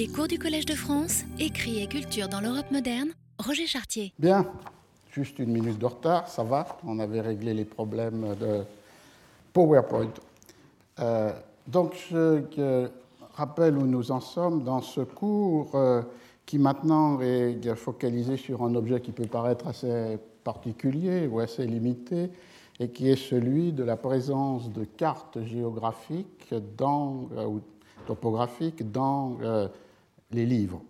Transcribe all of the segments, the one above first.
Les cours du Collège de France, écrit et culture dans l'Europe moderne, Roger Chartier. Bien, juste une minute de retard, ça va. On avait réglé les problèmes de PowerPoint. Euh, donc, je rappelle où nous en sommes dans ce cours euh, qui maintenant est focalisé sur un objet qui peut paraître assez particulier ou assez limité, et qui est celui de la présence de cartes géographiques dans, euh, topographiques dans les livres,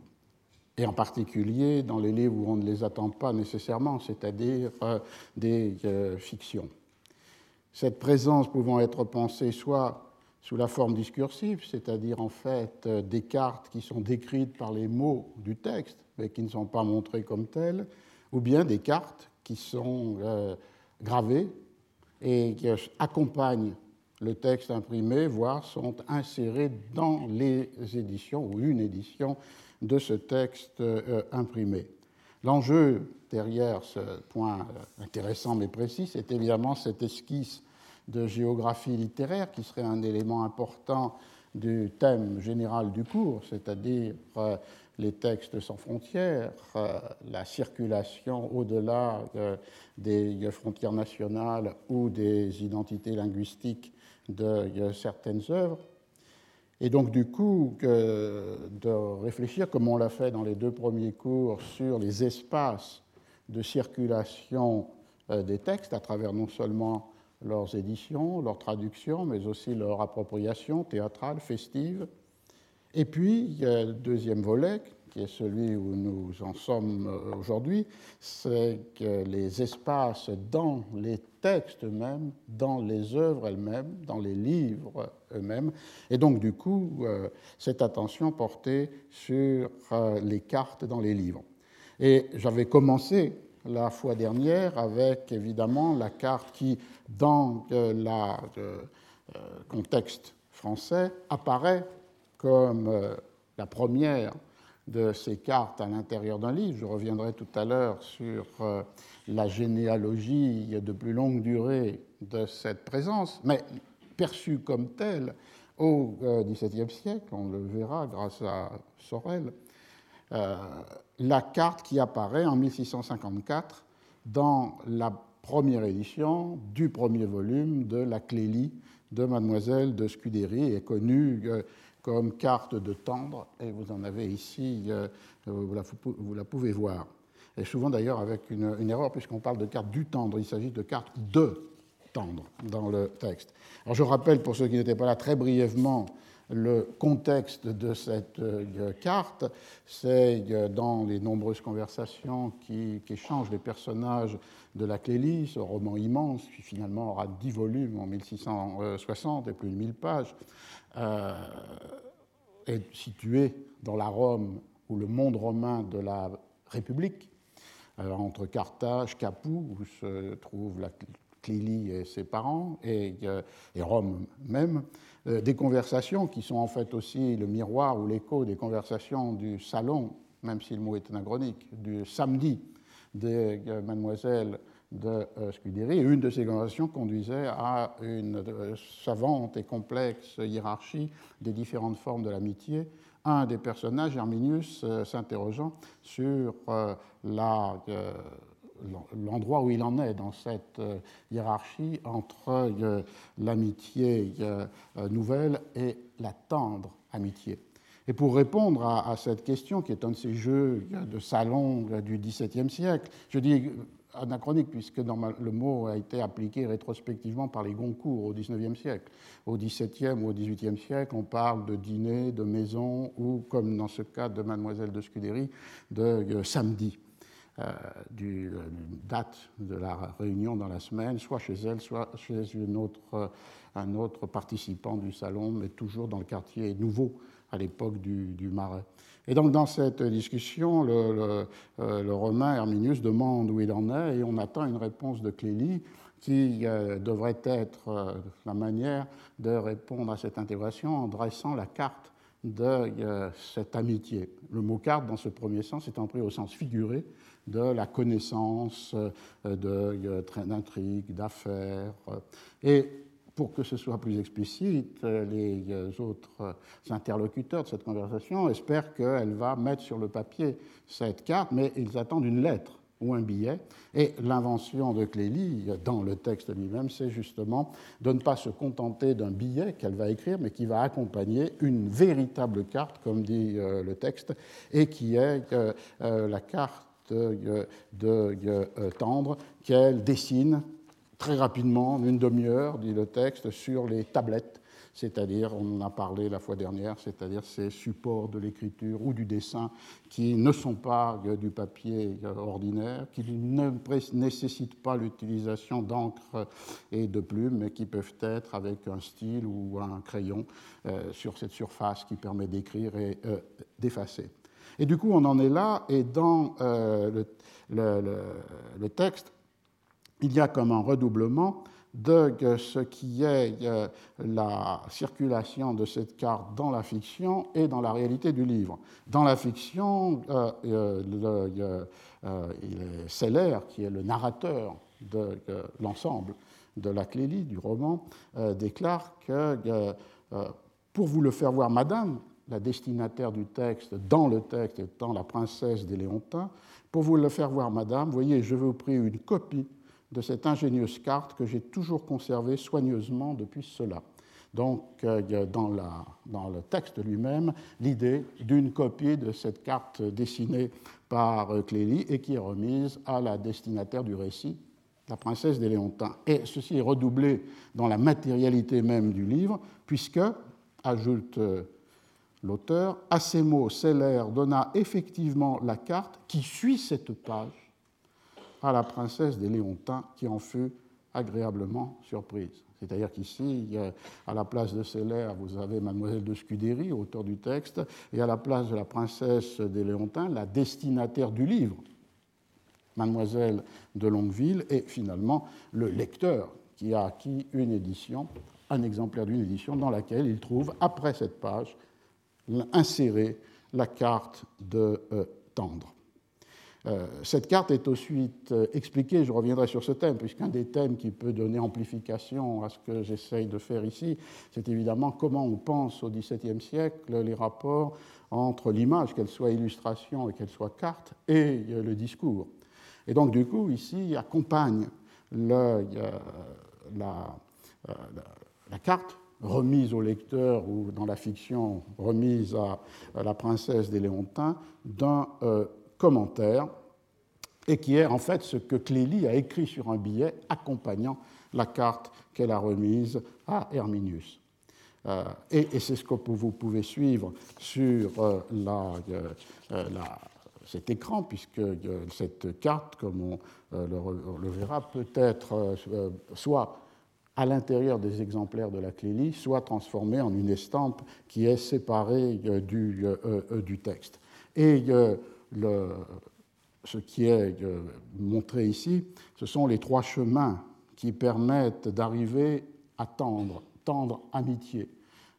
et en particulier dans les livres où on ne les attend pas nécessairement, c'est-à-dire euh, des fictions. Cette présence pouvant être pensée soit sous la forme discursive, c'est-à-dire en fait des cartes qui sont décrites par les mots du texte, mais qui ne sont pas montrées comme telles, ou bien des cartes qui sont gravées et qui accompagnent le texte imprimé, voire sont insérés dans les éditions ou une édition de ce texte euh, imprimé. L'enjeu derrière ce point euh, intéressant mais précis, c'est évidemment cette esquisse de géographie littéraire qui serait un élément important du thème général du cours, c'est-à-dire euh, les textes sans frontières, la circulation au-delà des frontières nationales ou des identités linguistiques de certaines œuvres. Et donc, du coup, de réfléchir, comme on l'a fait dans les deux premiers cours, sur les espaces de circulation des textes à travers non seulement leurs éditions, leurs traductions, mais aussi leur appropriation théâtrale, festive. Et puis, deuxième volet, qui est celui où nous en sommes euh, aujourd'hui, c'est que les espaces dans les textes eux-mêmes, dans les œuvres elles-mêmes, dans les livres eux-mêmes, et donc du coup, euh, cette attention portée sur euh, les cartes dans les livres. Et j'avais commencé la fois dernière avec évidemment la carte qui, dans le contexte français, apparaît comme la première de ces cartes à l'intérieur d'un livre. Je reviendrai tout à l'heure sur euh, la généalogie de plus longue durée de cette présence, mais perçue comme telle au euh, XVIIe siècle, on le verra grâce à Sorel, euh, la carte qui apparaît en 1654 dans la première édition du premier volume de la Clélie de Mademoiselle de Scudéry est connue comme carte de tendre, et vous en avez ici, euh, vous la, pouvez voir. Et souvent d'ailleurs avec une, erreur, puisqu'on parle de carte du tendre, il s'agit de carte de tendre dans le texte. Alors je rappelle pour ceux qui n'étaient pas là très brièvement le contexte de cette euh, carte, c'est euh, dans les nombreuses conversations qui, échangent les personnages de la Clélie, ce roman immense qui finalement aura 10 volumes en 1660 et plus de 1000 pages, est situé dans la Rome ou le monde romain de la République, entre Carthage, Capoue, où se trouve la Clélie et ses parents, et, et Rome même. Euh, des conversations qui sont en fait aussi le miroir ou l'écho des conversations du salon, même si le mot est anachronique, du samedi de euh, mademoiselle de euh, Scudéry. Et une de ces conversations conduisait à une savante et complexe hiérarchie des différentes formes de l'amitié. Un des personnages, Herminius, s'interrogeant sur l'endroit où il en est dans cette euh, hiérarchie entre euh, l'amitié euh, nouvelle et la tendre amitié. Et pour répondre à, cette question, qui est un de ces jeux de salon du XVIIe siècle, je dis anachronique puisque le mot a été appliqué rétrospectivement par les Goncourt au XIXe siècle. Au XVIIe ou au XVIIIe siècle, on parle de dîner, de maison ou, comme dans ce cas de Mademoiselle de Scudéry, de samedi. Euh, du, euh, date de la réunion dans la semaine, soit chez elle, soit chez euh, un autre participant du salon, mais toujours dans le quartier nouveau à l'époque du, Marais. Et donc dans cette discussion, le, le, Romain Herminius demande où il en est et on attend une réponse de Clélie qui devrait être la manière de répondre à cette intégration en dressant la carte de cette amitié. Le mot carte, dans ce premier sens, est pris au sens figuré, de la connaissance euh, d'intrigues, d'affaires. Et pour que ce soit plus explicite, les autres interlocuteurs de cette conversation espèrent qu'elle va mettre sur le papier cette carte, mais ils attendent une lettre ou un billet. Et l'invention de Clélie, dans le texte lui-même, c'est justement de ne pas se contenter d'un billet qu'elle va écrire, mais qui va accompagner une véritable carte, comme dit euh, le texte, et qui est euh, euh, la carte de, Tendre qu'elle dessine très rapidement, en une demi-heure, dit le texte, sur les tablettes c'est-à-dire, on en a parlé la fois dernière, c'est-à-dire ces supports de l'écriture ou du dessin qui ne sont pas du papier ordinaire, qui ne nécessitent pas l'utilisation d'encre et de plumes, mais qui peuvent être avec un style ou un crayon euh, sur cette surface qui permet d'écrire et euh, d'effacer. Et du coup, on en est là, et dans euh, le, texte, il y a comme un redoublement de ce qui est euh, la circulation de cette carte dans la fiction et dans la réalité du livre. Dans la fiction, euh, euh, est Seller, qui est le narrateur de l'ensemble de la clélie du roman, déclare que pour vous le faire voir, madame, la destinataire du texte, dans le texte étant la princesse des Léontins, pour vous le faire voir, madame, voyez, je vous prie une copie de cette ingénieuse carte que j'ai toujours conservée soigneusement depuis cela. Donc, euh, dans le texte lui-même l'idée d'une copie de cette carte dessinée par euh, Clélie et qui est remise à la destinataire du récit, la princesse des Léontins. Et ceci est redoublé dans la matérialité même du livre, puisque, ajoute euh, l'auteur, à ces mots, Seller donna effectivement la carte qui suit cette page à la princesse des Léontins qui en fut agréablement surprise. C'est-à-dire qu'ici, à la place de Célère, vous avez Mademoiselle de Scudéry, auteur du texte, et à la place de la princesse des Léontins, la destinataire du livre, Mademoiselle de Longueville, et finalement le lecteur qui a acquis une édition, un exemplaire d'une édition dans laquelle il trouve, après cette page, insérée la carte de euh, Tendre. Euh, cette carte est ensuite euh, expliquée, je reviendrai sur ce thème, puisqu'un des thèmes qui peut donner amplification à ce que j'essaye de faire ici, c'est évidemment comment on pense au XVIIe siècle les rapports entre l'image, qu'elle soit illustration et qu'elle soit carte, et euh, le discours. Et donc, du coup, ici, accompagne la, carte remise au lecteur ou dans la fiction remise à, la princesse des Léontins d'un commentaire, et qui est en fait ce que Clélie a écrit sur un billet accompagnant la carte qu'elle a remise à Herminius. Euh, et, c'est ce que vous pouvez suivre sur euh, euh, cet écran, puisque cette carte, comme on le, verra, peut être soit à l'intérieur des exemplaires de la Clélie, soit transformée en une estampe qui est séparée du, du texte. Et ce qui est euh, montré ici, ce sont les trois chemins qui permettent d'arriver à tendre, tendre amitié.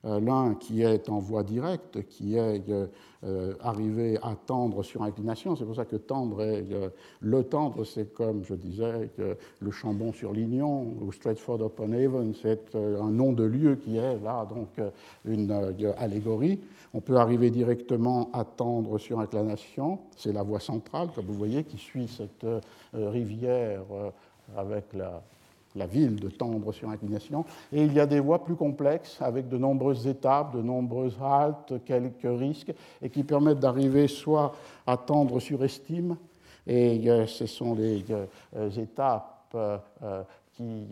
Euh, l'un qui est en voie directe, qui est euh, euh, arrivé à tendre sur inclination. C'est pour ça que tendre le tendre, c'est comme je disais, le Chambon sur Lignon ou Stratford upon Avon, c'est un nom de lieu qui est là donc une allégorie. On peut arriver directement à tendre sur inclination, c'est la voie centrale, comme vous voyez, qui suit cette rivière avec la, la ville de Tendre sur inclination. Et il y a des voies plus complexes avec de nombreuses étapes, de nombreuses haltes, quelques risques, et qui permettent d'arriver soit à Tendre sur estime, et euh, ce sont les euh, étapes euh, qui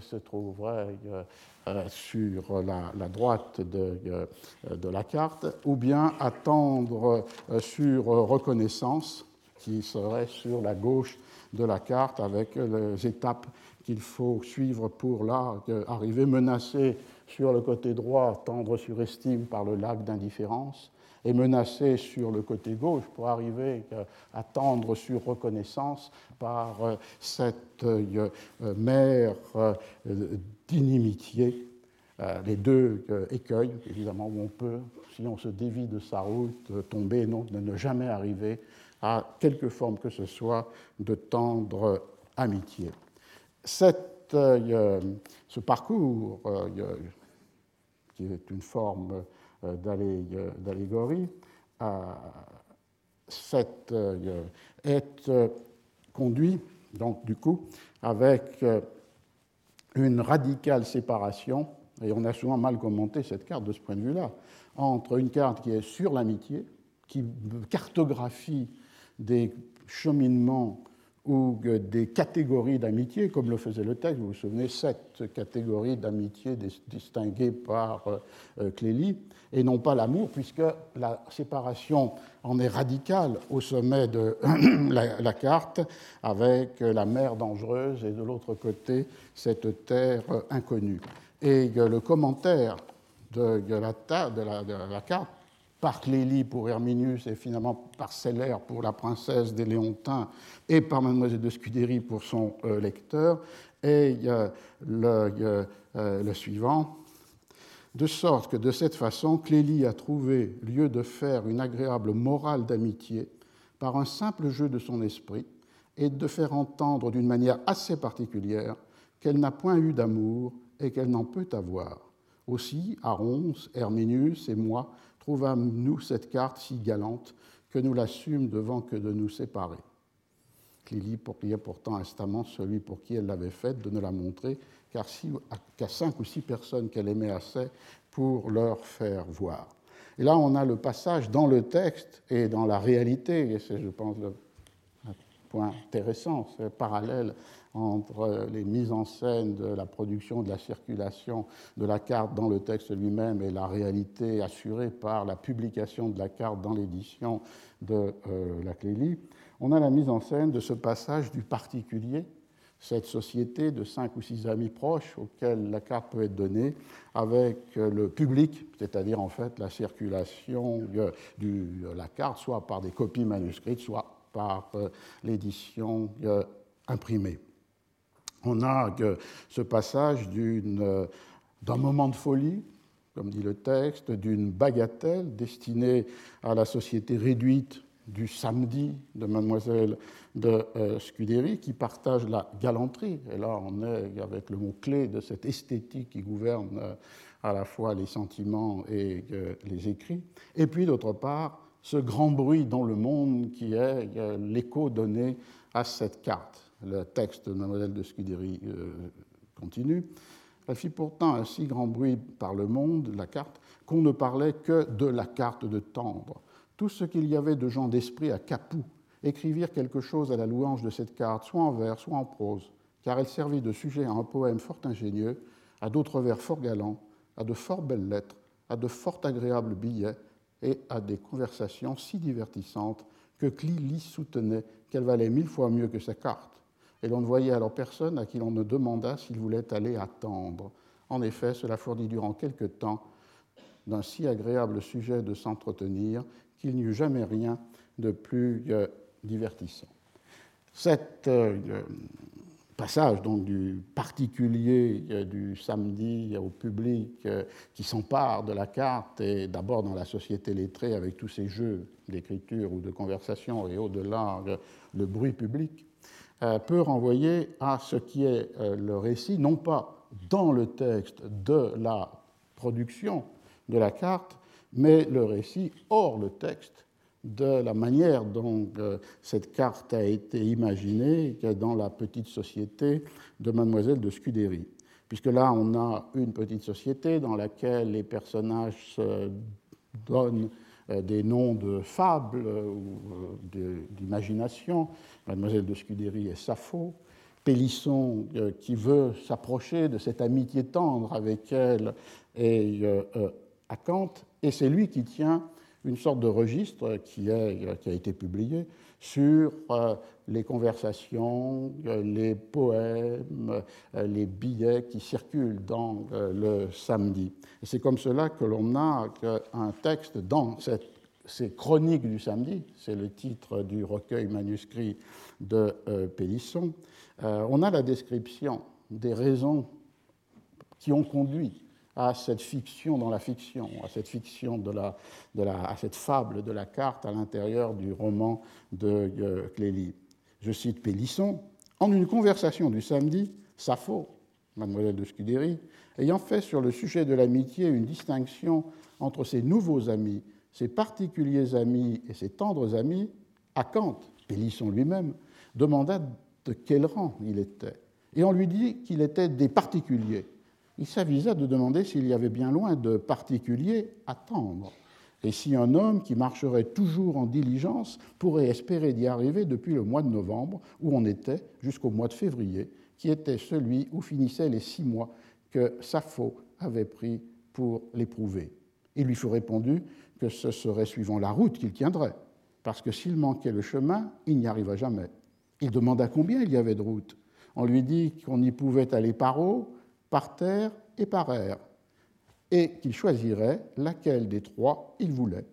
se trouveraient sur la, droite de, la carte, ou bien à tendre sur reconnaissance, qui serait sur la gauche de la carte avec les étapes qu'il faut suivre pour arriver menacé sur le côté droit, tendre sur estime par le lac d'indifférence, et menacé sur le côté gauche pour arriver à tendre sur reconnaissance par euh, cette euh, mer euh, d'inimitié. Les deux écueils, évidemment, où on peut, si on se dévie de sa route, tomber, non, de ne jamais arriver à quelque forme que ce soit de tendre amitié. Cette ce parcours, qui est une forme d'allégorie, est conduit, donc, du coup, avec une radicale séparation, et on a souvent mal commenté cette carte de ce point de vue-là, entre une carte qui est sur l'amitié, qui cartographie des cheminements ou des catégories d'amitié, comme le faisait le texte. Vous vous souvenez, sept catégories d'amitié distinguées par euh, Clélie, et non pas l'amour, puisque la séparation en est radicale au sommet de la, carte, avec la mer dangereuse et de l'autre côté cette terre inconnue. Et le commentaire de, la, de la carte par Clélie pour Herminius et finalement par Celler pour la princesse des Léontins et par Mademoiselle de Scudéry pour son euh, lecteur, et le, euh, le, suivant. De sorte que de cette façon, Clélie a trouvé lieu de faire une agréable morale d'amitié par un simple jeu de son esprit et de faire entendre d'une manière assez particulière qu'elle n'a point eu d'amour et qu'elle n'en peut avoir. Aussi, Arons, Herminius et moi trouvâmes-nous cette carte si galante que nous l'assûmes devant que de nous séparer? Clélie priait pourtant instamment celui pour qui elle l'avait faite de ne la montrer qu'à cinq ou six personnes qu'elle aimait assez pour leur faire voir. Et là, on a le passage dans le texte et dans la réalité, et c'est, je pense, le point intéressant, c'est parallèle entre les mises en scène de la production, de la circulation de la carte dans le texte lui-même et la réalité assurée par la publication de la carte dans l'édition de euh, la Clélie, on a la mise en scène de ce passage du particulier, cette société de cinq ou six amis proches auxquels la carte peut être donnée, avec le public, c'est-à-dire en fait la circulation de la carte, soit par des copies manuscrites, soit par euh, l'édition euh, imprimée on a ce passage d'un moment de folie, comme dit le texte, d'une bagatelle destinée à la société réduite du samedi de mademoiselle de euh, Scudéry, qui partage la galanterie. Et là, on est avec le mot-clé de cette esthétique qui gouverne euh, à la fois les sentiments et euh, les écrits. Et puis, d'autre part, ce grand bruit dans le monde qui est l'écho donné à cette carte le texte de Mademoiselle de Scudéry euh, continue. Elle fit pourtant un si grand bruit par le monde, la carte, qu'on ne parlait que de la carte de Tendre. Tout ce qu'il y avait de gens d'esprit à Capoue écrivirent quelque chose à la louange de cette carte, soit en vers, soit en prose, car elle servit de sujet à un poème fort ingénieux, à d'autres vers fort galants, à de fort belles lettres, à de fort agréables billets et à des conversations si divertissantes que Clily soutenait qu'elle valait mille fois mieux que sa carte et l'on ne voyait alors personne à qui l'on ne demanda s'il voulait aller attendre. En effet, cela fournit durant quelque temps d'un si agréable sujet de s'entretenir qu'il n'y eut jamais rien de plus euh, divertissant. Cet euh, passage donc du particulier euh, du samedi au public qui s'empare de la carte et d'abord dans la société lettrée avec tous ces jeux d'écriture ou de conversation et au-delà le bruit public, peut renvoyer à ce qui est euh, le récit, non pas dans le texte de la production de la carte, mais le récit hors le texte de la manière dont euh, cette carte a été imaginée dans la petite société de Mademoiselle de Scudéry. Puisque là, on a une petite société dans laquelle les personnages se donnent euh, des noms de fables euh, ou euh, d'imagination. Mademoiselle de Scudéry est Sappho. Pélisson, qui veut s'approcher de cette amitié tendre avec elle, et Acanthe, et c'est lui qui tient une sorte de registre qui a été publié sur les conversations, les poèmes, les billets qui circulent dans le samedi. C'est comme cela que l'on a un texte dans ces chroniques du samedi, c'est le titre du recueil manuscrit de euh, Pélisson, euh, on a la description des raisons qui ont conduit à cette fiction dans la fiction, à cette fiction de la, à cette fable de la carte à l'intérieur du roman de euh, Clélie. Je cite Pélisson. En une conversation du samedi, Sappho, mademoiselle de Scudéry, ayant fait sur le sujet de l'amitié une distinction entre ses nouveaux amis, ses particuliers amis et ses tendres amis, à Kant, Pélisson lui-même, demanda de quel rang il était. Et on lui dit qu'il était des particuliers. Il s'avisa de demander s'il y avait bien loin de particuliers à tendre, et si un homme qui marcherait toujours en diligence pourrait espérer d'y arriver depuis le mois de novembre, où on était, jusqu'au mois de février, qui était celui où finissaient les six mois que Sappho avait pris pour l'éprouver. Il lui fut répondu que ce serait suivant la route qu'il tiendrait, parce que s'il manquait le chemin, il n'y arriverait jamais. Il demanda combien il y avait de routes. On lui dit qu'on y pouvait aller par eau, par terre et par air, et qu'il choisirait laquelle des trois il voulait.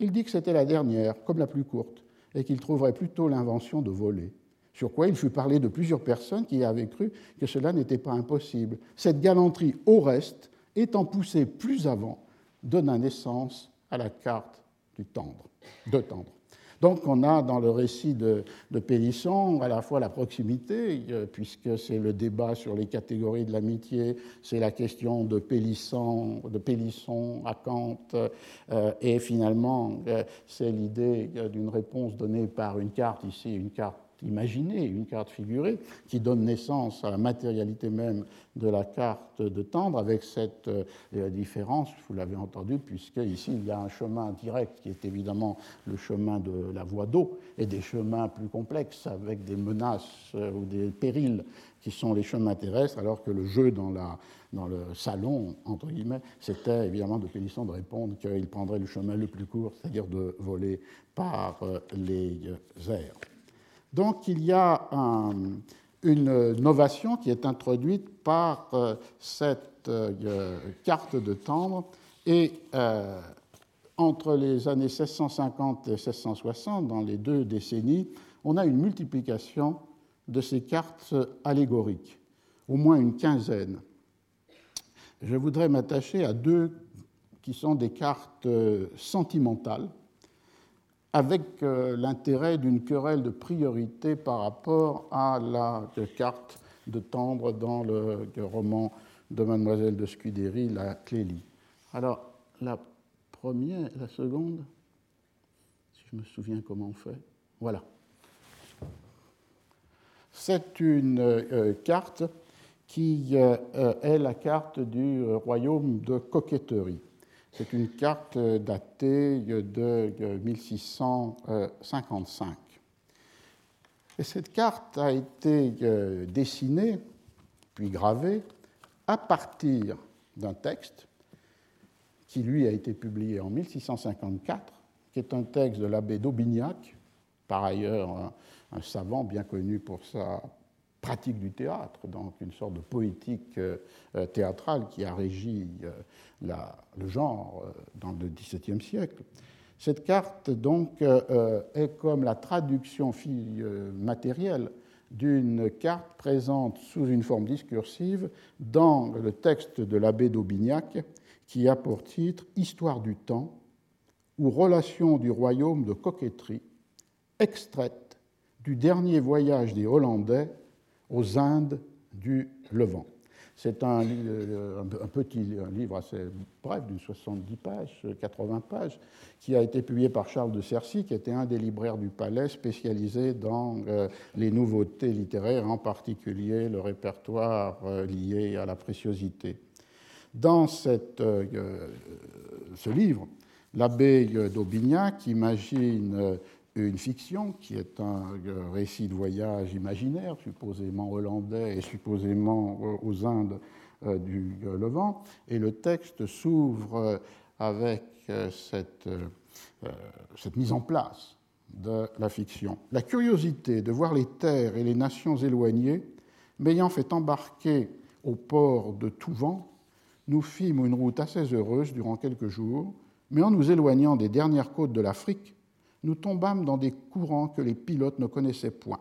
Il dit que c'était la dernière, comme la plus courte, et qu'il trouverait plutôt l'invention de voler. Sur quoi il fut parlé de plusieurs personnes qui avaient cru que cela n'était pas impossible. Cette galanterie, au reste, étant poussée plus avant, donna naissance à la carte du tendre, de tendre. Donc on a dans le récit de, Pélisson à la fois la proximité, euh, puisque c'est le débat sur les catégories de l'amitié, c'est la question de Pélisson, de Pélisson à Kant, euh, et finalement euh, c'est l'idée d'une réponse donnée par une carte ici, une carte imaginer une carte figurée qui donne naissance à la matérialité même de la carte de tendre, avec cette euh, différence, vous l'avez entendu, puisque ici il y a un chemin direct qui est évidemment le chemin de la voie d'eau, et des chemins plus complexes avec des menaces euh, ou des périls qui sont les chemins terrestres, alors que le jeu dans, la, dans le salon, entre guillemets, c'était évidemment de Pélisson de répondre qu'il prendrait le chemin le plus court, c'est-à-dire de voler par euh, les airs. Donc il y a une novation qui est introduite par euh, cette euh, carte de timbre et euh, entre les années 1650 et 1660, dans les deux décennies, on a une multiplication de ces cartes allégoriques, au moins une quinzaine. Je voudrais m'attacher à deux qui sont des cartes sentimentales, avec euh, l'intérêt d'une querelle de priorité par rapport à la carte de tendre dans le roman de Mademoiselle de Scudéry, La Clélie. Alors, la première, la seconde, si je me souviens comment on fait, voilà. C'est une euh, carte qui euh, est la carte du royaume de coquetterie. C'est une carte datée de 1655. Et cette carte a été euh, dessinée, puis gravée, à partir d'un texte qui, lui, a été publié en 1654, qui est un texte de l'abbé d'Aubignac, par ailleurs un, savant bien connu pour sa pratique du théâtre, donc une sorte de poétique euh, euh, théâtrale qui a régi euh, le genre dans le XVIIe siècle. Cette carte, donc, est comme la traduction matérielle d'une carte présente sous une forme discursive dans le texte de l'abbé d'Aubignac, qui a pour titre Histoire du temps ou Relation du royaume de coquetterie, extraite du dernier voyage des Hollandais aux Indes du Levant. C'est un, petit livre assez bref, d'une 70 pages, 80 pages, qui a été publié par Charles de Cercy, qui était un des libraires du Palais spécialisé dans euh, les nouveautés littéraires, en particulier le répertoire euh, lié à la préciosité. Dans euh, ce livre, l'abbé d'Aubignac imagine une fiction qui est un récit de voyage imaginaire, supposément hollandais et supposément aux Indes euh, du Levant. Et le texte s'ouvre avec euh, cette, euh, cette mise en place de la fiction. La curiosité de voir les terres et les nations éloignées m'ayant fait embarquer au port de Touvent, nous fîmes une route assez heureuse durant quelques jours, mais en nous éloignant des dernières côtes de l'Afrique, nous tombâmes dans des courants que les pilotes ne connaissaient point,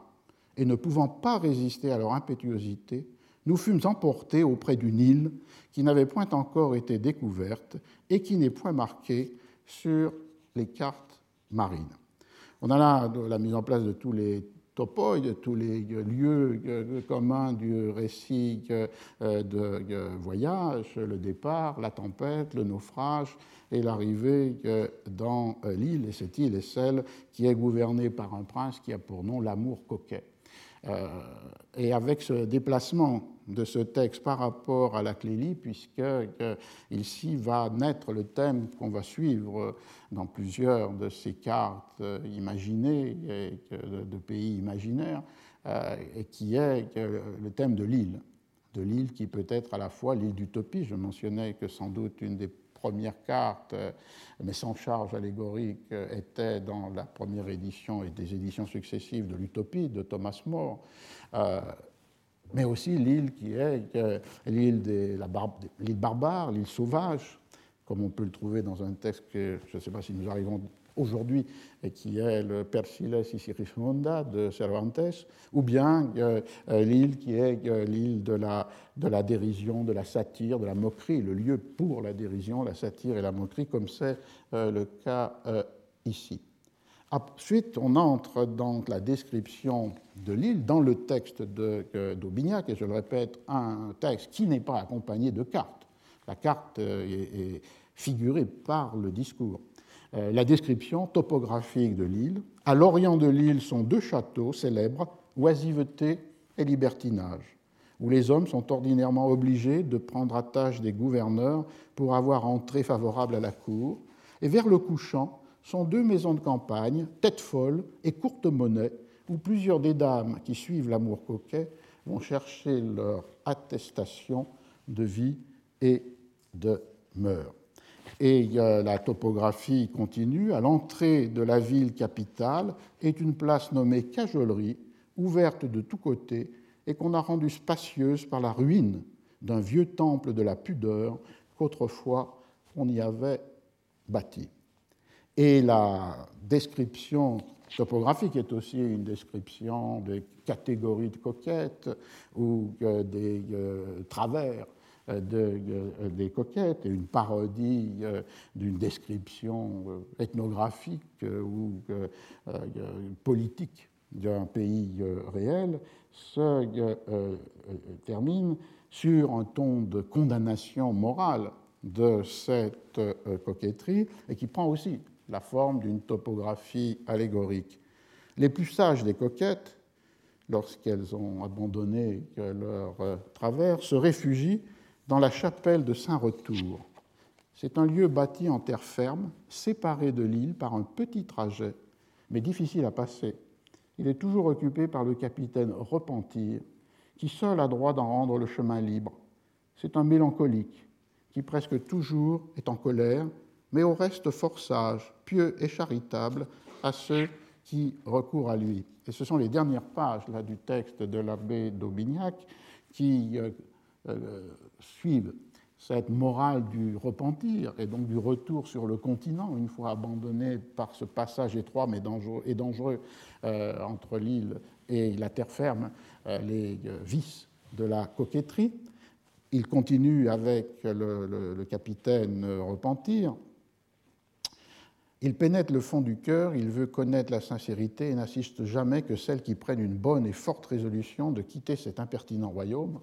et ne pouvant pas résister à leur impétuosité, nous fûmes emportés auprès d'une île qui n'avait point encore été découverte et qui n'est point marquée sur les cartes marines. On a là la mise en place de tous les topoi, de tous les lieux communs du récit de voyage, le départ, la tempête, le naufrage et l'arrivée dans l'île. Et cette île est celle qui est gouvernée par un prince qui a pour nom l'amour coquet. Euh, et avec ce déplacement de ce texte par rapport à la Clélie, puisque ici va naître le thème qu'on va suivre dans plusieurs de ces cartes imaginées de pays imaginaires, euh, et qui est le thème de l'île, de l'île qui peut être à la fois l'île d'utopie. Je mentionnais que sans doute une des première carte, euh, mais sans charge allégorique, euh, était dans la première édition et des éditions successives de l'Utopie de Thomas More, euh, mais aussi l'île qui est l'île barbare, l'île sauvage, comme on peut le trouver dans un texte que je ne sais pas si nous arrivons aujourd'hui qui est le Persiles Isirismonda de Cervantes, ou bien euh, euh, l'île qui est euh, l'île de la, dérision, de la satire, de la moquerie, le lieu pour la dérision, la satire et la moquerie, comme c'est le cas ici. Ensuite, on entre dans la description de l'île dans le texte d'Aubignac, et je le répète, un texte qui n'est pas accompagné de carte. La carte est figurée par le discours. Euh, la description topographique de l'île. À l'orient de l'île sont deux châteaux célèbres, oisiveté et libertinage, où les hommes sont ordinairement obligés de prendre à tâche des gouverneurs pour avoir entrée favorable à la cour. Et vers le couchant sont deux maisons de campagne, tête folle et courte monnaie, où plusieurs des dames qui suivent l'amour coquet vont chercher leur attestation de vie et de mœurs. Et la topographie continue. À l'entrée de la ville capitale est une place nommée Cajolerie, ouverte de tous côtés et qu'on a rendue spacieuse par la ruine d'un vieux temple de la pudeur qu'autrefois on y avait bâti. Et la description topographique est aussi une description des catégories de coquettes ou des euh, travers euh, euh, des coquettes et une parodie euh, d'une description ethnographique ou politique d'un pays réel se termine sur un ton de condamnation morale de cette coquetterie et qui prend aussi la forme d'une topographie allégorique. Les plus sages des coquettes, lorsqu'elles ont abandonné leur travers, se réfugient dans la chapelle de Saint-Retour. C'est un lieu bâti en terre ferme, séparé de l'île par un petit trajet, mais difficile à passer. Il est toujours occupé par le capitaine Repentir, qui seul a droit d'en rendre le chemin libre. C'est un mélancolique, qui presque toujours est en colère, mais au reste fort sage, pieux et charitable à ceux qui recourent à lui. Et ce sont les dernières pages là, du texte de l'abbé d'Aubignac qui euh, suivent cette morale du repentir et donc du retour sur le continent, une fois abandonné par ce passage étroit mais dangereux, et dangereux euh, entre l'île et la terre ferme, euh, les vices de la coquetterie. Il continue avec le, le capitaine Repentir. Il pénètre le fond du cœur, il veut connaître la sincérité et n'assiste jamais que celles qui prennent une bonne et forte résolution de quitter cet impertinent royaume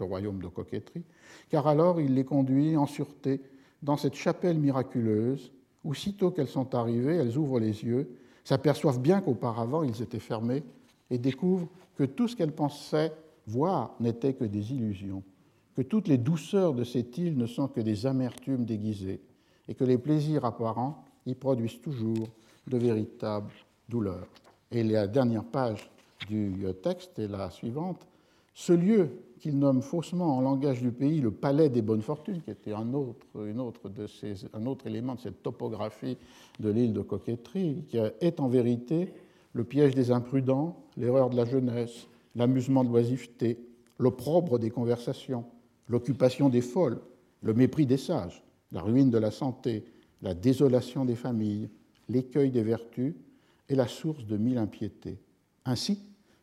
le royaume de coquetterie, car alors il les conduit en sûreté dans cette chapelle miraculeuse où, sitôt qu'elles sont arrivées, elles ouvrent les yeux, s'aperçoivent bien qu'auparavant ils étaient fermés et découvrent que tout ce qu'elles pensaient voir n'était que des illusions, que toutes les douceurs de cette île ne sont que des amertumes déguisées, et que les plaisirs apparents y produisent toujours de véritables douleurs. Et la dernière page du texte est la suivante. Ce lieu qu'il nomme faussement en langage du pays le palais des bonnes fortunes, qui était un autre, élément de cette topographie de l'île de Coquetterie, qui est en vérité le piège des imprudents, l'erreur de la jeunesse, l'amusement de l'oisiveté, l'opprobre des conversations, l'occupation des folles, le mépris des sages, la ruine de la santé, la désolation des familles, l'écueil des vertus et la source de mille impiétés. Ainsi,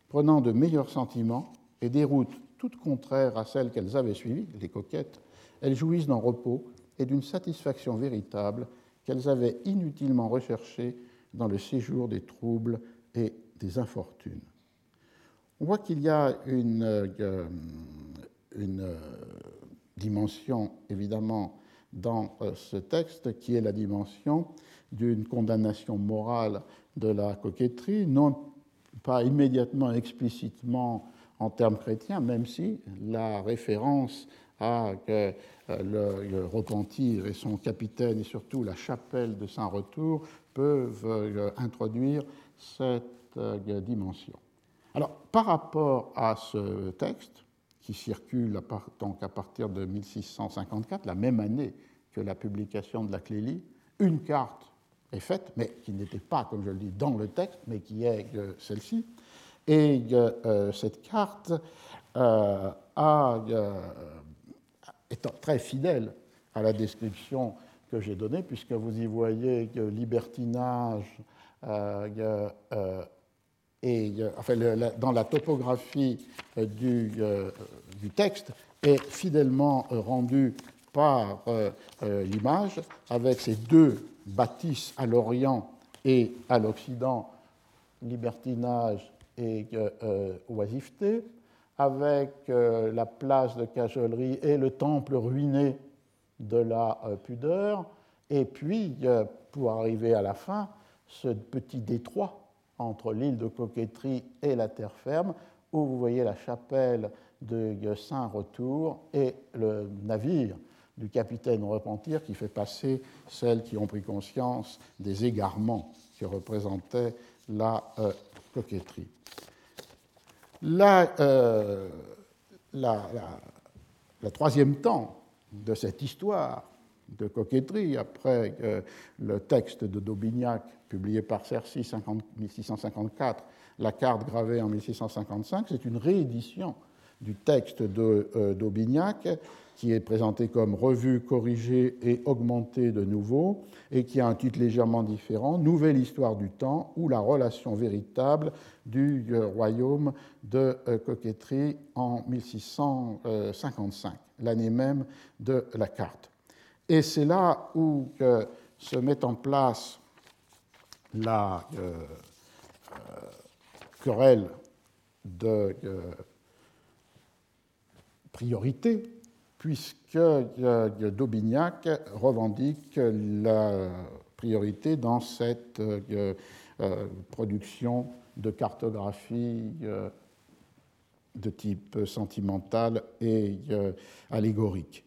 prenant de meilleurs sentiments et des routes toutes contraires à celles qu'elles avaient suivies, les coquettes, elles jouissent d'un repos et d'une satisfaction véritable qu'elles avaient inutilement recherchées dans le séjour des troubles et des infortunes. On voit qu'il y a une, une dimension, évidemment, dans ce texte, qui est la dimension d'une condamnation morale de la coquetterie, non pas immédiatement, explicitement en termes chrétiens, même si la référence à euh, le, repentir et son capitaine et surtout la chapelle de Saint-Retour peuvent euh, introduire cette euh, dimension. Alors, par rapport à ce texte, qui circule donc à partir de 1654, la même année que la publication de la Clélie, une carte est faite, mais qui n'était pas, comme je le dis, dans le texte, mais qui est celle-ci. Et euh, cette carte euh, euh, est très fidèle à la description que j'ai donnée, puisque vous y voyez que libertinage enfin, dans la topographie du, texte est fidèlement rendu par l'image avec ces deux bâtisse à l'Orient et à l'Occident libertinage et euh, oisiveté, avec euh, la place de cajolerie et le temple ruiné de la euh, pudeur, et puis, pour arriver à la fin, ce petit détroit entre l'île de Coquetterie et la terre ferme, où vous voyez la chapelle de Saint-Retour et le navire du capitaine Repentir qui fait passer celles qui ont pris conscience des égarements que représentait la euh, coquetterie. Euh, la, la, troisième temps de cette histoire de coquetterie, après euh, le texte de Daubignac publié par Cercy en 1654, la carte gravée en 1655, c'est une réédition du texte de d'Aubignac qui est présenté comme revue, corrigée et augmentée de nouveau, et qui a un titre légèrement différent, Nouvelle histoire du temps ou la relation véritable du euh, royaume de euh, coquetterie en 1655, l'année même de la carte. Et c'est là où se met en place la euh, querelle de priorité puisque d'Aubignac revendique la priorité dans cette euh, euh, production de cartographie euh, de type sentimental et allégorique.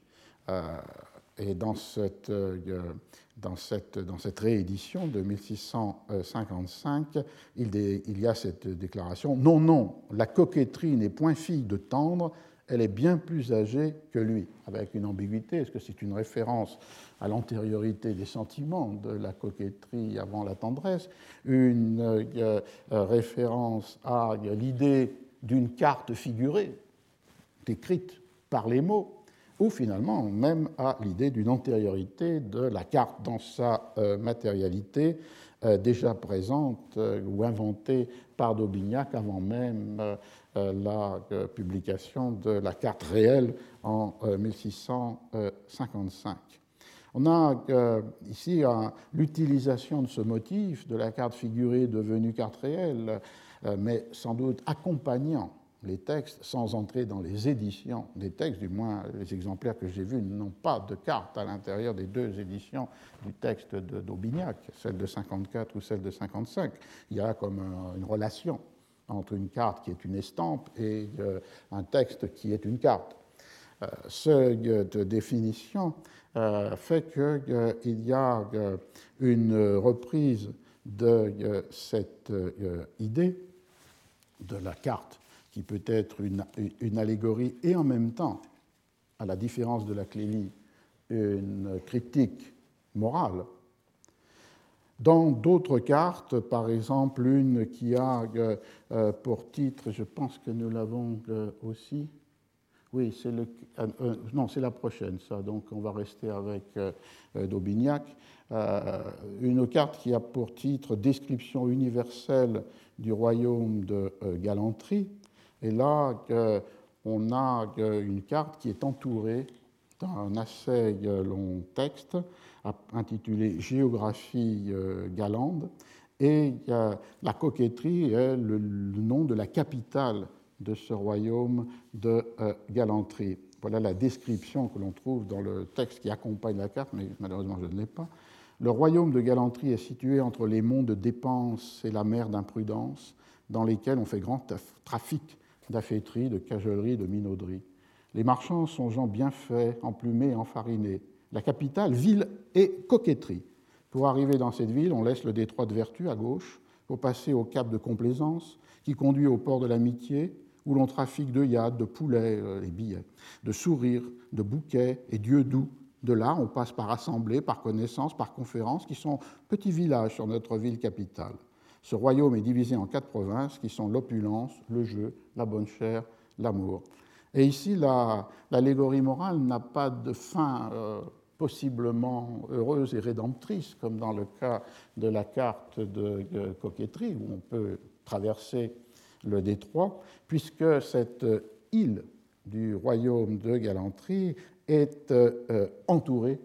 Et dans cette, dans, dans cette, réédition de 1655, il, il, y a cette déclaration Non, non, la coquetterie n'est point fille de tendre, elle est bien plus âgée que lui, avec une ambiguïté. Est-ce que c'est une référence à l'antériorité des sentiments de la coquetterie avant la tendresse, une euh, euh, référence à l'idée d'une carte figurée, décrite par les mots, ou finalement même à l'idée d'une antériorité de la carte dans sa euh, matérialité déjà présente ou inventée par d'Aubignac avant même la euh, publication de la carte réelle en 1655. Euh, On a ici l'utilisation de ce motif de la carte figurée devenue carte réelle, mais sans doute accompagnant les textes sans entrer dans les éditions des textes, du moins les exemplaires que j'ai vus n'ont pas de carte à l'intérieur des deux éditions du texte d'Aubignac, celle de 54 ou celle de 55. Il y a comme une relation entre une carte qui est une estampe et euh, un texte qui est une carte. Euh, cette définition euh, fait qu'il y a une reprise de cette idée de la carte qui peut être une, une, allégorie et en même temps, à la différence de la clélie, une critique morale dans d'autres cartes, par exemple une qui a euh, euh, pour titre, je pense que nous l'avons euh, aussi, oui, c'est le, non, c'est la prochaine, ça. Donc, on va rester avec d'Aubignac. une carte qui a pour titre Description universelle du royaume de galanterie. Et là, on a une carte qui est entourée d'un assez long texte intitulé Géographie euh, galande Et la coquetterie est le, nom de la capitale de ce royaume de euh, galanterie. Voilà la description que l'on trouve dans le texte qui accompagne la carte, mais malheureusement je ne l'ai pas. Le royaume de galanterie est situé entre les monts de dépense et la mer d'imprudence, dans lesquels on fait grand trafic d'affaîterie, de cajolerie, de minauderie. Les marchands sont gens bien faits, emplumés, enfarinés. La capitale, ville et coquetterie. Pour arriver dans cette ville, on laisse le détroit de Vertu à gauche pour passer au cap de Complaisance qui conduit au port de l'Amitié où l'on trafique de yades, de poulets, euh, les billets, de sourires, de bouquets et d'yeux doux. De là, on passe par assemblée, par connaissance, par conférence, qui sont petits villages sur notre ville capitale. Ce royaume est divisé en quatre provinces qui sont l'opulence, le jeu, la bonne chair, l'amour. Et ici, l'allégorie morale n'a pas de fin euh, possiblement heureuse et rédemptrice, comme dans le cas de la carte de, coquetterie, où on peut traverser le détroit, puisque cette île du royaume de galanterie est euh, entourée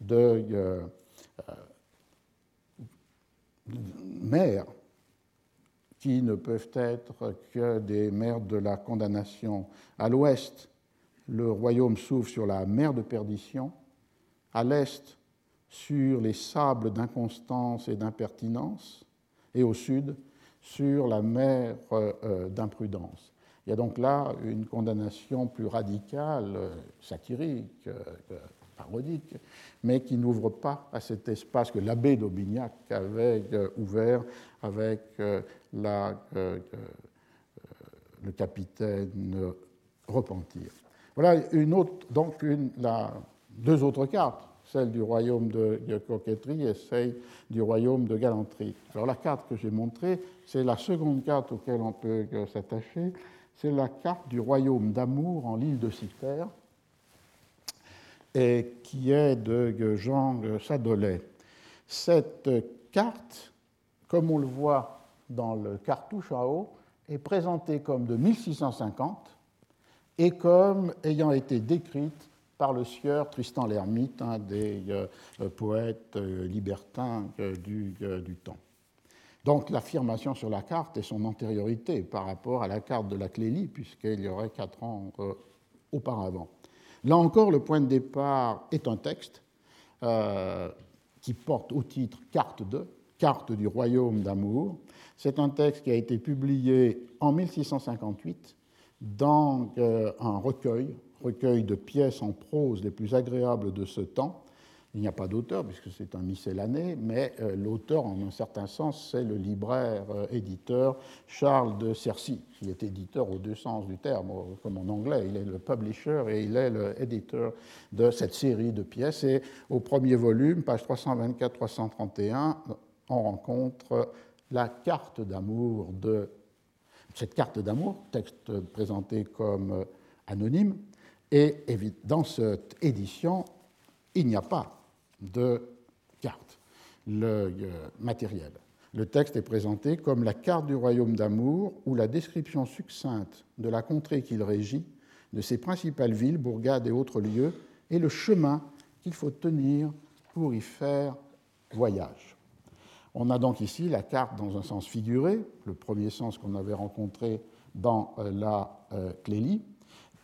de, euh, mers qui ne peuvent être que des mers de la condamnation. À l'ouest, le royaume s'ouvre sur la mer de perdition, à l'est sur les sables d'inconstance et d'impertinence, et au sud sur la mer euh, euh, d'imprudence. Il y a donc là une condamnation plus radicale, euh, satirique, parodique, mais qui n'ouvre pas à cet espace que l'abbé d'Aubignac avait ouvert avec le capitaine Repentir. Voilà une autre, donc la, deux autres cartes, celle du royaume de, coquetterie et celle du royaume de galanterie. Alors la carte que j'ai montrée, c'est la seconde carte auquel on peut s'attacher, c'est la carte du royaume d'amour en l'île de Cythère, et qui est de Jean Sadolet. Cette carte, comme on le voit dans le cartouche en haut, est présentée comme de 1650 et comme ayant été décrite par le sieur Tristan l'Hermite, un des euh, poètes euh, libertins euh, du, temps. Donc l'affirmation sur la carte est son antériorité par rapport à la carte de la Clélie, puisqu'il y aurait quatre ans auparavant. Là encore, le point de départ est un texte qui porte au titre Carte de, Carte du royaume d'amour. C'est un texte qui a été publié en 1658 dans un recueil recueil de pièces en prose les plus agréables de ce temps. Il n'y a pas d'auteur, puisque c'est un miscellané, mais euh, l'auteur, en un certain sens, c'est le libraire euh, Charles de Cercy, qui est éditeur aux deux sens du terme, comme en anglais. Il est le publisher et il est l'éditeur de cette série de pièces. Et au premier volume, page 324-331, on rencontre la carte d'amour de. Cette carte d'amour, texte présenté comme euh, anonyme, et dans cette édition, il n'y a pas de carte le, euh, matérielle. Le texte est présenté comme la carte du royaume d'amour ou la description succincte de la contrée qu'il régit, de ses principales villes, bourgades et autres lieux, et le chemin qu'il faut tenir pour y faire voyage. On a donc ici la carte dans un sens figuré, le premier sens qu'on avait rencontré dans euh, la euh, Clélie,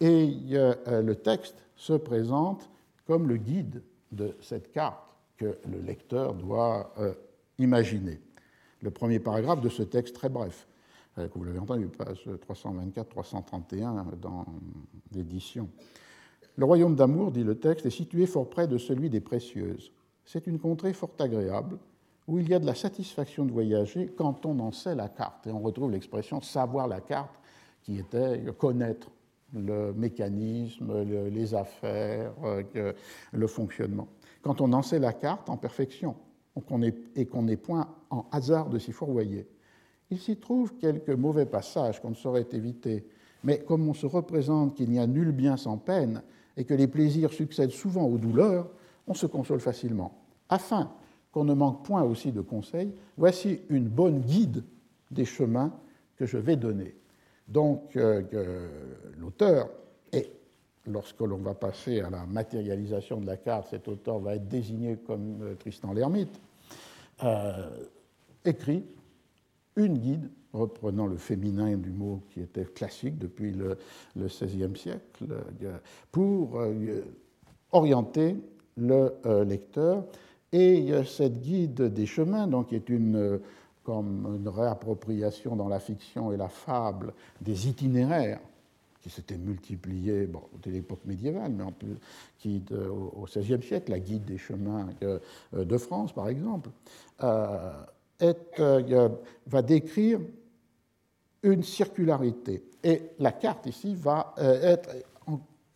et euh, le texte se présente comme le guide de cette carte que le lecteur doit euh, imaginer. Le premier paragraphe de ce texte très bref, euh, que vous l'avez entendu, page 324-331 dans l'édition. Le royaume d'amour, dit le texte, est situé fort près de celui des précieuses. C'est une contrée fort agréable où il y a de la satisfaction de voyager quand on en sait la carte. Et on retrouve l'expression savoir la carte qui était connaître le mécanisme, les affaires, euh, le fonctionnement. Quand on en sait la carte en perfection et qu'on n'est point en hasard de s'y fourvoyer, il s'y trouve quelques mauvais passages qu'on ne saurait éviter, mais comme on se représente qu'il n'y a nul bien sans peine et que les plaisirs succèdent souvent aux douleurs, on se console facilement. Afin qu'on ne manque point aussi de conseils, voici une bonne guide des chemins que je vais donner. Donc euh, l'auteur, et lorsque l'on va passer à la matérialisation de la carte, cet auteur va être désigné comme euh, Tristan l'Hermite, euh, écrit une guide reprenant le féminin du mot qui était classique depuis le, XVIe siècle, pour orienter le lecteur. Et cette guide des chemins, donc, est une, comme une réappropriation dans la fiction et la fable des itinéraires qui s'étaient multipliés dès l'époque médiévale, mais en plus, qui, au XVIe siècle, la guide des chemins euh, de France, par exemple, euh, euh, va décrire une circularité. Et la carte ici va être,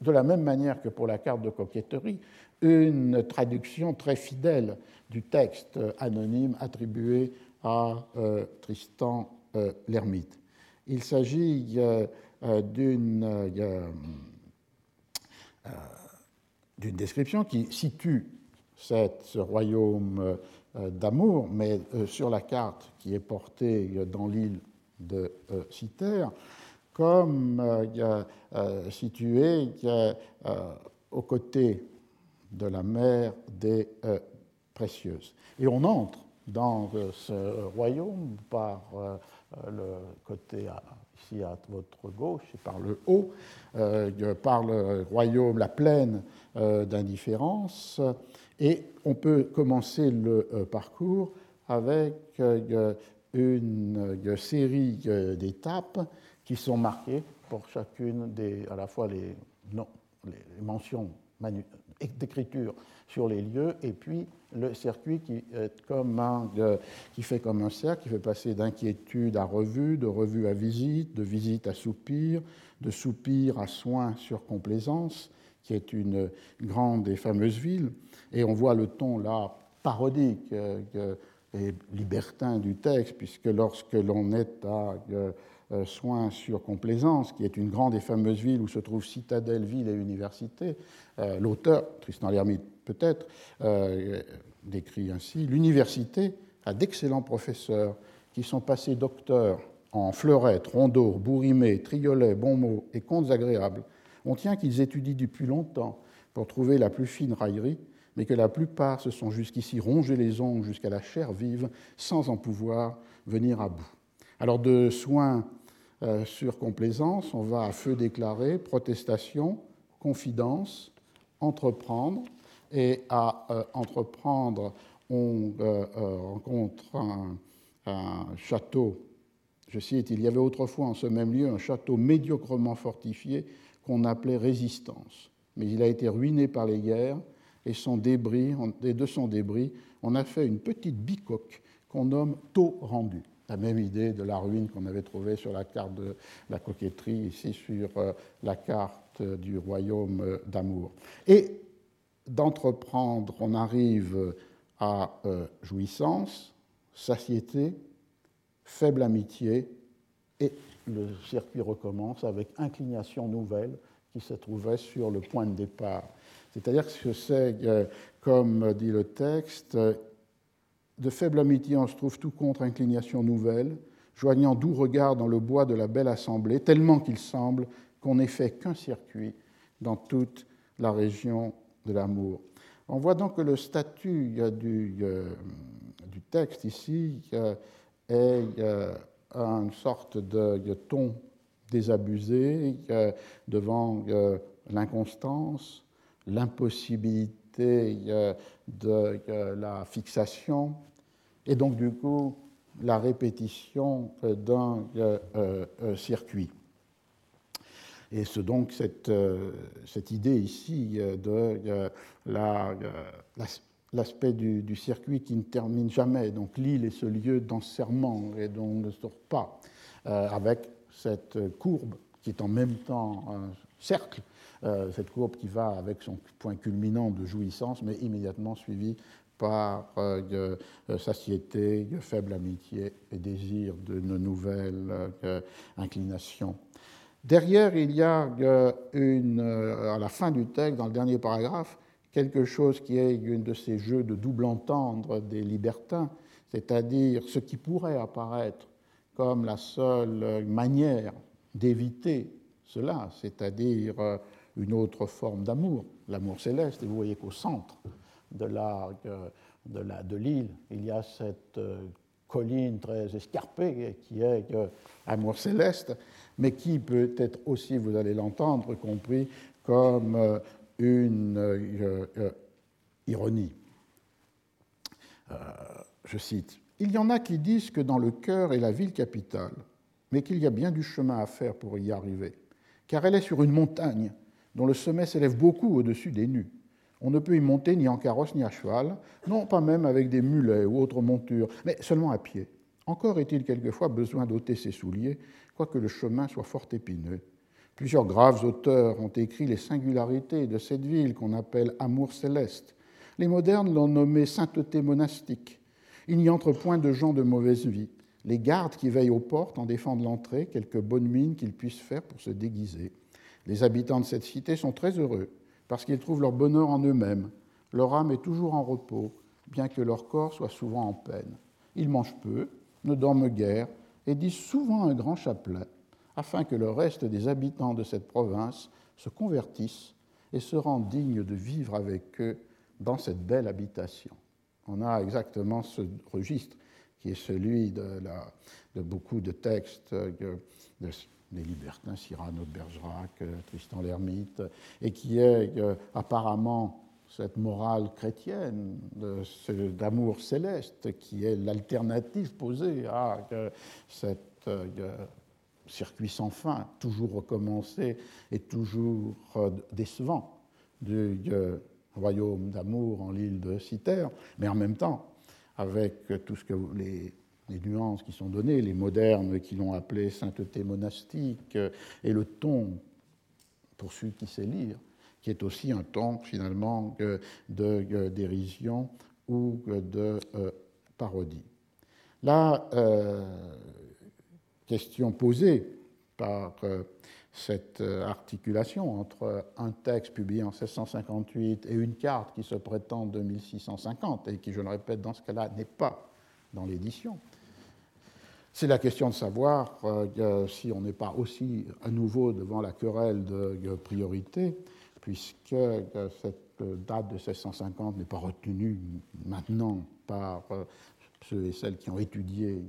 de la même manière que pour la carte de coquetterie, une traduction très fidèle du texte anonyme attribué à Tristan l'Ermite. Il s'agit euh, euh, euh, d'une description qui situe ce royaume d'amour, mais sur la carte qui est portée dans l'île de Citer, comme situé aux côtés de la mer des Précieuses. Et on entre dans ce royaume par le côté ici à votre gauche et par le haut, euh, par le royaume, la plaine euh, d'indifférence. Et on peut commencer le euh, parcours avec une série d'étapes qui sont marquées pour chacune des, à la fois les, non, les mentions d'écriture sur les lieux, et puis le circuit qui, fait comme un cercle, qui fait passer d'inquiétude à revue, de revue à visite, de visite à soupir, de soupir à soin sur complaisance, qui est une grande et fameuse ville. Et on voit le ton là parodique euh, et libertin du texte, puisque lorsque l'on est à euh, euh, soin sur complaisance, qui est une grande et fameuse ville où se trouvent citadelle, ville et université, l'auteur, Tristan L'Hermite, peut-être, euh, décrit ainsi, l'université a d'excellents professeurs qui sont passés docteurs en fleurettes, rondeaux, bourrimés, triolets, bons mots et contes agréables. On tient qu'ils étudient depuis longtemps pour trouver la plus fine raillerie, mais que la plupart se sont jusqu'ici rongés les ongles jusqu'à la chair vive sans en pouvoir venir à bout. Alors de soins euh, sur complaisance, on va à feu déclaré, protestation, confidence, entreprendre, et à euh, entreprendre, on euh, rencontre un, château, je cite, il y avait autrefois en ce même lieu un château médiocrement fortifié qu'on appelait Résistance, mais il a été ruiné par les guerres et, et de son débris, on a fait une petite bicoque qu'on nomme taux rendu. La même idée de la ruine qu'on avait trouvée sur la carte de la coquetterie, ici sur la carte du royaume d'amour. Et d'entreprendre, on arrive à euh, jouissance, satiété, faible amitié, et le circuit recommence avec inclination nouvelle qui se trouvait sur le point de départ. C'est-à-dire que c'est, euh, comme dit le texte, de faible amitié on se trouve tout contre inclination nouvelle, joignant doux regard dans le bois de la belle assemblée, tellement qu'il semble qu'on n'ait fait qu'un circuit dans toute la région de l'amour. On voit donc que le statut du, du texte ici est une sorte de, ton désabusé devant l'inconstance, l'impossibilité de la fixation, et donc du coup la répétition d'un euh, circuit. Et c'est donc cette, euh, cette, idée ici euh, de euh, l'aspect du, circuit qui ne termine jamais, donc l'île est ce lieu d'enserrement et dont on ne sort pas, avec cette courbe qui est en même temps un cercle, cette courbe qui va avec son point culminant de jouissance, mais immédiatement suivi par satiété, faible amitié et désir d'une nouvelle inclination. Derrière, il y a euh, une, euh, à la fin du texte, dans le dernier paragraphe, quelque chose qui est une de ces jeux de double entendre des libertins, c'est-à-dire ce qui pourrait apparaître comme la seule manière d'éviter cela, c'est-à-dire euh, une autre forme d'amour, l'amour céleste. Et vous voyez qu'au centre de l'île, de il y a cette colline très escarpée qui est Amour céleste, mais qui peut être aussi, vous allez l'entendre, compris comme une ironie. je cite Il y en a qui disent que dans le cœur est la ville capitale, mais qu'il y a bien du chemin à faire pour y arriver, car elle est sur une montagne dont le sommet s'élève beaucoup au-dessus des nues. On ne peut y monter ni en carrosse ni à cheval, non pas même avec des mulets ou autres montures, mais seulement à pied. Encore est-il quelquefois besoin d'ôter ses souliers, quoique le chemin soit fort épineux. Plusieurs graves auteurs ont écrit les singularités de cette ville qu'on appelle Amour céleste. Les modernes l'ont nommée sainteté monastique. Il n'y entre point de gens de mauvaise vie. Les gardes qui veillent aux portes en défendent l'entrée, quelques bonnes mines qu'ils puissent faire pour se déguiser. Les habitants de cette cité sont très heureux parce qu'ils trouvent leur bonheur en eux-mêmes. Leur âme est toujours en repos, bien que leur corps soit souvent en peine. Ils mangent peu, ne dorment guère et disent souvent un grand chapelet, afin que le reste des habitants de cette province se convertissent et se rendent dignes de vivre avec eux dans cette belle habitation. On a exactement ce registre qui est celui de, beaucoup de textes des libertins, Cyrano de Bergerac, euh, Tristan l'Hermite, et qui est euh, apparemment cette morale chrétienne d'amour céleste qui est l'alternative posée à euh, cet circuit sans fin, toujours recommencé et toujours décevant du royaume d'amour en l'île de Citer, mais en même temps, avec tout ce que les les nuances qui sont données, les modernes qui l'ont appelé sainteté monastique, euh, et le ton, pour celui qui sait lire, qui est aussi un ton finalement de dérision ou de euh, parodie. La euh, question posée par cette articulation entre un texte publié en 1658 et une carte qui se prétend de 1650 et qui, je le répète, dans ce cas-là, n'est pas dans l'édition, c'est la question de savoir euh, si on n'est pas aussi à nouveau devant la querelle de priorité, puisque euh, cette date de 1650 n'est pas retenue maintenant par euh, ceux et celles qui ont étudié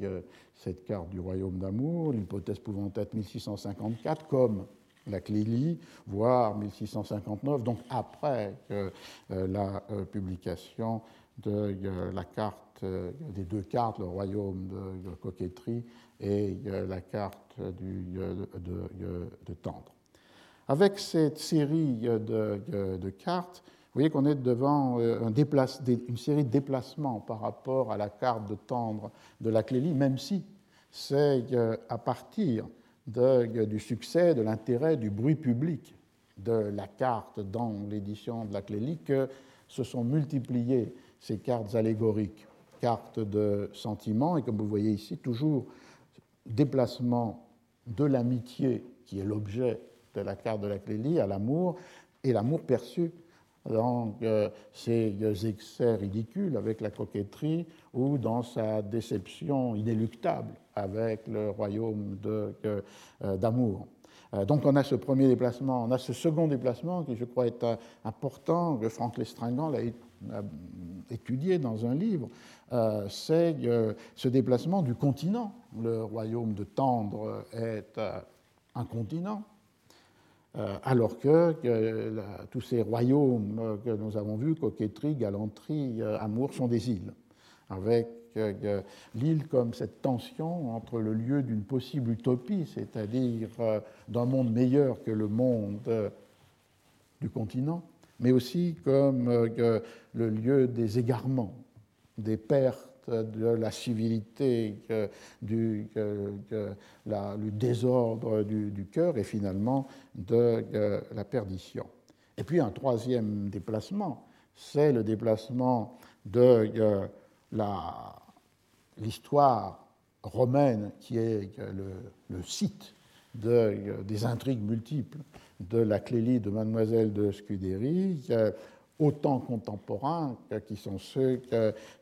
cette carte du royaume d'amour, l'hypothèse pouvant être 1654 comme la Clélie, voire 1659, donc après la publication de la carte euh, des deux cartes, le royaume de, coquetterie et la carte du, de, tendre. Avec cette série de, cartes, vous voyez qu'on est devant euh, une série de déplacements par rapport à la carte de tendre de la Clélie, même si c'est euh, à partir du succès, de l'intérêt, du bruit public de la carte dans l'édition de la Clélie que se sont multipliées ces cartes allégoriques carte de sentiment, et comme vous voyez ici, toujours déplacement de l'amitié, qui est l'objet de la carte de la Clélie, à l'amour, et l'amour perçu dans euh, ses excès ridicules avec la coquetterie ou dans sa déception inéluctable avec le royaume euh, d'amour. Euh, donc on a ce premier déplacement, on a ce second déplacement qui je crois est important, que Franck Lestringant l'a étudié dans un livre, euh, c'est euh, ce déplacement du continent. Le royaume de Tendre est euh, un continent, alors que tous ces royaumes que nous avons vus, coquetterie, galanterie, amour, sont des îles, avec l'île comme cette tension entre le lieu d'une possible utopie, c'est-à-dire d'un monde meilleur que le monde du continent, mais aussi comme le lieu des égarements, des pertes de la civilité, du, désordre du, cœur et finalement de la perdition. Et puis un troisième déplacement, c'est le déplacement de l'histoire romaine qui est le, site des intrigues multiples de la clélie de Mademoiselle de Scudéry, autant contemporains qui sont ceux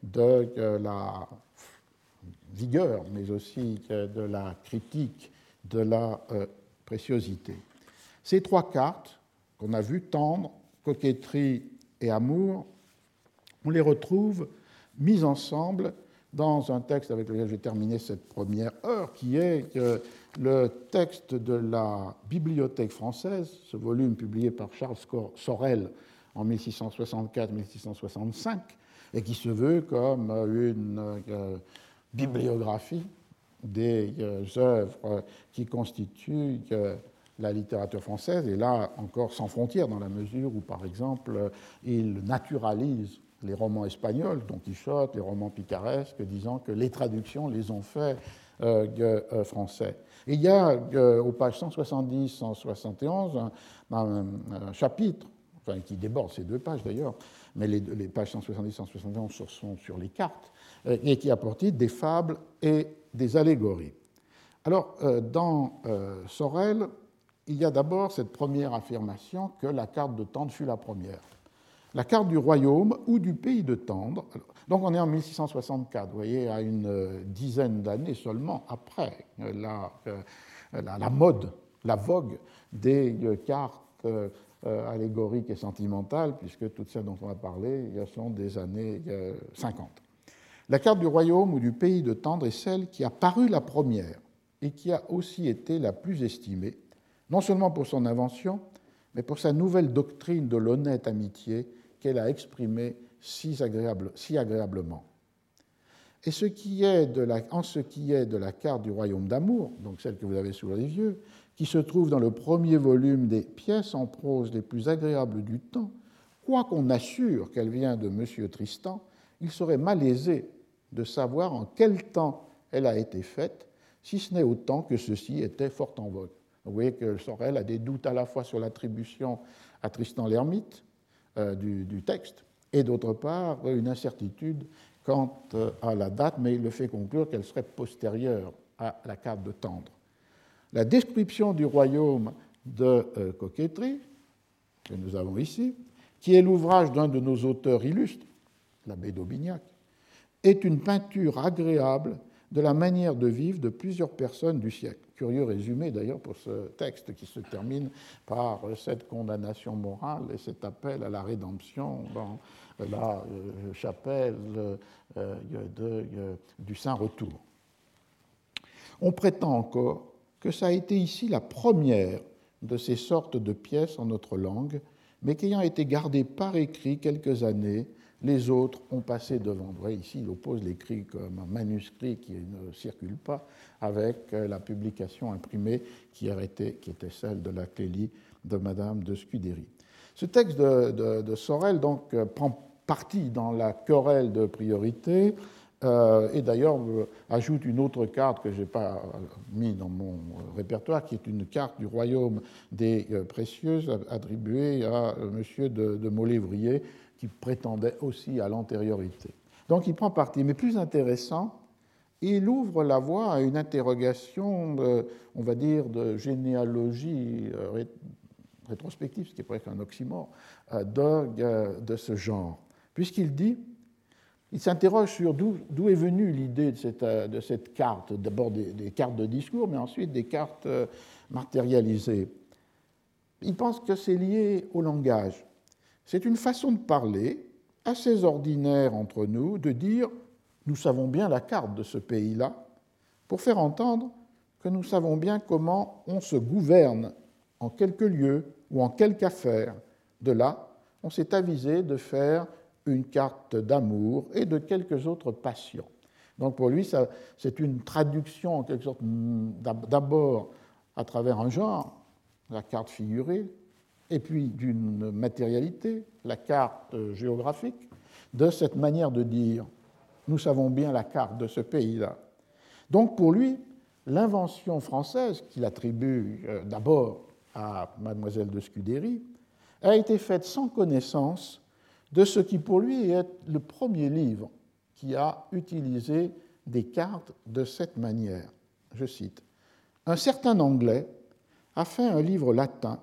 de la vigueur, mais aussi de la critique de la euh, préciosité. Ces trois cartes qu'on a vues, tendre, coquetterie et amour, on les retrouve mises ensemble dans un texte avec lequel j'ai terminé cette première heure, qui est le texte de la Bibliothèque française, ce volume publié par Charles Sorel en 1664-1665, et qui se veut comme une euh, bibliographie des euh, œuvres qui constituent euh, la littérature française, et là encore sans frontières, dans la mesure où, par exemple, il naturalise les romans espagnols, Don Quichotte, les romans picaresques, disant que les traductions les ont faits euh, français. Et il y a aux pages 170-171 un, chapitre, enfin, qui déborde ces deux pages d'ailleurs, mais les, pages 170-171 sont sur les cartes, et qui apportent des fables et des allégories. Alors, euh, dans euh, Sorel, il y a d'abord cette première affirmation que la carte de Tendre fut la première. La carte du royaume ou du pays de Tendre, donc on est en 1664, vous voyez, à une euh, dizaine d'années seulement après la, la, mode, la vogue des cartes allégoriques et sentimentales, puisque toutes celles dont on va parler sont des années 50. La carte du royaume ou du pays de Tendre est celle qui a paru la première et qui a aussi été la plus estimée, non seulement pour son invention, mais pour sa nouvelle doctrine de l'honnête amitié qu'elle a exprimée si, agréable, si agréablement. Et ce qui est en ce qui est de la carte du royaume d'amour, donc celle que vous avez sous les yeux, qui se trouve dans le premier volume des pièces en prose les plus agréables du temps, quoi qu'on assure qu'elle vient de M. Tristan, il serait malaisé de savoir en quel temps elle a été faite, si ce n'est autant que ceci était fort en vogue. Vous voyez que Sorel a des doutes à la fois sur l'attribution à Tristan l'Hermite euh, du, texte, et d'autre part une incertitude quant euh, à la date, mais il le fait conclure qu'elle serait postérieure à la carte de Tendre. La description du royaume de euh, Coquetterie, que nous avons ici, qui est l'ouvrage d'un de nos auteurs illustres, l'abbé d'Aubignac, est une peinture agréable de la manière de vivre de plusieurs personnes du siècle. Curieux résumé d'ailleurs pour ce texte qui se termine par cette condamnation morale et cet appel à la rédemption dans la euh, chapelle euh, du Saint Retour. On prétend encore que ça a été ici la première de ces sortes de pièces en notre langue, mais qu'ayant été gardée par écrit quelques années, les autres ont passé devant. Vous ici, il oppose l'écrit comme un manuscrit qui ne circule pas avec euh, la publication imprimée qui, qui était celle de la Clélie de Madame de Scudéry. Ce texte de, Sorel donc, euh, prend parti dans la querelle de priorité euh, et d'ailleurs ajoute une autre carte que je n'ai pas mis dans mon répertoire, qui est une carte du royaume des précieuses attribuée à M. de, de Molévrier, qui prétendait aussi à l'antériorité. Donc il prend parti. Mais plus intéressant, il ouvre la voie à une interrogation, on va dire, de généalogie euh, rétrospective, ce qui est presque un oxymore, euh, euh, de, ce genre. Puisqu'il dit, il s'interroge sur d'où est venue l'idée de cette, de cette carte, d'abord des, des, cartes de discours, mais ensuite des cartes matérialisées. Il pense que c'est lié au langage. C'est une façon de parler assez ordinaire entre nous, de dire nous savons bien la carte de ce pays-là, pour faire entendre que nous savons bien comment on se gouverne en quelques lieux ou en quelque affaire. De là, on s'est avisé de faire une carte d'amour et de quelques autres passions. Donc pour lui, c'est une traduction en quelque sorte d'abord à travers un genre, la carte figurée, et puis d'une matérialité, la carte géographique, de cette manière de dire nous savons bien la carte de ce pays-là. Donc pour lui, l'invention française, qu'il attribue euh, d'abord à mademoiselle de Scudéry, a été faite sans connaissance de ce qui pour lui est le premier livre qui a utilisé des cartes de cette manière. Je cite, Un certain Anglais a fait un livre latin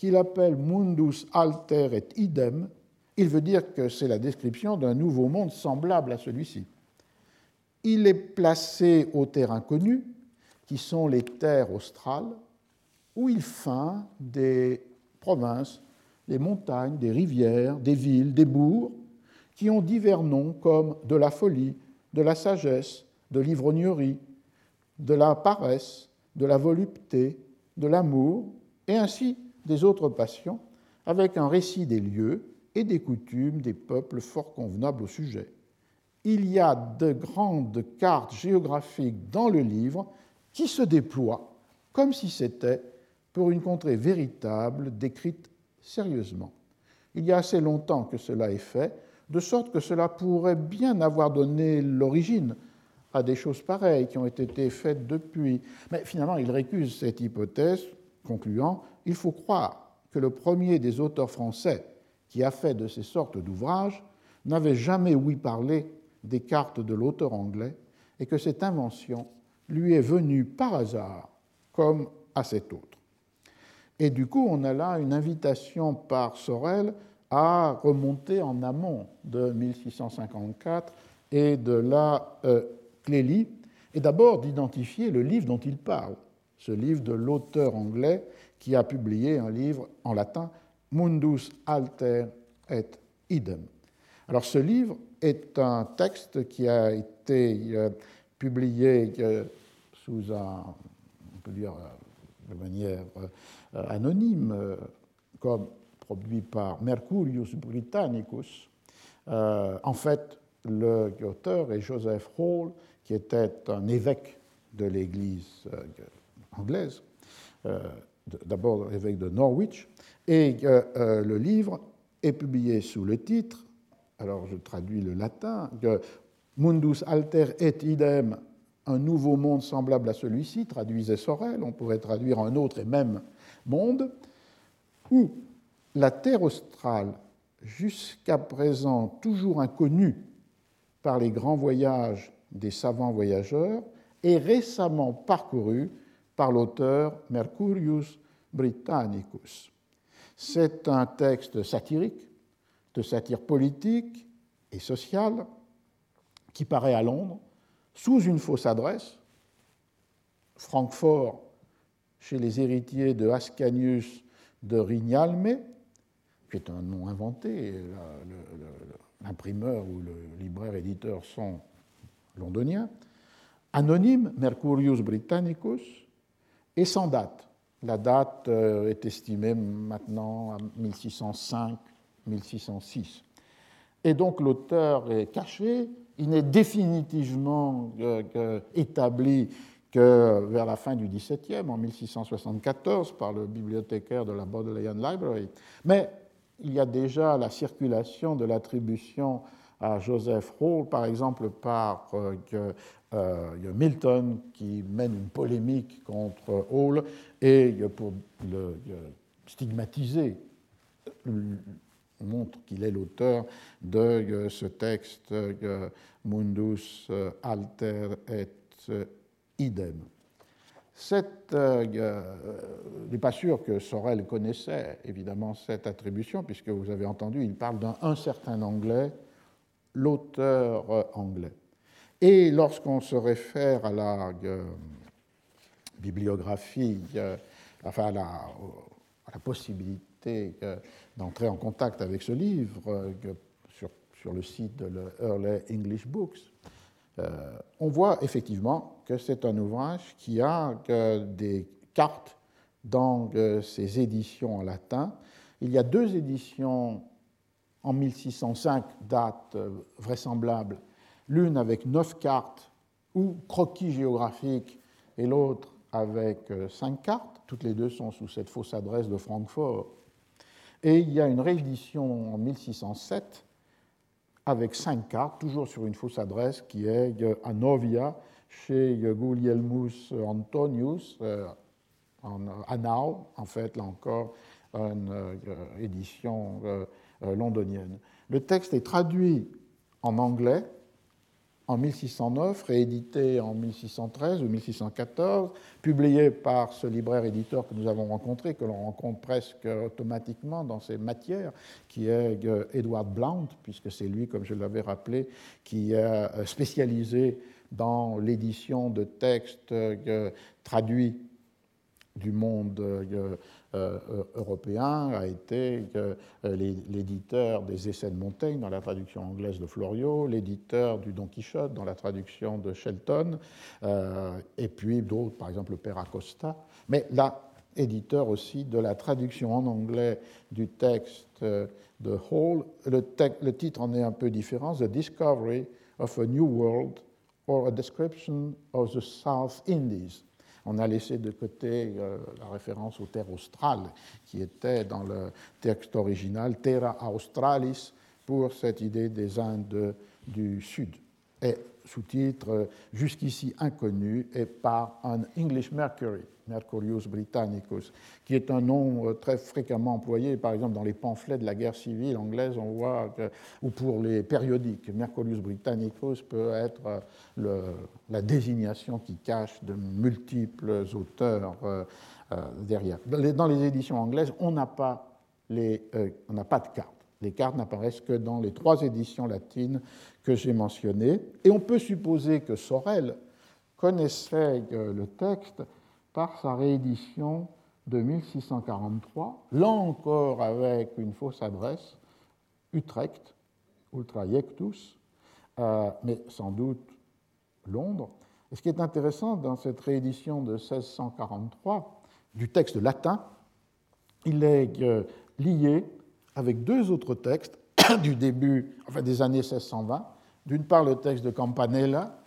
qu'il appelle Mundus alter et idem. Il veut dire que c'est la description d'un nouveau monde semblable à celui-ci. Il est placé aux terres inconnues, qui sont les terres australes, où il feint des provinces, des montagnes, des rivières, des villes, des bourgs, qui ont divers noms comme de la folie, de la sagesse, de l'ivrognerie, de la paresse, de la volupté, de l'amour, et ainsi des autres passions, avec un récit des lieux et des coutumes des peuples fort convenables au sujet. Il y a de grandes cartes géographiques dans le livre qui se déploient comme si c'était pour une contrée véritable décrite sérieusement. Il y a assez longtemps que cela est fait, de sorte que cela pourrait bien avoir donné l'origine à des choses pareilles qui ont été faites depuis. Mais finalement, il récuse cette hypothèse, concluant Il faut croire que le premier des auteurs français qui a fait de ces sortes d'ouvrages n'avait jamais ouï parler des cartes de l'auteur anglais et que cette invention lui est venue par hasard comme à cet autre. Et du coup, on a là une invitation par Sorel à remonter en amont de 1654 et de la euh, Clélie, et d'abord d'identifier le livre dont il parle, ce livre de l'auteur anglais qui a publié un livre en latin, Mundus Alter et Idem. Alors ce livre est un texte qui a été euh, publié euh, sous un, on peut dire euh, de manière anonyme, comme produit par Mercurius Britannicus. en fait, l'auteur est Joseph Hall, qui était un évêque de l'Église anglaise, d'abord évêque de Norwich, et le livre est publié sous le titre alors je traduis le latin, Mundus alter et idem, un nouveau monde semblable à celui-ci, traduisait Sorel, on pourrait traduire un autre et même monde, où la terre australe, jusqu'à présent toujours inconnue par les grands voyages des savants voyageurs, est récemment parcourue par l'auteur Mercurius Britannicus. C'est un texte satirique de satire politique et sociale qui paraît à Londres sous une fausse adresse, Francfort chez les héritiers de Ascanius de Rignalme, qui est un nom inventé, l'imprimeur ou le libraire éditeur sont londoniens, anonyme, Mercurius Britannicus, et sans date. La date euh, est estimée maintenant à 1605 1606. Et donc l'auteur est caché, il n'est définitivement euh, établi que vers la fin du XVIIe, en 1674, par le bibliothécaire de la Bodleian Library. Mais il y a déjà la circulation de l'attribution à Joseph Hall, par exemple par euh, euh, Milton qui mène une polémique contre Hall et pour le stigmatiser montre qu'il est l'auteur de euh, ce texte euh, Mundus euh, alter et idem. Cette, n'est pas sûr que Sorel connaissait évidemment cette attribution, puisque vous avez entendu, il parle d'un certain anglais, l'auteur anglais. Et lorsqu'on se réfère à la bibliographie, enfin à la, possibilité d'entrer en contact avec ce livre euh, sur, le site de l'Early English Books, euh, on voit effectivement que c'est un ouvrage qui a des cartes dans ses éditions en latin. Il y a deux éditions en 1605, date euh, vraisemblable, l'une avec neuf cartes ou croquis géographiques et l'autre avec cinq cartes. Toutes les deux sont sous cette fausse adresse de Francfort et il y a une réédition en 1607 avec cinq cartes, toujours sur une fausse adresse, qui est à Novia, chez Guglielmus Antonius, euh, en Anau, en fait, là encore, une euh, édition euh, londonienne. Le texte est traduit en anglais en 1609, réédité en 1613 ou 1614, publié par ce libraire éditeur que nous avons rencontré, que l'on rencontre presque automatiquement dans ces matières, qui est euh, Edward Blount, puisque c'est lui, comme je l'avais rappelé, qui est euh, spécialisé dans l'édition de textes euh, traduits du monde européen a été l'éditeur des Essais de Montaigne dans la traduction anglaise de Florio, l'éditeur du Don Quichotte dans la traduction de Shelton, et puis d'autres, par exemple le Père Acosta. Mais là, aussi de la traduction en anglais du texte de Hall. Le, titre en est un peu différent, The Discovery of a New World or a Description of the South Indies. On a laissé de côté euh, la référence aux terres australes qui était dans le texte original, Terra Australis, pour cette idée des Indes du Sud. Et sous-titre jusqu'ici inconnu et par un English Mercury, Mercurius Britannicus, qui est un nom euh, très fréquemment employé, par exemple dans les pamphlets de la guerre civile anglaise, on voit, ou pour les périodiques, Mercurius Britannicus peut être euh, la désignation qui cache de multiples auteurs euh, derrière. Dans les éditions anglaises, on n'a pas, pas de carte. Les cartes n'apparaissent que dans les trois éditions latines que j'ai mentionnées. Et on peut supposer que Sorel connaissait le texte par sa réédition de 1643, là encore avec une fausse adresse, Utrecht, Ultra Iectus, euh, mais sans doute Londres. Et ce qui est intéressant dans cette réédition de 1643 du texte latin, il est euh, lié avec deux autres textes du début, enfin des années 1620. D'une part, le texte de Campanella,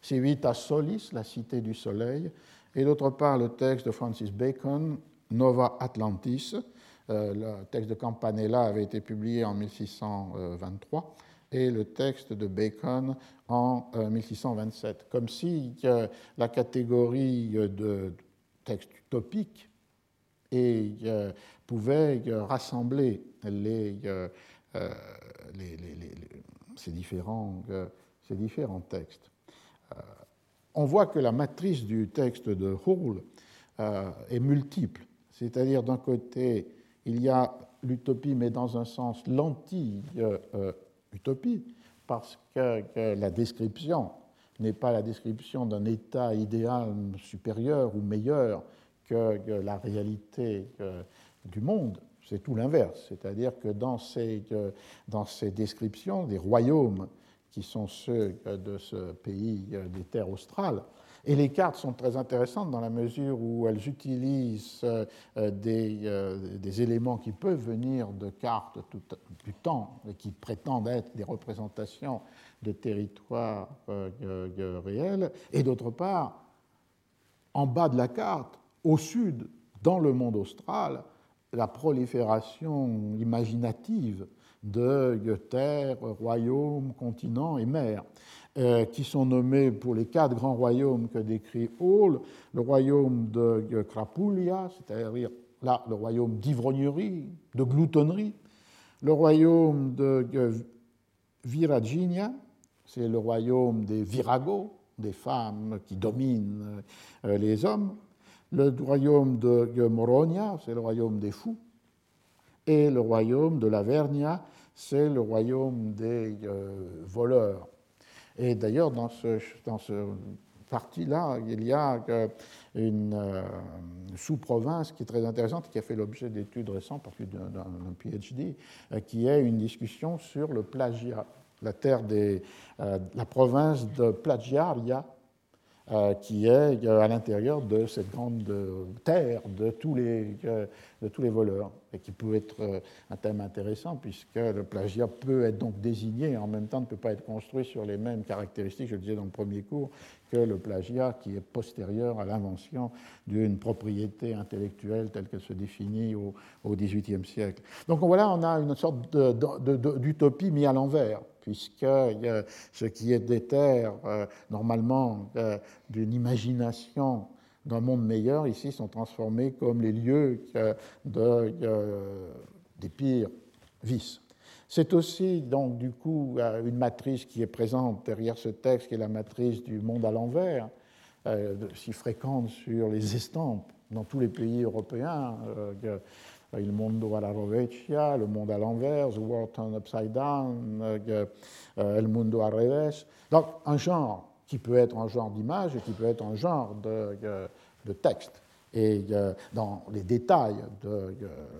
Civita Solis, la cité du soleil, et d'autre part, le texte de Francis Bacon, Nova Atlantis. Euh, le texte de Campanella avait été publié en 1623 et le texte de Bacon en 1627. Euh, Comme si la catégorie de texte utopique pouvait rassembler euh, euh, euh, ces, différents, textes. On voit que la matrice du texte de Hall est multiple, c'est-à-dire d'un côté, il y a l'utopie, mais dans un sens l'anti-utopie, parce que, la description n'est pas la description d'un état idéal supérieur ou meilleur que la réalité du monde, c'est tout l'inverse. C'est-à-dire que dans ces, dans ces descriptions des royaumes qui sont ceux de ce pays euh, des terres australes, et les cartes sont très intéressantes dans la mesure où elles utilisent euh, des, euh, des éléments qui peuvent venir de cartes tout, du temps et qui prétendent être des représentations de territoires réels. Et d'autre part, en bas de la carte, au sud, dans le monde austral, la prolifération imaginative de terres, royaumes, continents et mers, euh, qui sont nommés pour les quatre grands royaumes que décrit Hall, le royaume de Crapulia, c'est-à-dire là le royaume d'ivrognerie, de gloutonnerie, le royaume de Viraginia, c'est le royaume des viragos, des femmes qui dominent euh, les hommes, le royaume de Moronia, c'est le royaume des fous, et le royaume de Lavernia, c'est le royaume des euh, voleurs. Et d'ailleurs, dans ce, dans ce partie-là, il y a euh, une euh, sous-province qui est très intéressante, qui a fait l'objet d'études récentes, parce d'un PhD, qui est une discussion sur le plagiat. La terre des, la province de Plagiaria, qui est euh, à l'intérieur de cette grande euh, terre de tous, les, de tous les voleurs, et qui peut être un thème intéressant, puisque le plagiat peut être donc désigné, et en même temps ne peut pas être construit sur les mêmes caractéristiques, je le disais dans le premier cours, que le plagiat qui est postérieur à l'invention d'une propriété intellectuelle telle qu'elle se définit au XVIIIe siècle. Donc voilà, on a une sorte d'utopie mise à l'envers puisque ce qui est des terres, euh, normalement, euh, d'une imagination d'un monde meilleur, ici, sont transformés comme les lieux de, des pires vices. C'est aussi, donc, du coup, euh, une matrice qui est présente derrière ce texte, qui est la matrice du monde à l'envers, si fréquente sur les estampes dans tous les pays européens. Il mondo alla rovescia, le monde à l'envers, the world turned upside down, euh, euh, el mundo al revés. Donc un genre qui peut être un genre d'image et qui peut être un genre de, de texte. Et dans les détails de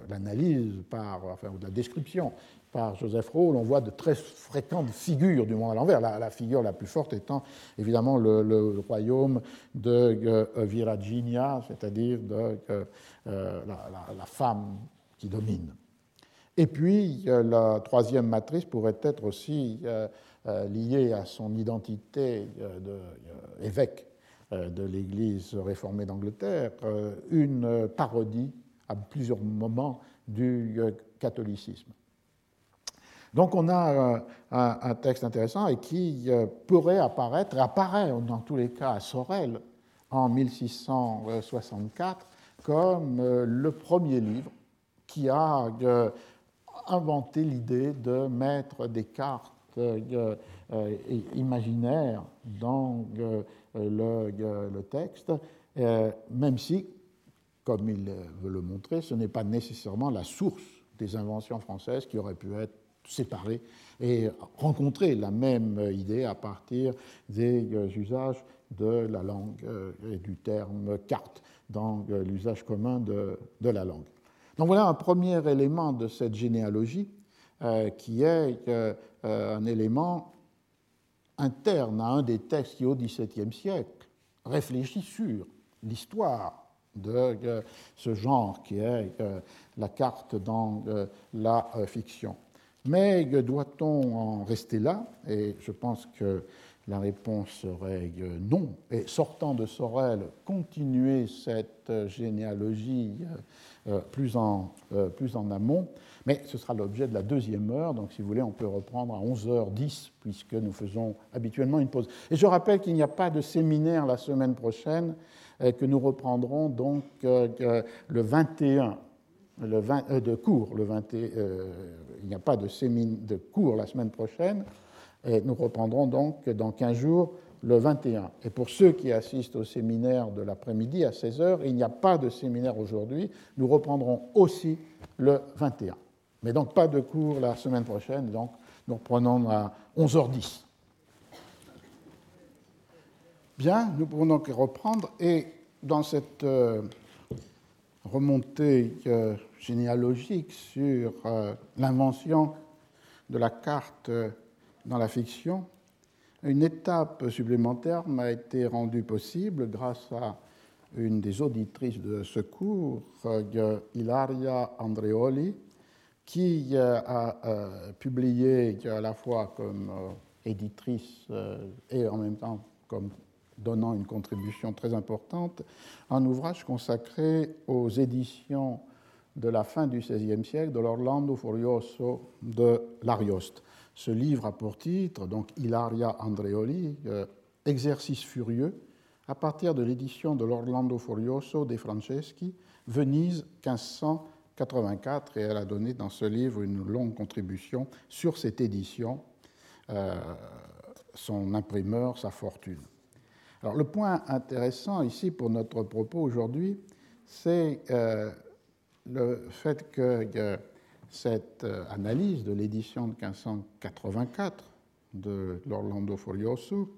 l'analyse par, ou de la description par Joseph Roll, on voit de très fréquentes figures du monde à l'envers, la, figure la plus forte étant évidemment le, royaume de Viraginia, c'est-à-dire de la, femme qui domine. Et puis, la troisième matrice pourrait être aussi euh, liée à son identité d'évêque euh, de l'Église réformée d'Angleterre, euh, une parodie à plusieurs moments du catholicisme. Donc on a un, texte intéressant et qui pourrait apparaître, apparaît dans tous les cas à Sorel en 1664 comme le premier livre qui a inventé l'idée de mettre des cartes euh, euh, imaginaire dans euh, le, texte, même si, comme il veut le montrer, ce n'est pas nécessairement la source des inventions françaises qui auraient pu être séparées et rencontrer la même idée à partir des usages de la langue et du terme carte dans l'usage commun de, la langue. Donc voilà un premier élément de cette généalogie qui est euh, un élément interne à un des textes qui, au XVIIe siècle, réfléchit sur l'histoire de euh, ce genre qui est euh, la carte dans la fiction. Mais doit-on en rester là? Et je pense que la réponse serait non. Et sortant de Sorel, continuer cette généalogie plus en, plus en amont, mais ce sera l'objet de la deuxième heure, donc si vous voulez, on peut reprendre à 11h10, puisque nous faisons habituellement une pause. Et je rappelle qu'il n'y a pas de séminaire la semaine prochaine, et que nous reprendrons donc euh, euh, le 21 le 20, euh, de cours. Le 20, il n'y a pas de, de cours la semaine prochaine. Et nous reprendrons donc dans 15 jours le 21. Et pour ceux qui assistent au séminaire de l'après-midi à 16h, il n'y a pas de séminaire aujourd'hui. Nous reprendrons aussi le 21. Mais donc pas de cours la semaine prochaine, donc nous reprenons à 11h10. Bien, nous pouvons donc reprendre et dans cette euh, remontée euh, généalogique sur euh, l'invention de la carte dans la fiction, une étape supplémentaire m'a été rendue possible grâce à une des auditrices de secours, Ilaria Andreoli, qui euh, a euh, publié à la fois comme euh, éditrice et en même temps comme donnant une contribution très importante, un ouvrage consacré aux éditions de la fin du XVIe siècle de l'Orlando Furioso de L'Arioste. Ce livre a pour titre, donc Ilaria Andreoli, Exercice furieux, à partir de l'édition de l'Orlando Furioso de Franceschi, Venise 1500 84 et elle a donné dans ce livre une longue contribution sur cette édition, euh, son imprimeur, sa fortune. Alors le point intéressant ici pour notre propos aujourd'hui, c'est euh, le fait que cette euh, analyse de l'édition de 1584 de l'Orlando Folioso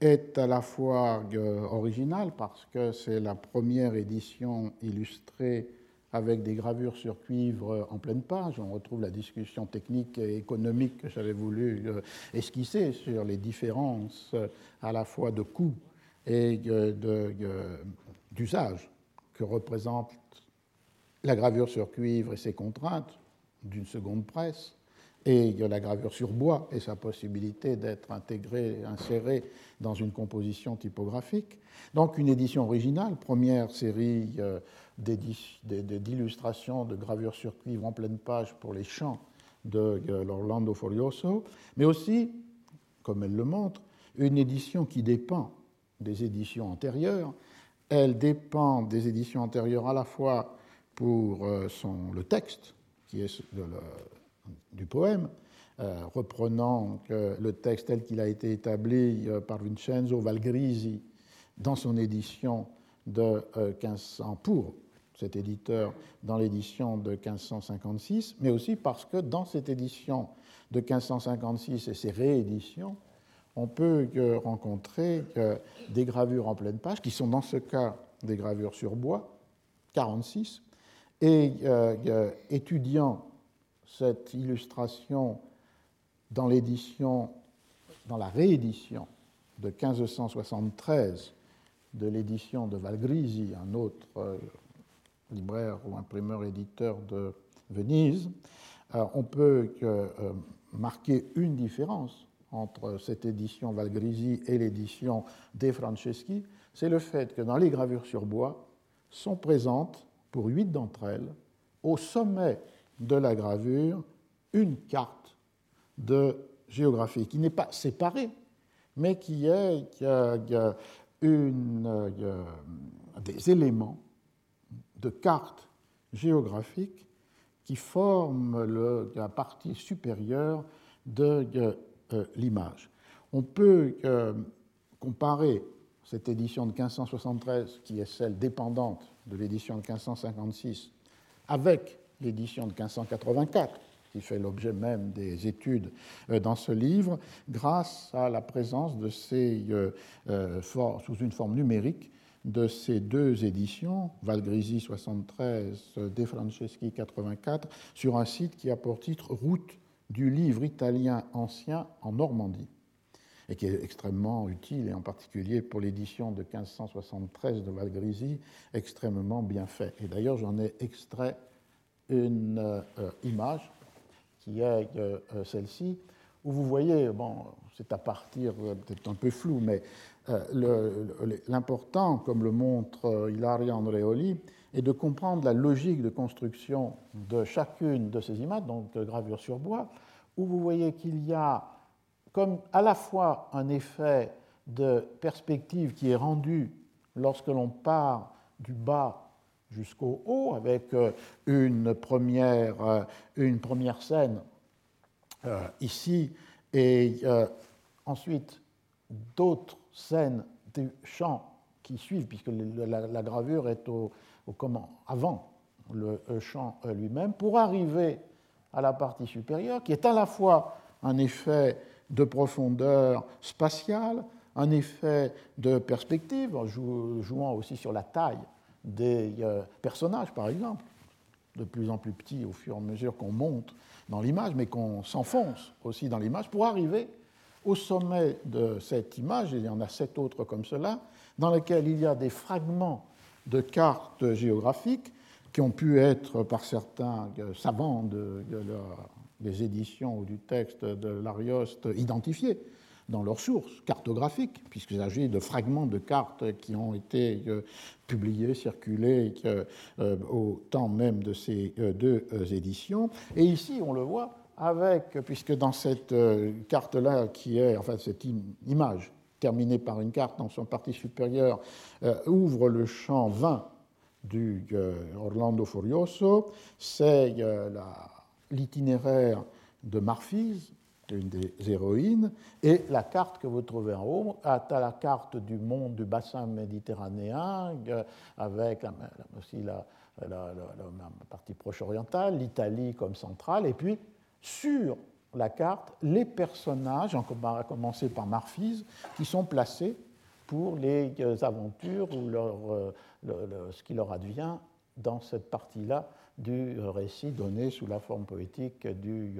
est à la fois originale parce que c'est la première édition illustrée avec des gravures sur cuivre en pleine page. On retrouve la discussion technique et économique que j'avais voulu euh, esquisser sur les différences euh, à la fois de coût et euh, d'usage que représente la gravure sur cuivre et ses contraintes d'une seconde presse, et la gravure sur bois et sa possibilité d'être intégrée, insérée dans une composition typographique. Donc une édition originale, première série d'illustrations de gravures sur cuivre en pleine page pour les chants de l'Orlando Furioso, mais aussi, comme elle le montre, une édition qui dépend des éditions antérieures. Elle dépend des éditions antérieures à la fois pour euh, son, le texte, qui est du poème, euh, reprenant le texte tel qu'il a été établi euh, par Vincenzo Valgrisi dans son édition de 1500 pour cet éditeur dans l'édition de 1556, mais aussi parce que dans cette édition de 1556 et ses rééditions, on peut rencontrer des gravures en pleine page, qui sont dans ce cas des gravures sur bois, 46 et étudiant cette illustration dans la réédition de 1573 de l'édition de Valgrisi, un autre euh, libraire ou imprimeur éditeur de Venise, euh, on peut euh, marquer une différence entre cette édition Valgrisi et l'édition De Franceschi, c'est le fait que dans les gravures sur bois sont présentes, pour huit d'entre elles, au sommet de la gravure, une carte de géographie qui n'est pas séparée, mais qui est une, des éléments de cartes géographiques qui forment la partie supérieure de euh, l'image. On peut euh, comparer cette édition de 1573, qui est celle dépendante de l'édition de 1556, avec l'édition de 1584, qui fait l'objet même des études euh, dans ce livre, grâce à la présence de ces, euh, euh, sous une forme numérique de ces deux éditions, Valgrisi 73, De Franceschi 84, sur un site qui a pour titre Route du livre italien ancien en Normandie et qui est extrêmement utile, et en particulier pour l'édition de 1573 de Valgrisi, extrêmement bien fait. Et d'ailleurs, j'en ai extrait une image qui est euh, euh, celle-ci, où vous voyez, bon, c'est à partir, euh, peut-être un peu flou, mais l'important, comme le montre Ilaria Andreoli, est de comprendre la logique de construction de chacune de ces images, donc gravure sur bois, où vous voyez qu'il y a comme à la fois un effet de perspective qui est rendu lorsque l'on part du bas jusqu'au haut, avec euh, une première, euh, une première scène euh, ici, et ensuite d'autres scènes du chant qui suivent, puisque la, gravure est au, comment, avant le chant lui-même, pour arriver à la partie supérieure, qui est à la fois un effet de profondeur spatiale, un effet de perspective, jouant aussi sur la taille des euh, personnages, par exemple, de plus en plus petits au fur et à mesure qu'on monte dans l'image, mais qu'on s'enfonce aussi dans l'image pour arriver au sommet de cette image, il y en a sept autres comme cela, dans lesquels il y a des fragments de cartes géographiques qui ont pu être par certains euh, savants des éditions ou du texte de l'Arioste identifiés dans leurs sources cartographiques, puisqu'il s'agit de fragments de cartes qui ont été euh, publiés, circulés euh, au temps même de ces euh, deux éditions. Et ici, on le voit avec, puisque dans cette carte-là, qui est, enfin, cette image terminée par une carte dans son partie supérieure, ouvre le champ 20 du Orlando Furioso, c'est l'itinéraire de Marfise, une des héroïnes, et la carte que vous trouvez en haut. À la carte du monde du bassin méditerranéen, euh, avec aussi la, partie proche-orientale, l'Italie comme centrale, et puis sur la carte, les personnages, à commencer par Marfise, qui sont placés pour les euh, aventures ou euh, ce qui leur advient dans cette partie-là du récit donné sous la forme poétique du,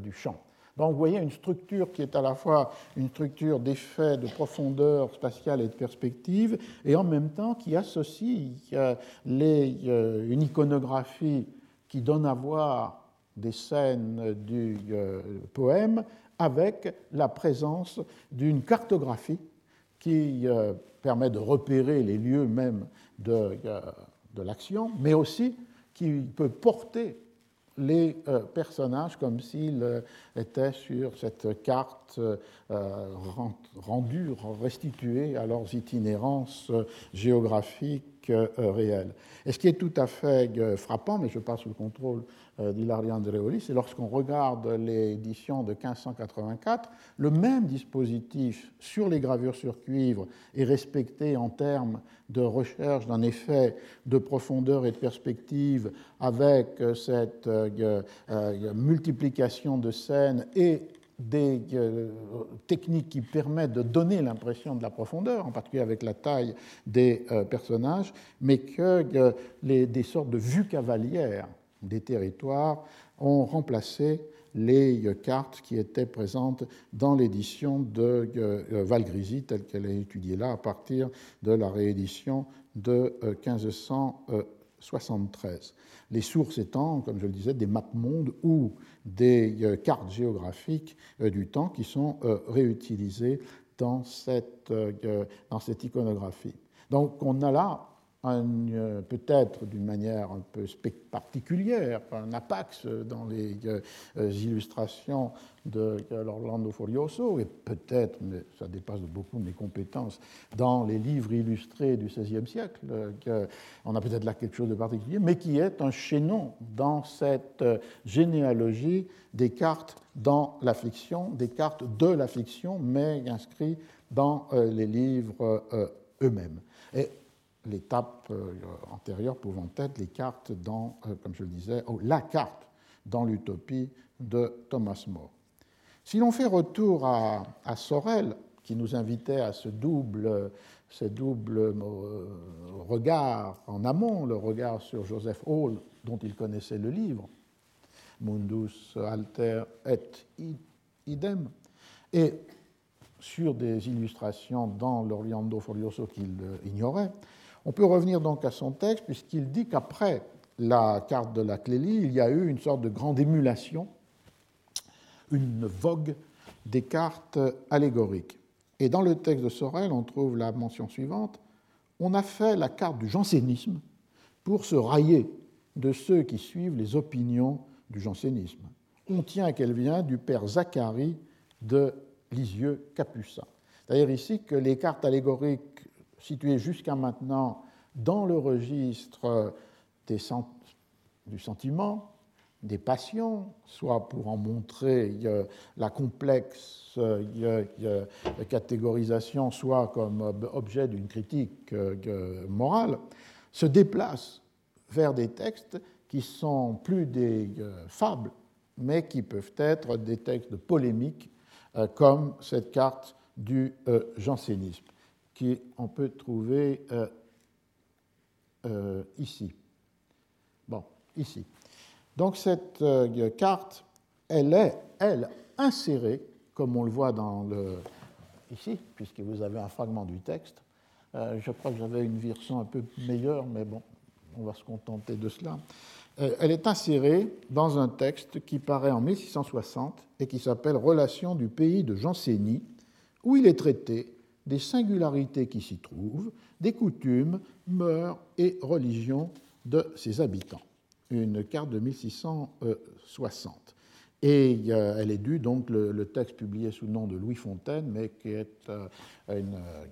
du chant. Donc vous voyez une structure qui est à la fois une structure d'effet, de profondeur spatiale et de perspective, et en même temps qui associe euh, euh, une iconographie qui donne à voir des scènes du euh, poème avec la présence d'une cartographie qui permet de repérer les lieux même de, de l'action, mais aussi qui peut porter les euh, personnages comme s'ils euh, étaient sur cette carte euh, rendue, restituée à leurs itinérances géographiques réelles. Et ce qui est tout à fait frappant, mais je passe sous le contrôle d'Hilaria Andreoli, c'est lorsqu'on regarde l'édition de 1584, le même dispositif sur les gravures sur cuivre est respecté en termes de recherche d'un effet de profondeur et de perspective avec cette euh, euh, multiplication de scènes et des euh, techniques qui permettent de donner l'impression de la profondeur, en particulier avec la taille des euh, personnages, mais que euh, des sortes de vues cavalières des territoires ont remplacé les cartes qui étaient présentes dans l'édition de Valgrisi, telle qu'elle est étudiée là, à partir de la réédition de 1573 les sources étant, comme je le disais, des maps mondes ou des euh, cartes géographiques euh, du temps qui sont euh, réutilisées dans cette, dans cette iconographie. Donc on a là peut-être d'une manière un peu particulière, un apax dans les euh, illustrations de l'Orlando Furioso, et peut-être, mais ça dépasse beaucoup mes compétences, dans les livres illustrés du XVIe siècle. on a peut-être là quelque chose de particulier, mais qui est un chaînon dans cette euh, généalogie des cartes dans la fiction, des cartes de la fiction, mais inscrites dans les livres eux-mêmes. Et l'étape euh, antérieure pouvant être les cartes dans, euh, comme je le disais, oh, la carte dans l'utopie de Thomas More. Si l'on fait retour à, Sorel, qui nous invitait à ce double, ce double euh, regard en amont, le regard sur Joseph Hall, dont il connaissait le livre, Mundus alter et idem, et sur des illustrations dans l'Oriando Furioso qu'il ignorait, on peut revenir donc à son texte, puisqu'il dit qu'après la carte de la Clélie, il y a eu une sorte de grande émulation, une vogue des cartes allégoriques. Et dans le texte de Sorel, on trouve la mention suivante On a fait la carte du jansénisme pour se railler de ceux qui suivent les opinions du jansénisme. On tient qu'elle vient du père Zacharie de Lisieux Capucin. C'est-à-dire ici que les cartes allégoriques situé jusqu'à maintenant dans le registre du sentiment, des passions, soit pour en montrer la complexe catégorisation, soit comme objet d'une critique euh, morale, se déplace vers des textes qui sont plus des euh, fables, mais qui peuvent être des textes polémiques, euh, comme cette carte du jansénisme qu'on peut trouver euh, euh, ici. Bon, ici. Donc cette euh, carte, elle est, elle, insérée, comme on le voit dans le, ici, puisque vous avez un fragment du texte. je crois que j'avais une version un peu meilleure, mais bon, on va se contenter de cela. elle est insérée dans un texte qui paraît en 1660 et qui s'appelle Relations du pays de Jansénie, où il est traité des singularités qui s'y trouvent, des coutumes, mœurs et religions de ses habitants. Une carte de 1660. Et euh, elle est due, donc, le, texte publié sous le nom de Louis Fontaine, mais qui est, euh, une, euh,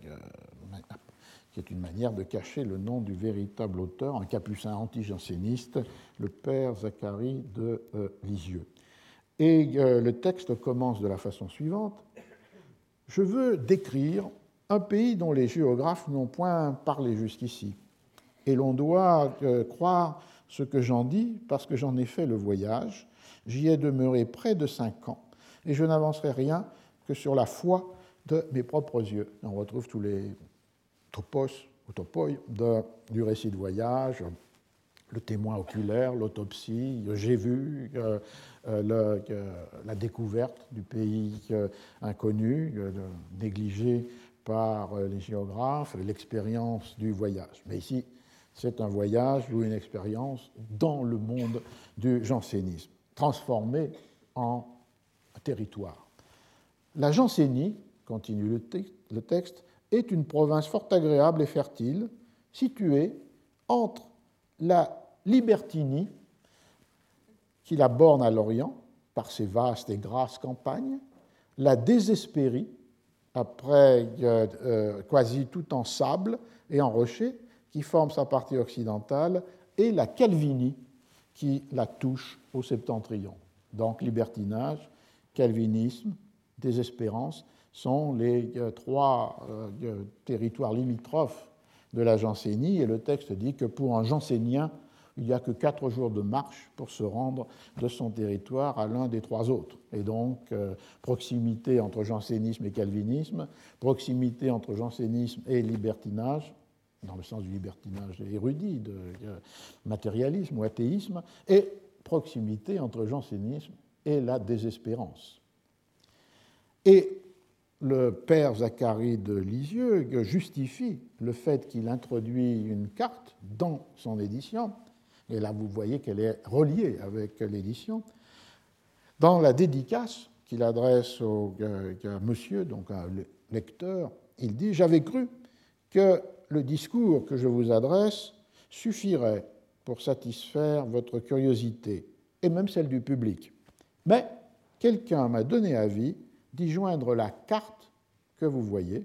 qui est une manière de cacher le nom du véritable auteur, un capucin anti-janséniste, le père Zacharie de Lisieux. Et le texte commence de la façon suivante. Je veux décrire un pays dont les géographes n'ont point parlé jusqu'ici. Et l'on doit euh, croire ce que j'en dis parce que j'en ai fait le voyage. J'y ai demeuré près de cinq ans et je n'avancerai rien que sur la foi de mes propres yeux. On retrouve tous les topos ou du récit de voyage, le témoin oculaire, l'autopsie, j'ai vu euh, euh, la découverte du pays inconnu, négligé par euh, les géographes, l'expérience du voyage. Mais ici, c'est un voyage ou une expérience dans le monde du jansénisme, transformé en territoire. La Jansénie, continue le, texte, est une province fort agréable et fertile, située entre la Libertinie, qui la borne à l'Orient par ses vastes et grasses campagnes, la Désespérie, après euh, quasi tout en sable et en rocher, qui forme sa partie occidentale, et la Calvinie, qui la touche au septentrion. Donc libertinage, calvinisme, désespérance sont les euh, trois euh, territoires limitrophes de la jansénie, et le texte dit que pour un jansénien, il n'y a que quatre jours de marche pour se rendre de son territoire à l'un des trois autres. Et donc, euh, proximité entre jansénisme et calvinisme, proximité entre jansénisme et libertinage, dans le sens du libertinage érudit, de euh, matérialisme ou athéisme, et proximité entre jansénisme et la désespérance. Et le père Zacharie de Lisieux justifie le fait qu'il introduit une carte dans son édition, et là vous voyez qu'elle est reliée avec l'édition, dans la dédicace qu'il adresse au, à monsieur, donc à lecteur, il dit J'avais cru que le discours que je vous adresse suffirait pour satisfaire votre curiosité, et même celle du public. Mais quelqu'un m'a donné avis d'y joindre la carte que vous voyez.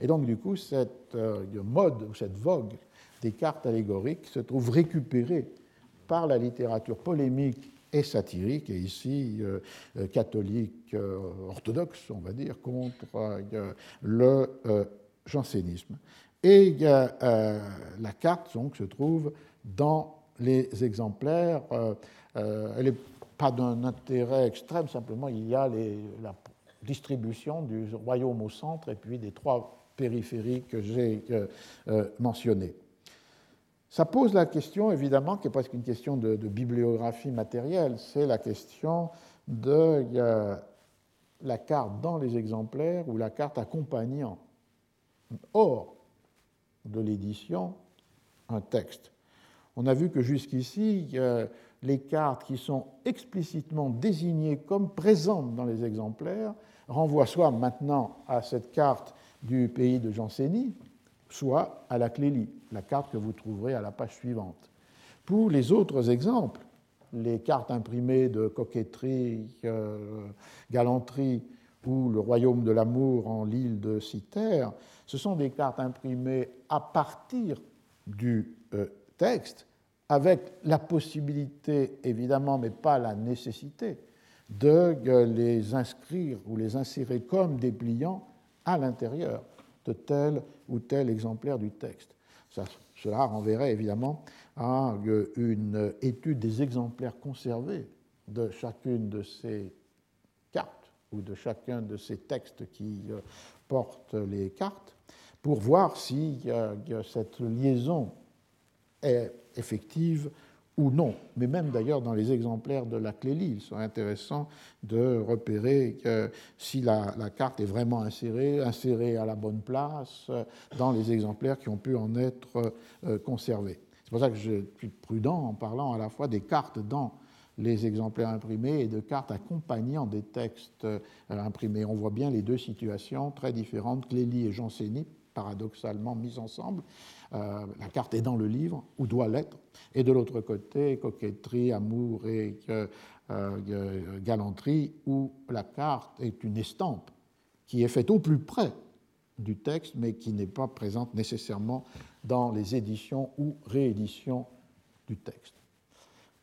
Et donc, du coup, cette euh, mode ou cette vogue des cartes allégoriques se trouve récupérée par la littérature polémique et satirique, et ici euh, euh, catholique orthodoxe, on va dire, contre le jansénisme. Et la carte donc, se trouve dans les exemplaires. elle n'est pas d'un intérêt extrême, simplement il y a la distribution du royaume au centre et puis des trois périphéries que j'ai euh, euh, mentionnées. Ça pose la question, évidemment, qui est presque une question de, bibliographie matérielle, c'est la question de la carte dans les exemplaires ou la carte accompagnant, hors de l'édition, un texte. On a vu que jusqu'ici, les cartes qui sont explicitement désignées comme présentes dans les exemplaires renvoie soit maintenant à cette carte du pays de Jansénie, soit à la Clélie, la carte que vous trouverez à la page suivante. Pour les autres exemples, les cartes imprimées de coquetterie, euh, galanterie ou le royaume de l'amour en l'île de Citerre, ce sont des cartes imprimées à partir du euh, texte, avec la possibilité, évidemment, mais pas la nécessité, de les inscrire ou les insérer comme dépliants à l'intérieur de tel ou tel exemplaire du texte. cela renverrait évidemment à une étude des exemplaires conservés de chacune de ces cartes ou de chacun de ces textes qui euh, portent les cartes pour voir si cette liaison est effective ou non. Mais même d'ailleurs dans les exemplaires de la Clélie, il serait intéressant de repérer si la, carte est vraiment insérée, insérée à la bonne place euh, dans les exemplaires qui ont pu en être euh, conservés. C'est pour ça que je suis prudent en parlant à la fois des cartes dans les exemplaires imprimés et de cartes accompagnant des textes euh, imprimés. On voit bien les deux situations très différentes, Clélie et Jansénie, paradoxalement mises ensemble. Euh, la carte est dans le livre, ou doit l'être, et de l'autre côté, coquetterie, amour et euh, euh, galanterie, où la carte est une estampe qui est faite au plus près du texte, mais qui n'est pas présente nécessairement dans les éditions ou rééditions du texte.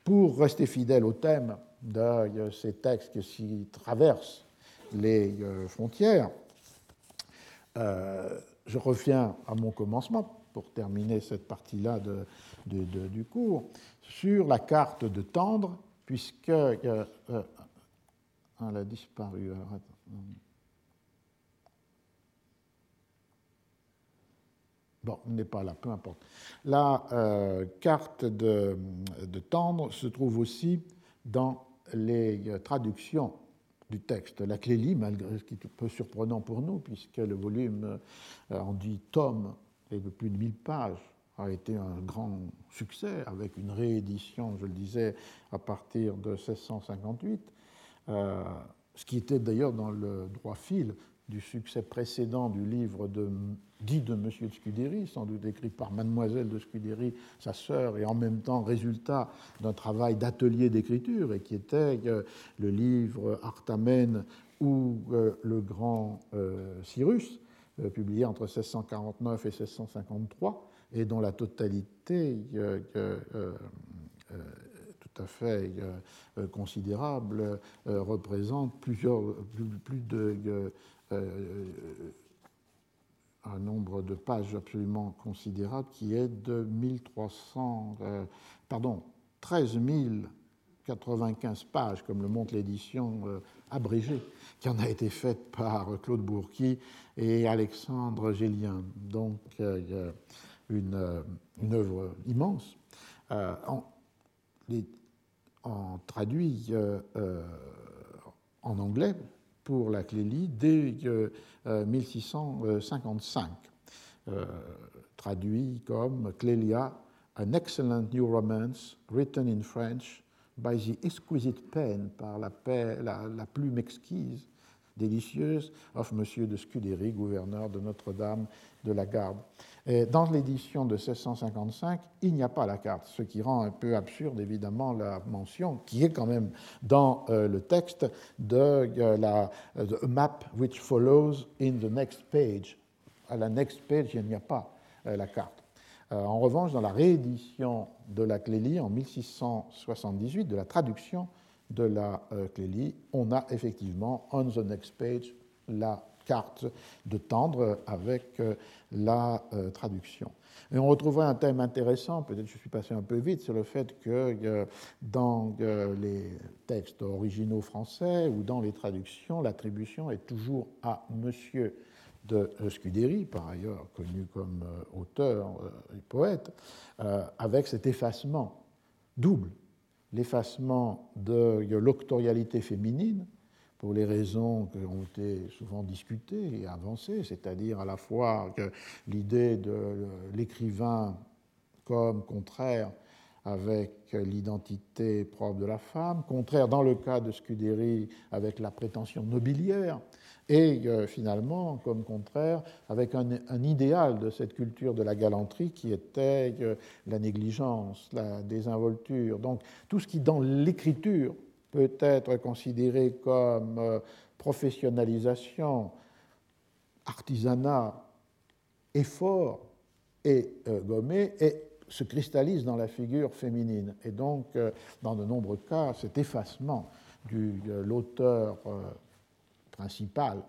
Pour rester fidèle au thème de ces textes qui traversent les frontières, je reviens à mon commencement pour terminer cette partie-là de, du cours, sur la carte de Tendre, puisque euh, euh, elle a disparu. Bon, on n'est pas là, peu importe. La euh, carte de, de, Tendre se trouve aussi dans les traductions du texte. La Clélie, malgré ce qui est un peu surprenant pour nous, puisque le volume en dit tome et de plus de 1000 pages, a été un grand succès, avec une réédition, je le disais, à partir de 1658, euh, ce qui était d'ailleurs dans le droit fil du succès précédent du livre de, dit de M. de Scudéry, sans doute écrit par mademoiselle de Scudéry, sa sœur, et en même temps résultat d'un travail d'atelier d'écriture, et qui était euh, le livre Artamène ou euh, le grand Cyrus, publié entre 1649 et 1653, et dont la totalité euh, euh, tout à fait considérable représente plusieurs, plus, de un nombre de pages absolument considérable qui est de 1300, pardon, 13 095 pages, comme le montre l'édition abrégée, qui en a été faite par Claude Bourqui et Alexandre Gélien. Donc, une, une œuvre immense. En, en, traduit en anglais pour la Clélie dès 1655, euh, euh, traduit comme Clélia, an excellent new romance written in French by the exquisite pen, par la, plume exquise, délicieuse, of Monsieur de Scudéry, gouverneur de Notre-Dame de la Garde dans l'édition de 1655, il n'y a pas la carte, ce qui rend un peu absurde évidemment la mention, qui est quand même dans euh, le texte, de euh, la map which follows in the next page. À la next page, il n'y a pas euh, la carte. En revanche, dans la réédition de la Clélie en 1678, de la traduction de la Clélie, on a effectivement on the next page la carte de tendre avec euh, la euh, traduction. Et on retrouvera un thème intéressant, peut-être je suis passé un peu vite, sur le fait que euh, dans les textes originaux français ou dans les traductions, l'attribution est toujours à monsieur de Scudéry, par ailleurs connu comme auteur et poète, avec cet effacement double, l'effacement de l'octorialité féminine, pour les raisons qui ont été souvent discutées et avancées, c'est-à-dire à la fois l'idée de l'écrivain comme contraire avec l'identité propre de la femme, contraire dans le cas de Scudéry avec la prétention nobiliaire, et euh, finalement comme contraire avec un, idéal de cette culture de la galanterie qui était euh, la négligence, la désinvolture. Donc tout ce qui dans l'écriture peut être considéré comme euh, professionnalisation, artisanat, effort et gommé, et se cristallise dans la figure féminine. Et donc, dans de nombreux cas, cet effacement de l'auteur principal,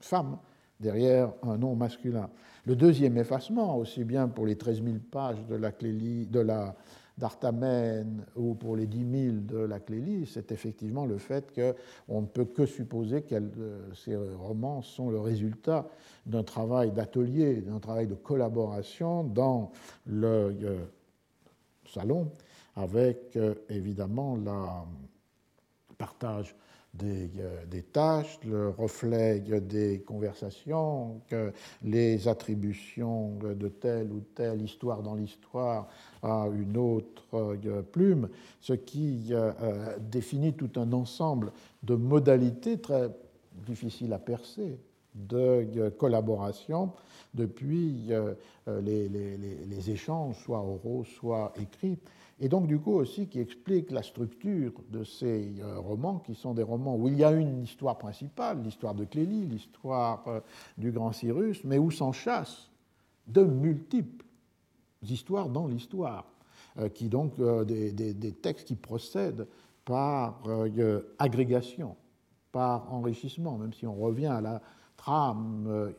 femme, derrière un nom masculin. Le deuxième effacement, aussi bien pour les 13 000 pages de la, clélie, de la d'Artamène ou pour les 10 000 de la Clélie, c'est effectivement le fait qu'on ne peut que supposer que euh, ces romans sont le résultat d'un travail d'atelier, d'un travail de collaboration dans le euh, salon, avec euh, évidemment le partage euh, des, tâches, le reflet des conversations, les attributions de telle ou telle histoire dans l'histoire à une autre euh, plume, ce qui euh, définit tout un ensemble de modalités très difficiles à percer de collaboration depuis les échanges, soit oraux, soit écrits et donc du coup aussi qui explique la structure de ces euh, romans, qui sont des romans où il y a une histoire principale, l'histoire de Clélie, l'histoire euh, du grand Cyrus, mais où s'enchassent de multiples histoires dans l'histoire, euh, qui donc des, des, textes qui procèdent par agrégation, par enrichissement, même si on revient à la trame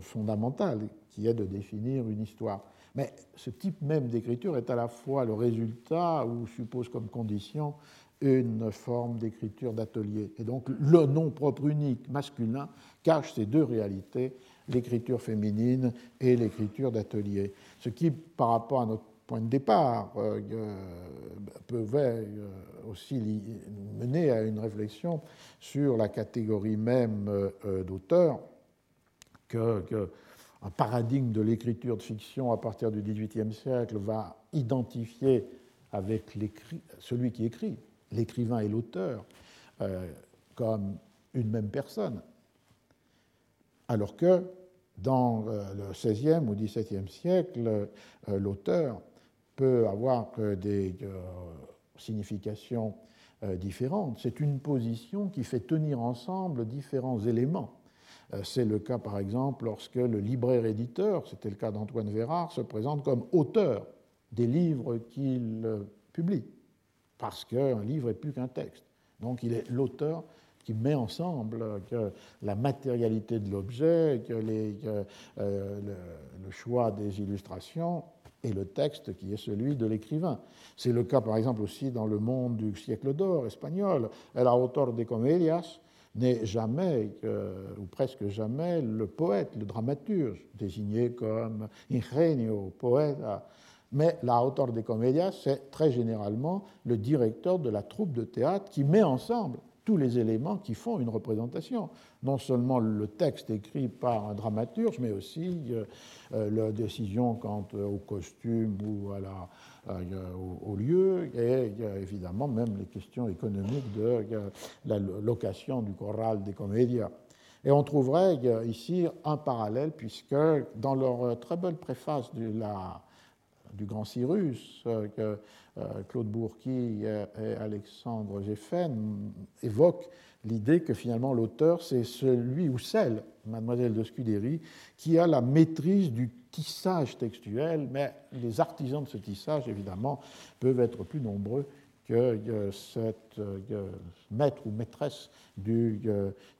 fondamentale qui est de définir une histoire. Mais ce type même d'écriture est à la fois le résultat ou suppose comme condition une forme d'écriture d'atelier. Et donc le nom propre unique masculin cache ces deux réalités, l'écriture féminine et l'écriture d'atelier. Ce qui, par rapport à notre point de départ, euh, euh peut euh, aussi mener à une réflexion sur la catégorie même euh, d'auteur que un paradigme de l'écriture de fiction à partir du XVIIIe siècle va identifier avec celui qui écrit, l'écrivain et l'auteur, euh, comme une même personne. Alors que dans euh, le XVIe ou XVIIe siècle, euh, l'auteur peut avoir des significations différentes. C'est une position qui fait tenir ensemble différents éléments c'est le cas, par exemple, lorsque le libraire-éditeur, c'était le cas d'Antoine Vérard, se présente comme auteur des livres qu'il publie, parce qu'un livre est plus qu'un texte. Donc il est l'auteur qui met ensemble que la matérialité de l'objet, le, le, choix des illustrations et le texte qui est celui de l'écrivain. C'est le cas par exemple aussi dans le monde du siècle d'or espagnol. El autor de comedias n'est jamais, ou presque jamais, le poète, le dramaturge, désigné comme ingenio, poète. Mais l'auteur des comédias, c'est très généralement le directeur de la troupe de théâtre qui met ensemble tous les éléments qui font une représentation. Non seulement le texte écrit par un dramaturge, mais aussi euh, euh, la décision quant au costume ou à la, euh, au, lieu, et évidemment même les questions économiques de la location du choral des comédias. Et on trouverait ici un parallèle, puisque dans leur très belle préface du Grand Cyrus, que Claude Bourqui et Alexandre Géffen évoquent l'idée que finalement l'auteur, c'est celui ou celle, mademoiselle de Scudéry, qui a la maîtrise du tissage textuel, mais les artisans de ce tissage, évidemment, peuvent être plus nombreux que cette maître ou maîtresse du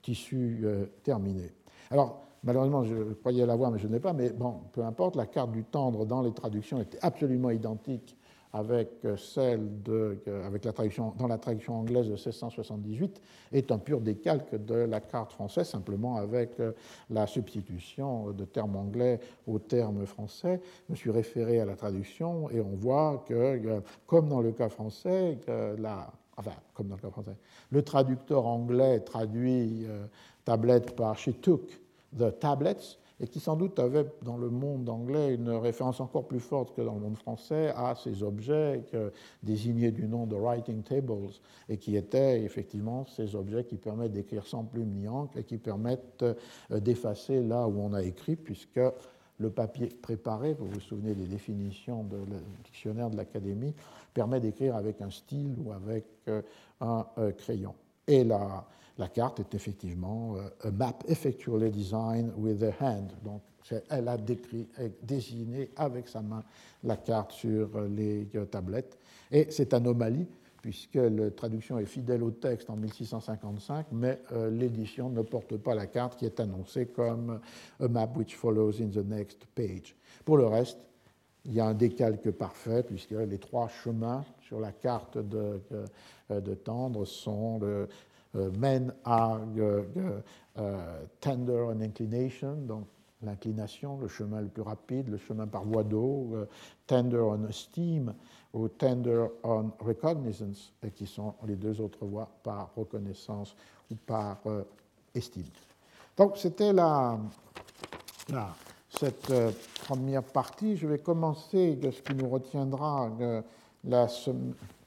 tissu euh, terminé. Alors, malheureusement, je croyais l'avoir, mais je n'ai pas, mais bon, peu importe, la carte du tendre dans les traductions était absolument identique avec celle de, avec la traduction, dans la traduction anglaise de 1678 est un pur décalque de la carte française, simplement avec euh, la substitution de termes anglais aux termes français. Je me suis référé à la traduction et on voit que, euh, comme dans le cas français, la, enfin, comme dans le cas français, le traducteur anglais traduit euh, tablette par she took the tablets et qui sans doute avait dans le monde anglais une référence encore plus forte que dans le monde français à ces objets désignés du nom de writing tables et qui étaient effectivement ces objets qui permettent d'écrire sans plume ni encre et qui permettent euh, d'effacer là où on a écrit puisque le papier préparé, vous vous souvenez des définitions du dictionnaire de l'Académie, permet d'écrire avec un style ou avec euh, un euh, crayon. Et la carte est effectivement euh, a map effectually designed with the hand. Donc, elle a décrit, dessiné avec sa main la carte sur euh, les euh, tablettes. Et cette anomalie, puisque la traduction est fidèle au texte en 1655, mais l'édition ne porte pas la carte qui est annoncée comme a map which follows in the next page. Pour le reste, il y a un décalque parfait, puisque les trois chemins sur la carte de, de Tendre sont le, men are euh, tender on inclination, donc l'inclination, le chemin le plus rapide, le chemin par voie d'eau, euh, tender on esteem ou tender on recognizance, et qui sont les deux autres voies par reconnaissance ou par estime. Donc c'était la, cette première partie. Je vais commencer de ce qui nous retiendra la,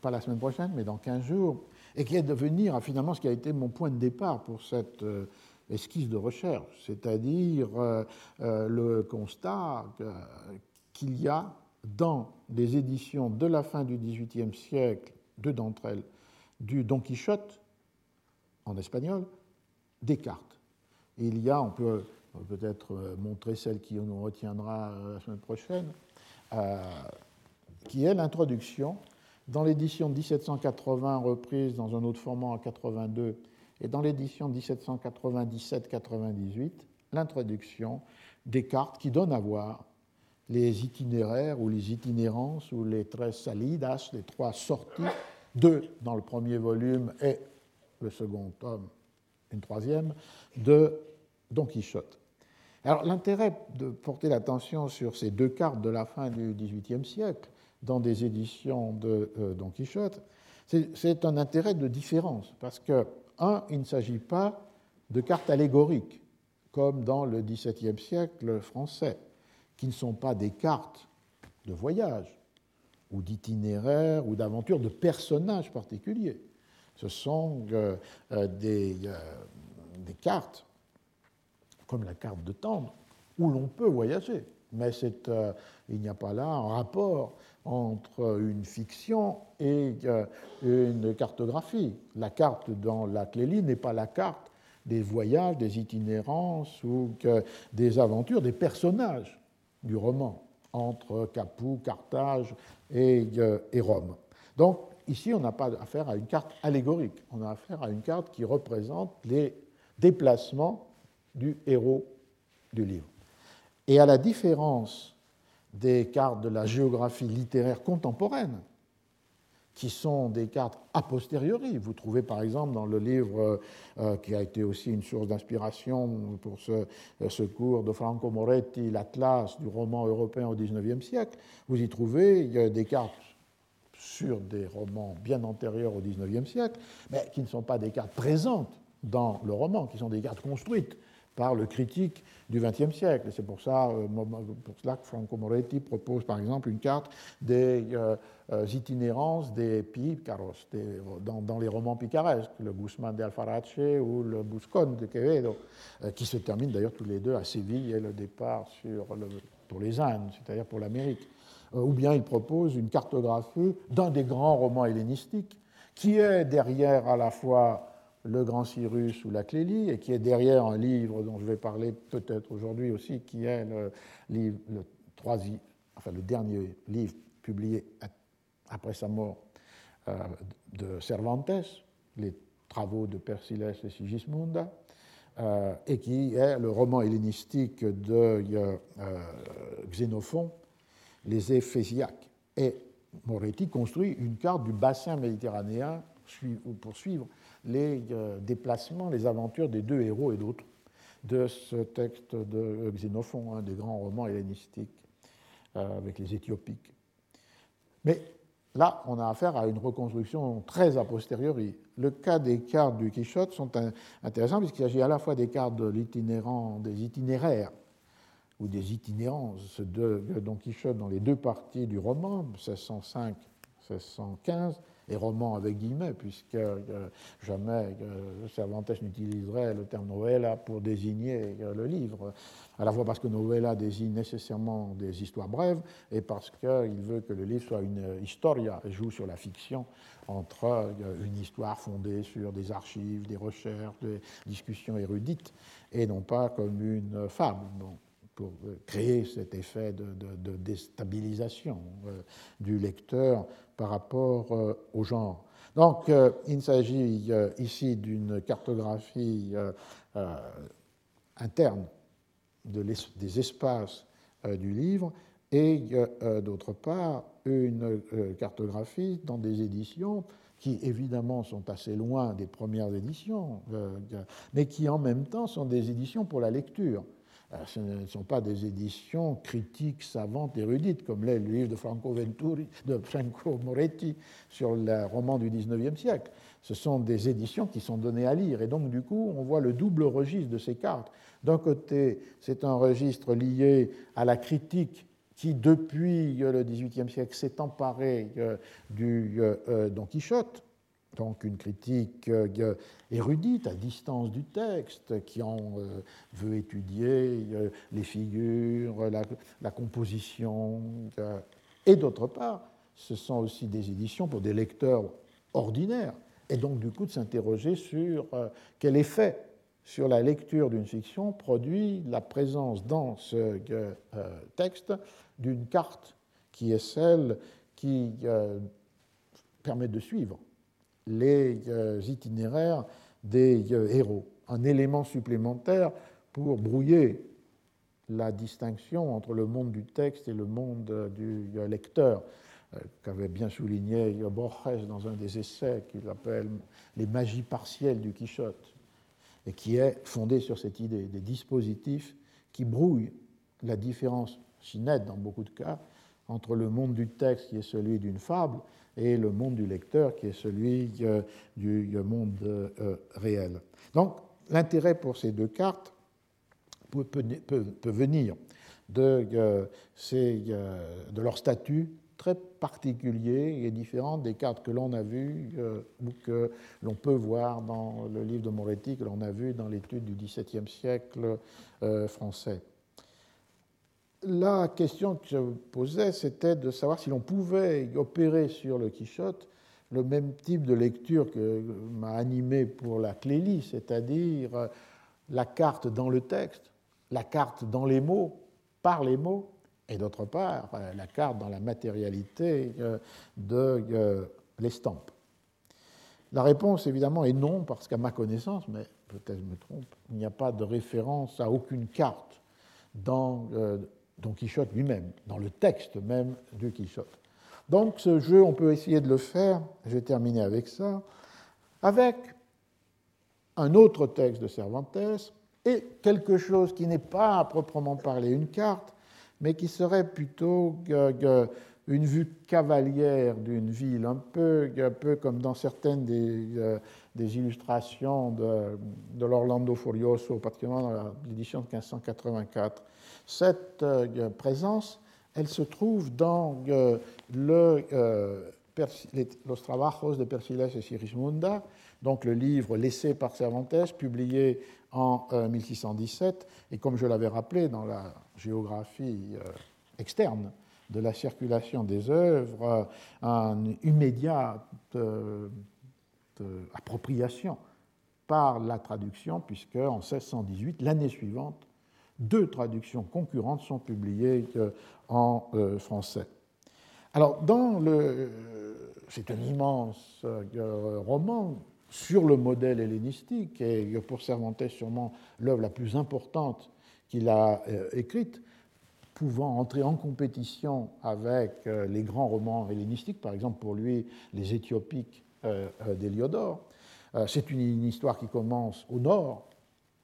pas la semaine prochaine, mais dans 15 jours, et qui est de venir finalement ce qui a été mon point de départ pour cette euh, esquisse de recherche, c'est-à-dire euh, euh, le constat qu'il y a dans les éditions de la fin du XVIIIe siècle, deux d'entre elles, du Don Quichotte en espagnol, des cartes. il y a, on peut peut-être montrer celle qui nous retiendra la semaine prochaine, qui est l'introduction dans l'édition 1780 reprise dans un autre format en 82 et dans l'édition 1797-98, l'introduction des cartes qui donnent à voir les itinéraires ou les itinérances ou les tres salidas, les trois sorties, deux dans le premier volume et le second tome, une troisième, de Don Quichotte. Alors l'intérêt de porter l'attention sur ces deux cartes de la fin du XVIIIe siècle, dans des éditions de euh, Don Quichotte, c'est un intérêt de différence, parce que, un, il ne s'agit pas de cartes allégoriques, comme dans le XVIIe siècle français, qui ne sont pas des cartes de voyage, ou d'itinéraire, ou d'aventure de personnages particuliers. Ce sont euh, euh, des, cartes, comme la carte de Tendre, où l'on peut voyager mais il n'y a pas là un rapport entre une fiction et euh, une cartographie. La carte dans la Clélie n'est pas la carte des voyages, des itinérances ou des aventures des personnages du roman entre Capoue, Carthage et, euh, et Rome. Donc, ici, on n'a pas affaire à une carte allégorique, on a affaire à une carte qui représente les déplacements du héros du livre. Et à la différence des cartes de la géographie littéraire contemporaine, qui sont des cartes a posteriori. Vous trouvez par exemple dans le livre euh, qui a été aussi une source d'inspiration pour ce, euh, ce, cours de Franco Moretti, l'Atlas du roman européen au XIXe siècle, vous y trouvez des cartes sur des romans bien antérieurs au XIXe siècle, mais qui ne sont pas des cartes présentes dans le roman, qui sont des cartes construites par le critique du XXe siècle. C'est pour, euh, pour cela que Franco Moretti propose par exemple une carte des euh, euh, itinérances des pícaros dans, dans, les romans picaresques, le Guzmán de Alfarache ou le Buscón de Quevedo, qui se terminent d'ailleurs tous les deux à Séville et le départ sur pour les Indes, c'est-à-dire pour l'Amérique. Ou bien il propose une cartographie d'un des grands romans hellénistiques qui est derrière à la fois le Grand Cyrus ou la Clélie, et qui est derrière un livre dont je vais parler peut-être aujourd'hui aussi, qui est le, le, enfin, le dernier livre publié après sa mort euh, de Cervantes, les travaux de Persiles et Sigismunda, euh, et qui est le roman hellénistique de euh, Xénophon, Les Éphésiaques. Et Moretti construit une carte du bassin méditerranéen pour suivre les euh, déplacements, les aventures des deux héros et d'autres de ce texte de Xénophon, un des grands romans hellénistiques euh, avec les Éthiopiques. Mais là, on a affaire à une reconstruction très a posteriori. Le cas des cartes du Quichotte sont intéressants puisqu'il s'agit à la fois des cartes de l'itinérant, des itinéraires ou des itinérances de Don Quichotte dans les deux parties du roman, 1605-1615, et roman avec guillemets, puisque euh, jamais euh, Cervantes n'utiliserait le terme novella pour désigner euh, le livre, à la fois parce que novella désigne nécessairement des histoires brèves et parce qu'il veut que le livre soit une historia, joue sur la fiction entre une histoire fondée sur des archives, des recherches, des discussions érudites, et non pas comme une fable pour créer cet effet de, déstabilisation euh, du lecteur par rapport euh, au genre. Donc, euh, il s'agit ici d'une cartographie interne des espaces du livre et d'autre part une cartographie dans des éditions qui évidemment sont assez loin des premières éditions, mais qui en même temps sont des éditions pour la lecture. Euh, ce ne sont pas des éditions critiques, savantes, érudites, comme l'est le livre de Franco, Venturi, de Franco Moretti sur le roman du XIXe siècle. Ce sont des éditions qui sont données à lire. Et donc, du coup, on voit le double registre de ces cartes. D'un côté, c'est un registre lié à la critique qui, depuis le XVIIIe siècle, s'est emparé euh, du euh, Don Quichotte, donc une critique euh, érudite, à distance du texte, qui en euh, veut étudier euh, les figures, la, composition. Et d'autre part, ce sont aussi des éditions pour des lecteurs ordinaires, et donc du coup de s'interroger sur quel effet sur la lecture d'une fiction produit la présence dans ce texte d'une carte qui est celle qui permet de suivre les euh, itinéraires des euh, héros. Un élément supplémentaire pour brouiller la distinction entre le monde du texte et le monde euh, du lecteur, qu'avait bien souligné Borges dans un des essais qu'il appelle Les magies partielles du Quichotte, et qui est fondé sur cette idée des dispositifs qui brouillent la différence, si nette dans beaucoup de cas, entre le monde du texte qui est celui d'une fable et le monde du lecteur qui est celui euh, du monde euh, réel. Donc l'intérêt pour ces deux cartes peut, venir de, euh, de, leur statut très particulier et différent des cartes que l'on a vues ou que l'on peut voir dans le livre de Moretti, que l'on a vu dans l'étude du XVIIe siècle français la question que je posais, c'était de savoir si l'on pouvait opérer sur le Quichotte le même type de lecture que m'a animé pour la clélie, c'est-à-dire euh, la carte dans le texte, la carte dans les mots, par les mots, et d'autre part, euh, la carte dans la matérialité euh, de l'estampe. La réponse, évidemment, est non, parce qu'à ma connaissance, mais peut-être je me trompe, il n'y a pas de référence à aucune carte dans Don Quichotte lui-même, dans le texte même du Quichotte. Donc ce jeu, on peut essayer de le faire, je vais terminer avec ça, avec un autre texte de Cervantes et quelque chose qui n'est pas à proprement parler une carte, mais qui serait plutôt une vue cavalière d'une ville, un peu, comme dans certaines des, euh, des illustrations de, de l'Orlando Furioso, particulièrement dans l'édition de 1584. Cette euh, présence, elle se trouve dans euh, le, Los Trabajos de Persiles et Sirismunda, donc le livre laissé par Cervantes, publié en 1617, et comme je l'avais rappelé dans la géographie externe de la circulation des œuvres, une immédiate appropriation par la traduction, puisque en 1618, l'année suivante, deux traductions concurrentes sont publiées euh, en euh, français. Alors, le, c'est un immense euh, roman sur le modèle hellénistique, et pour Cervantes sûrement l'œuvre la plus importante qu'il a écrite, pouvant entrer en compétition avec les grands romans hellénistiques, par exemple pour lui les Éthiopiques d'Héliodore. C'est une histoire qui commence au nord,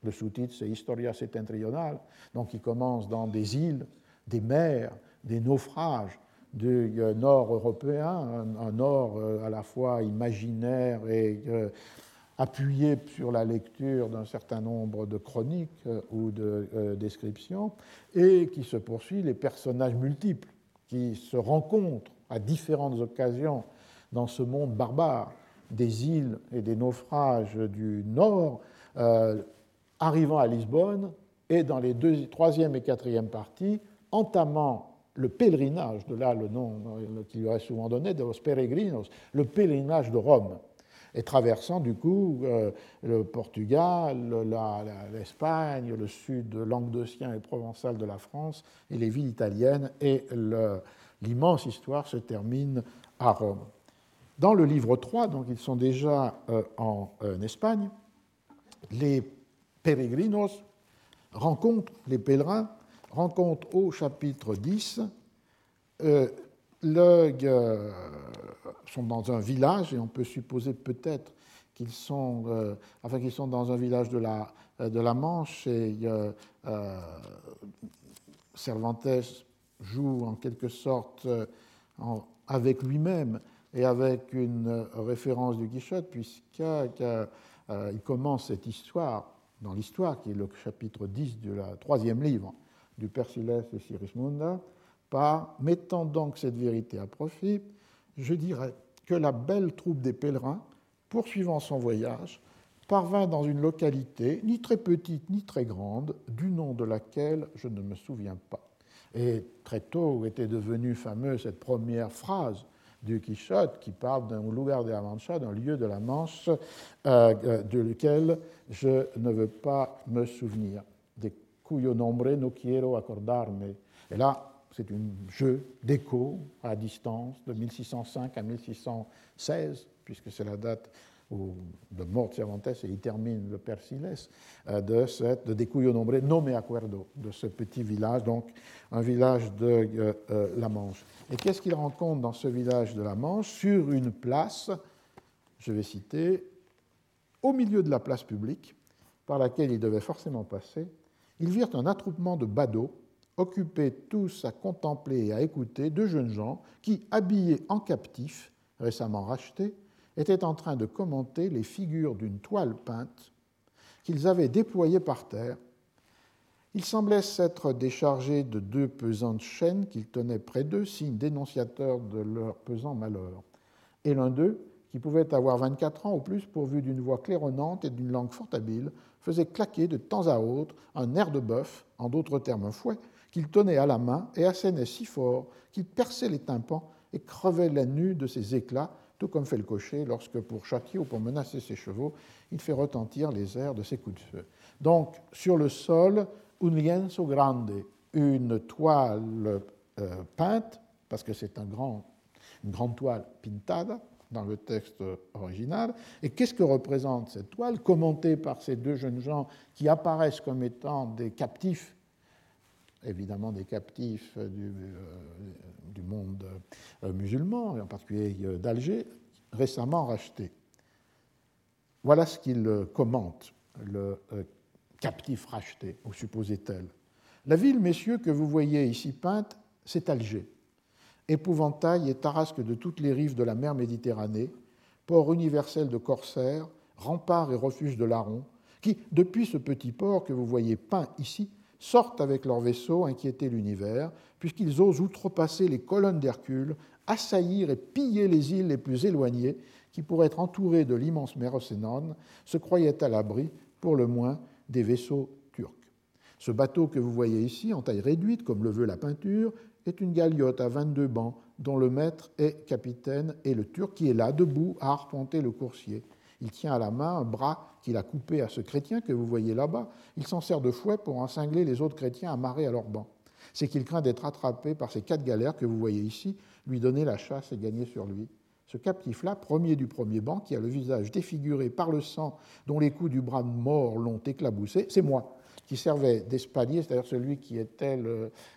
le sous-titre, c'est Historia septentrionale, donc qui commence dans des îles, des mers, des naufrages du euh, nord européen, un, nord euh, à la fois imaginaire et euh, appuyé sur la lecture d'un certain nombre de chroniques ou de descriptions, et qui se poursuit les personnages multiples qui se rencontrent à différentes occasions dans ce monde barbare des îles et des naufrages du nord, arrivant à Lisbonne et dans les deux, troisième et quatrième parties, entamant le pèlerinage, de là le nom qui lui est souvent donné, de los peregrinos, le pèlerinage de Rome, et traversant du coup euh, le Portugal, l'Espagne, le sud languedocien et provençal de la France, et les villes italiennes, et l'immense histoire se termine à Rome. Dans le livre 3, donc ils sont déjà euh, en, en Espagne, les peregrinos rencontrent, les pèlerins rencontrent au chapitre 10, euh, euh, sont dans un village, et on peut supposer peut-être qu'ils sont, euh, qu'ils sont dans un village de la, de la Manche, et Cervantes joue en quelque sorte avec lui-même et avec une référence du Quichotte, puisqu'il commence cette histoire dans l'histoire, qui est le chapitre 10 du troisième livre du Persiles et Sirismunda, par mettant donc cette vérité à profit, je dirais que la belle troupe des pèlerins, poursuivant son voyage, parvint dans une localité ni très petite ni très grande, du nom de laquelle je ne me souviens pas. Et très tôt était devenue fameuse cette première phrase du Quichotte qui parle d'un lugar de la Mancha, d'un lieu de la Manche euh, euh, de lequel je ne veux pas me souvenir. De cuyo nombre no quiero acordarme. Et là, c'est un jeu d'écho à distance de 1605 à 1616, puisque c'est la date de mort de Cervantes et il termine le Persiles, euh, de, cette, de Cuyo Nombre, no me acuerdo, de ce petit village, donc un village de la Manche. Et qu'est-ce qu'il rencontre dans ce village de la Manche Sur une place, je vais citer, au milieu de la place publique, par laquelle ils devaient forcément passer, ils virent un attroupement de badauds, occupés tous à contempler et à écouter deux jeunes gens qui, habillés en captifs, récemment rachetés, étaient en train de commenter les figures d'une toile peinte qu'ils avaient déployée par terre ils semblaient s'être déchargés de deux pesantes chaînes qu'ils tenaient près d'eux, signe dénonciateur de leur pesant malheur. Et l'un d'eux, qui pouvait avoir 24 ans au plus, pourvu d'une voix claironnante et d'une langue fort habile, faisait claquer de temps à autre un air de bœuf, en d'autres termes un fouet, qu'il tenait à la main et assénait si fort qu'il perçait les tympans et crevait la nue de ses éclats, tout comme fait le cocher lorsque, pour châtier ou pour menacer ses chevaux, il fait retentir les airs de ses coups de feu. Donc, sur le sol, un lienzo grande, une toile euh, peinte, parce que c'est un grand, une grande toile pintada, dans le texte original. Et qu'est-ce que représente cette toile, commentée par ces deux jeunes gens qui apparaissent comme étant des captifs, évidemment des captifs du, du monde musulman, et en particulier d'Alger, récemment rachetés Voilà ce qu'il commente, le captif racheté, ou supposé tel. La ville, messieurs, que vous voyez ici peinte, c'est Alger, épouvantail et tarasque de toutes les rives de la mer Méditerranée, port universel de corsaires, rempart et refuge de larrons, qui, depuis ce petit port que vous voyez peint ici, sortent avec leurs vaisseaux inquiéter l'univers, puisqu'ils osent outrepasser les colonnes d'Hercule, assaillir et piller les îles les plus éloignées, qui, pour être entourées de l'immense mer Océnone, se croyaient à l'abri, pour le moins, des vaisseaux turcs. Ce bateau que vous voyez ici, en taille réduite, comme le veut la peinture, est une galiote à 22 bancs, dont le maître est capitaine et le turc qui est là, debout, à arpenter le coursier. Il tient à la main un bras qu'il a coupé à ce chrétien que vous voyez là-bas. Il s'en sert de fouet pour ensingler les autres chrétiens amarrés à leur banc. C'est qu'il craint d'être attrapé par ces quatre galères que vous voyez ici, lui donner la chasse et gagner sur lui. Ce captif-là, premier du premier banc, qui a le visage défiguré par le sang dont les coups du bras mort l'ont éclaboussé, c'est moi, qui servais d'espalier, c'est-à-dire celui qui était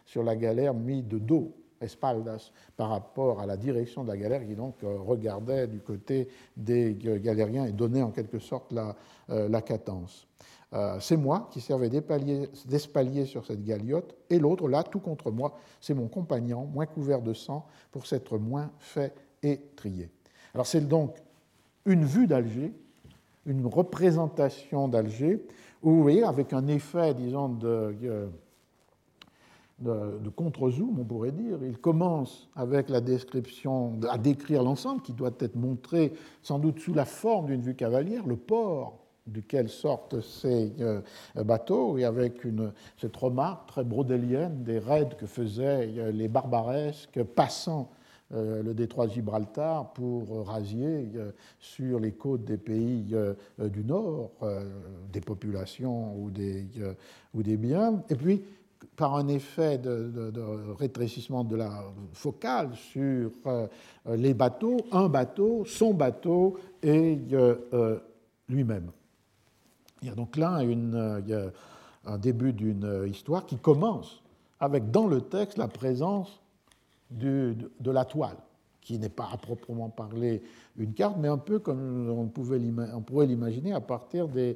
sur la galère mis de dos, espaldas, par rapport à la direction de la galère, qui donc euh, regardait du côté des galériens et donnait en quelque sorte la, euh, la cadence. Euh, c'est moi qui servais d'espalier sur cette galiote, et l'autre, là, tout contre moi, c'est mon compagnon, moins couvert de sang, pour s'être moins fait trié. Alors c'est donc une vue d'Alger, une représentation d'Alger, où vous voyez, avec un effet, disons, de, de, contre-zoom, on pourrait dire, il commence avec la description, à décrire l'ensemble qui doit être montré sans doute sous la forme d'une vue cavalière, le port duquel sortent ces euh, bateaux, et avec une, cette remarque très brodélienne des raids que faisaient euh, les barbaresques passant euh, le détroit Gibraltar pour rasier sur les côtes des pays du Nord des populations ou des, ou des biens. Et puis, par un effet de, rétrécissement de la focale sur les bateaux, un bateau, son bateau et lui-même. Il y a donc là un début d'une histoire qui commence avec dans le texte la présence de, la toile, qui n'est pas à proprement parler une carte, mais un peu comme on, pouvait pourrait l'imaginer à partir euh,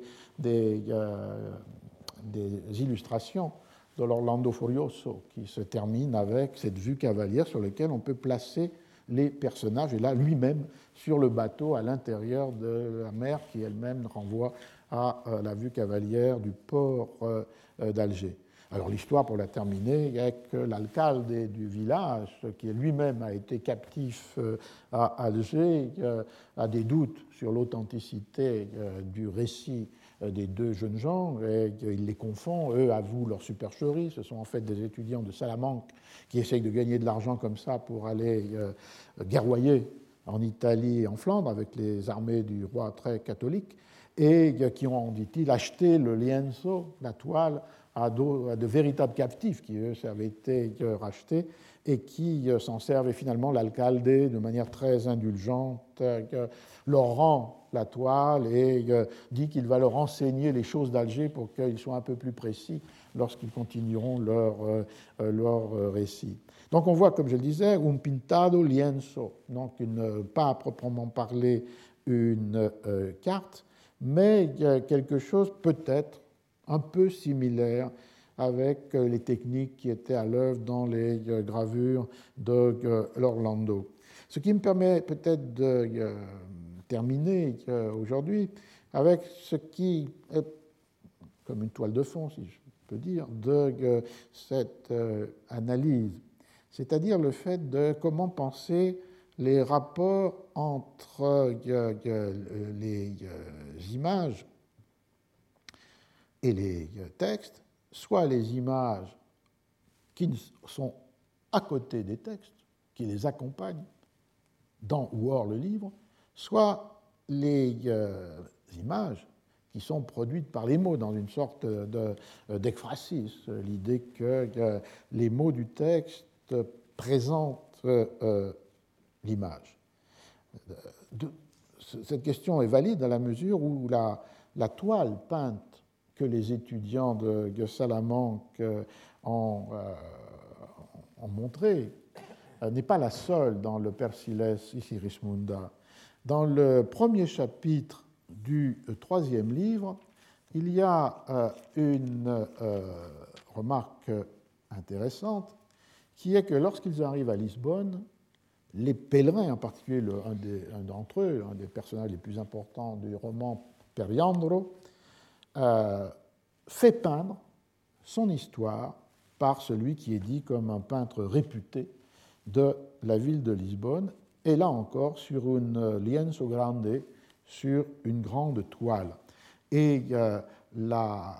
des illustrations de l'Orlando Furioso, qui se termine avec cette vue cavalière sur laquelle on peut placer les personnages, et là lui-même sur le bateau à l'intérieur de la mer qui elle-même renvoie à euh, la vue cavalière du port euh, d'Alger. Alors l'histoire, pour la terminer, est que l'alcalde du village, qui lui-même a été captif euh, à Alger, euh, a des doutes sur l'authenticité euh, du récit des deux jeunes gens et il les confond. Eux avouent leur supercherie. Ce sont en fait des étudiants de Salamanque qui essayent de gagner de l'argent comme ça pour aller guerroyer en Italie et en Flandre avec les armées du roi très catholique et qui ont, dit-il, acheté le lienzo, la toile, à de, véritables captifs qui, eux, avaient été rachetés et qui euh, s'en servent. finalement, l'alcalde, de manière très indulgente, euh, leur rend la toile et euh, dit qu'il va leur enseigner les choses d'Alger pour qu'ils soient un peu plus précis lorsqu'ils continueront leur, leur récit. Donc on voit, comme je le disais, un pintado lienzo, donc pas à proprement parler une carte, mais quelque chose peut-être un peu similaire avec euh, les techniques qui étaient à l'œuvre dans les euh, gravures de euh, l'Orlando. Ce qui me permet peut-être de terminer aujourd'hui avec ce qui est comme une toile de fond, si je peux dire, de cette analyse, c'est-à-dire le fait de comment penser les rapports entre les images et les textes, soit les images qui sont à côté des textes, qui les accompagnent dans ou hors le livre, soit les euh, images qui sont produites par les mots dans une sorte d'ekphrasis, l'idée que les mots du texte présentent euh, l'image. cette question est valide à la mesure où la toile peinte que les étudiants de, Salamanque ont, ont montrée n'est pas la seule dans le Persiles Isirismunda. Dans le premier chapitre du troisième livre, il y a euh, une euh, remarque intéressante qui est que lorsqu'ils arrivent à Lisbonne, les pèlerins, en particulier un d'entre eux, un des personnages les plus importants du roman Periandro, euh, fait peindre son histoire par celui qui est dit comme un peintre réputé de la ville de Lisbonne, et là encore sur une lienzo grande, sur une grande toile. Et euh, la,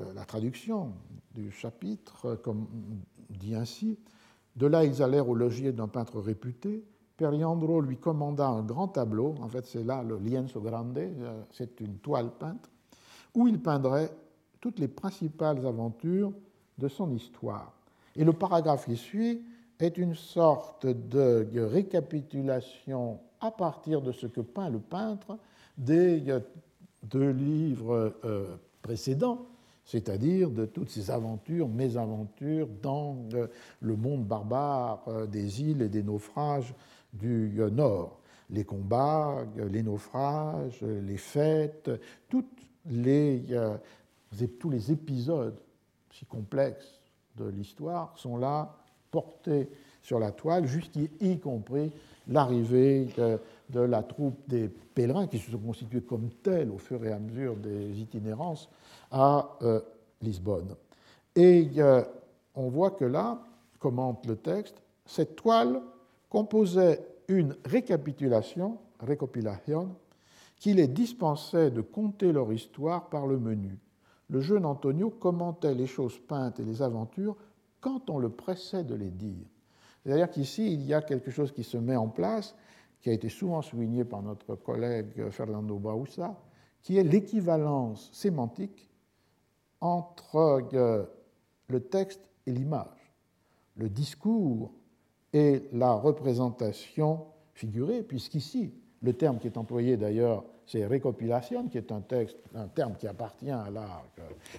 euh, la, traduction du chapitre comme dit ainsi De là, ils allèrent au logis d'un peintre réputé. Periandro lui commanda un grand tableau, en fait, c'est là le lienzo grande, euh, c'est une toile peinte, où il peindrait toutes les principales aventures de son histoire. Et le paragraphe qui suit est une sorte de récapitulation à partir de ce que peint le peintre des deux livres euh, précédents, c'est-à-dire de toutes ces aventures, mésaventures dans le monde barbare euh, des îles et des naufrages du euh, Nord. Les combats, les naufrages, les fêtes, les, tous les épisodes si complexes de l'histoire sont là portés sur la toile, jusqu'y compris l'arrivée de, la troupe des pèlerins qui se sont constitués comme tels au fur et à mesure des itinérances à euh, Lisbonne. Et euh, on voit que là, commente le texte, cette toile composait une récapitulation, recopilation, qui les dispensait de compter leur histoire par le menu. Le jeune Antonio commentait les choses peintes et les aventures quand on le pressait de les dire. C'est-à-dire qu'ici, il y a quelque chose qui se met en place, qui a été souvent souligné par notre collègue Fernando Bausa, qui est l'équivalence sémantique entre euh, le texte et l'image, le discours et la représentation figurée, puisqu'ici, le terme qui est employé d'ailleurs, c'est récopilation, qui est un, texte, un terme qui appartient à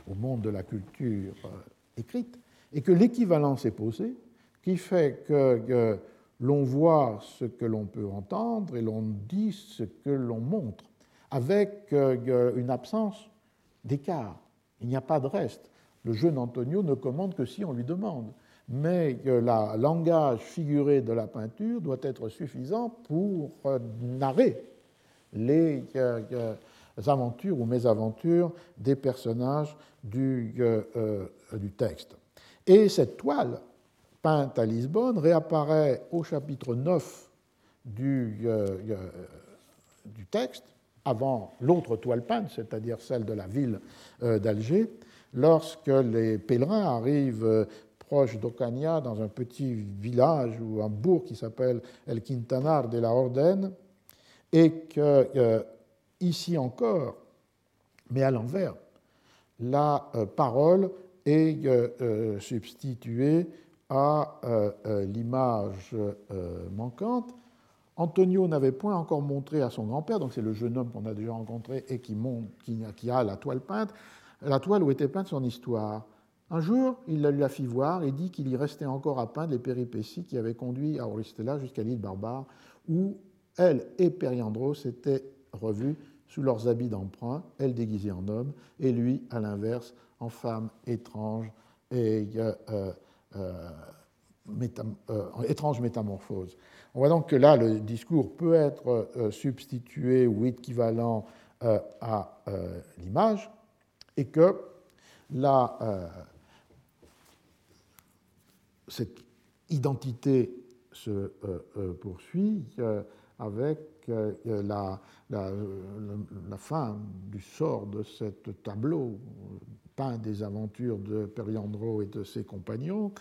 au monde de la culture euh, écrite, et que l'équivalence est posée, qui fait que, l'on voit ce que l'on peut entendre et l'on dit ce que l'on montre, avec euh, une absence d'écart. Il n'y a pas de reste. Le jeune Antonio ne commande que si on lui demande. Mais le langage figuré de la peinture doit être suffisant pour euh, narrer les euh, aventures ou mésaventures des personnages du, texte. Et cette toile, peinte à Lisbonne, réapparaît au chapitre 9 du, euh, euh, du texte, avant l'autre toile peinte, c'est-à-dire celle de la ville euh, d'Alger, lorsque les pèlerins arrivent proche d'Ocaña, dans un petit village ou un bourg qui s'appelle El Quintanar de la Orden, et que, ici encore, mais à l'envers, la parole est euh, euh, substitué à euh, l'image manquante. Antonio n'avait point encore montré à son grand-père, donc c'est le jeune homme qu'on a déjà rencontré et qui, monte, qui, a la toile peinte, la toile où était peinte son histoire. Un jour, il la lui a fait voir et dit qu'il y restait encore à peindre les péripéties qui avaient conduit à jusqu'à l'île barbare, où elle et Periandro s'étaient revus sous leurs habits d'emprunt, elle déguisée en homme, et lui, à l'inverse, en femme étrange et euh, euh, euh, étrange métamorphose. On voit donc que là, le discours peut être substitué ou équivalent à l'image et que la, cette identité se poursuit avec la, fin du sort de ce tableau peint des aventures de Periandro et de ses compagnons,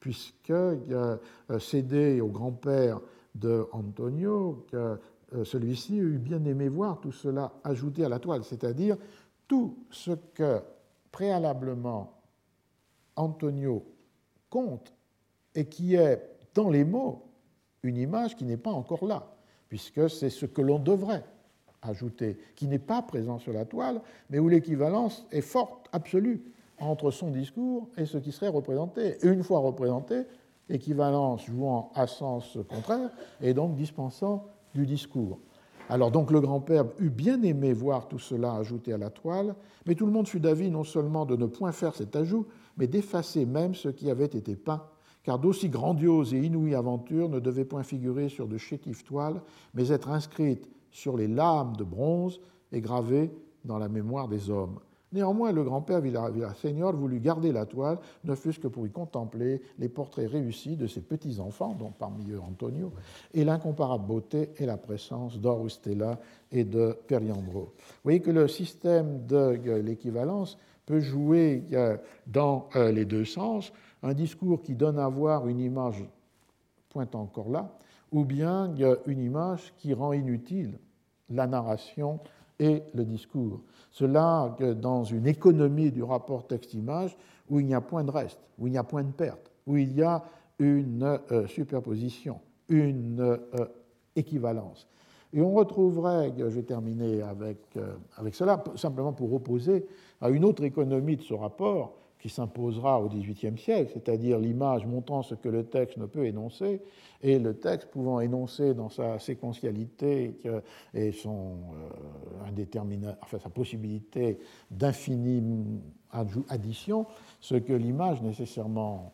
puisque euh, cédé au grand-père de Antonio, euh, celui-ci eut bien aimé voir tout cela ajouté à la toile, c'est-à-dire tout ce que préalablement Antonio compte et qui est dans les mots une image qui n'est pas encore là. puisque c'est ce que l'on devrait ajouter, qui n'est pas présent sur la toile, mais où l'équivalence est forte, absolue, entre son discours et ce qui serait représenté. Et une fois représenté, équivalence jouant à sens contraire et donc dispensant du discours. Alors donc le grand-père eut bien aimé voir tout cela ajouté à la toile, mais tout le monde fut d'avis non seulement de ne point faire cet ajout, mais d'effacer même ce qui avait été peint, car d'aussi grandiose et inouïe aventure ne devait point figurer sur de chétives toiles, mais être inscrite sur les lames de bronze et gravée dans la mémoire des hommes. Néanmoins, le grand-père Villaseñor voulut garder la toile, ne fût-ce que pour y contempler les portraits réussis de ses petits-enfants, dont parmi eux Antonio, et l'incomparable beauté et la présence d'Orustella et de Periandro. Vous voyez que le système de l'équivalence peut jouer euh, dans euh, les deux sens, un discours qui donne à voir une image pointe encore là, ou bien une image qui rend inutile la narration et le discours. Cela dans une économie du rapport texte-image où il n'y a point de reste, où il n'y a point de perte, où il y a une euh, superposition, une euh, équivalence. Et on retrouverait, je vais terminer avec, euh, avec cela, simplement pour opposer à une autre économie de ce rapport, qui s'imposera au XVIIIe siècle, c'est-à-dire l'image montrant ce que le texte ne peut énoncer, et le texte pouvant énoncer dans sa séquentialité et son euh, enfin, sa possibilité d'infinie addition, ce que l'image nécessairement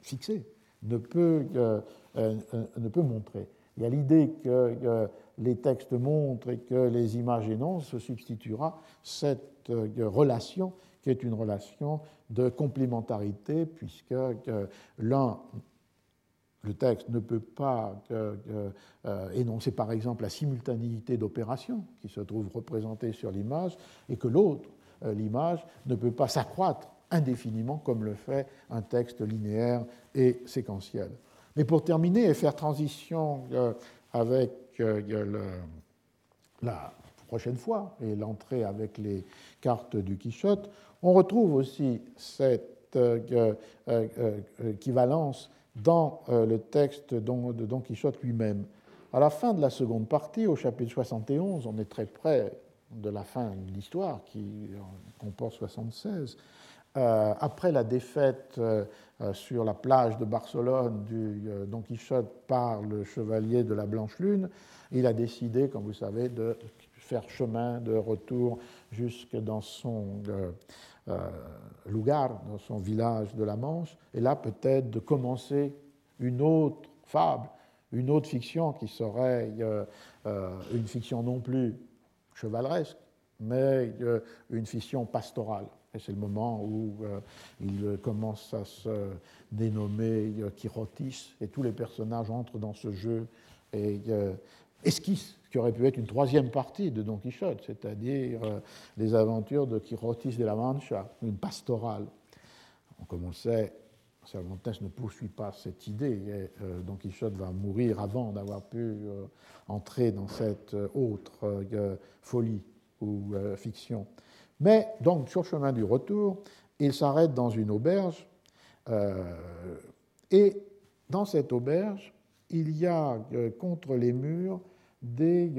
fixée ne peut, euh, euh, ne peut montrer. Il y a l'idée que les textes montrent et que les images énoncent, se substituera cette relation qui est une relation de complémentarité, puisque l'un, le texte ne peut pas euh, énoncer par exemple la simultanéité d'opérations qui se trouve représentée sur l'image, et que l'autre, euh, l'image, ne peut pas s'accroître indéfiniment comme le fait un texte linéaire et séquentiel. Mais pour terminer et faire transition euh, avec la prochaine fois et l'entrée avec les cartes du Quichotte, on retrouve aussi cette euh, euh, euh, équivalence dans le texte de Don Quichotte lui-même. À la fin de la seconde partie, au chapitre 71, on est très près de la fin de l'histoire qui comporte 76. après la défaite sur la plage de Barcelone du Don Quichotte par le chevalier de la Blanche Lune, il a décidé, comme vous savez, de faire chemin de retour jusque dans son Lugar, dans son village de la Manche, et là peut-être de commencer une autre fable, une autre fiction qui serait euh, euh, une fiction non plus chevaleresque, mais une fiction pastorale. Et c'est le moment où il commence à se dénommer Chirotis, et tous les personnages entrent dans ce jeu et esquissent qui aurait pu être une troisième partie de Don Quichotte, c'est-à-dire euh, les aventures de Quirotis de la Mancha, une pastorale. Comme on le sait, Cervantes ne poursuit pas cette idée. Et, euh, Don Quichotte va mourir avant d'avoir pu euh, entrer dans cette autre folie ou fiction. Mais donc, sur le chemin du retour, il s'arrête dans une auberge. et dans cette auberge, il y a contre les murs des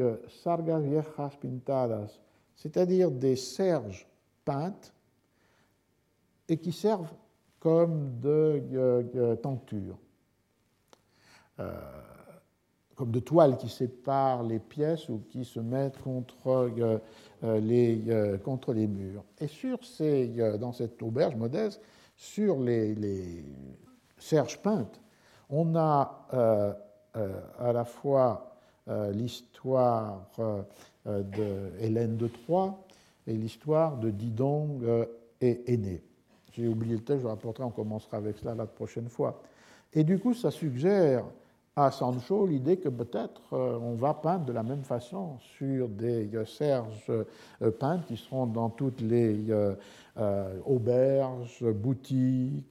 sargas viejas pintadas, c'est-à-dire des serges peintes et qui servent comme de tentures, euh, comme de toiles qui séparent les pièces ou qui se mettent contre, euh, les, contre les murs. Et sur ces, dans cette auberge modeste, sur les serges peintes, on a euh, à la fois euh, l'histoire euh, de Hélène de Troie et l'histoire de Didon euh, et Aîné. J'ai oublié le texte, je rapporterai, on commencera avec cela la prochaine fois. Et du coup, ça suggère à Sancho l'idée que peut-être on va peindre de la même façon sur des serges peints qui seront dans toutes les auberges, boutiques,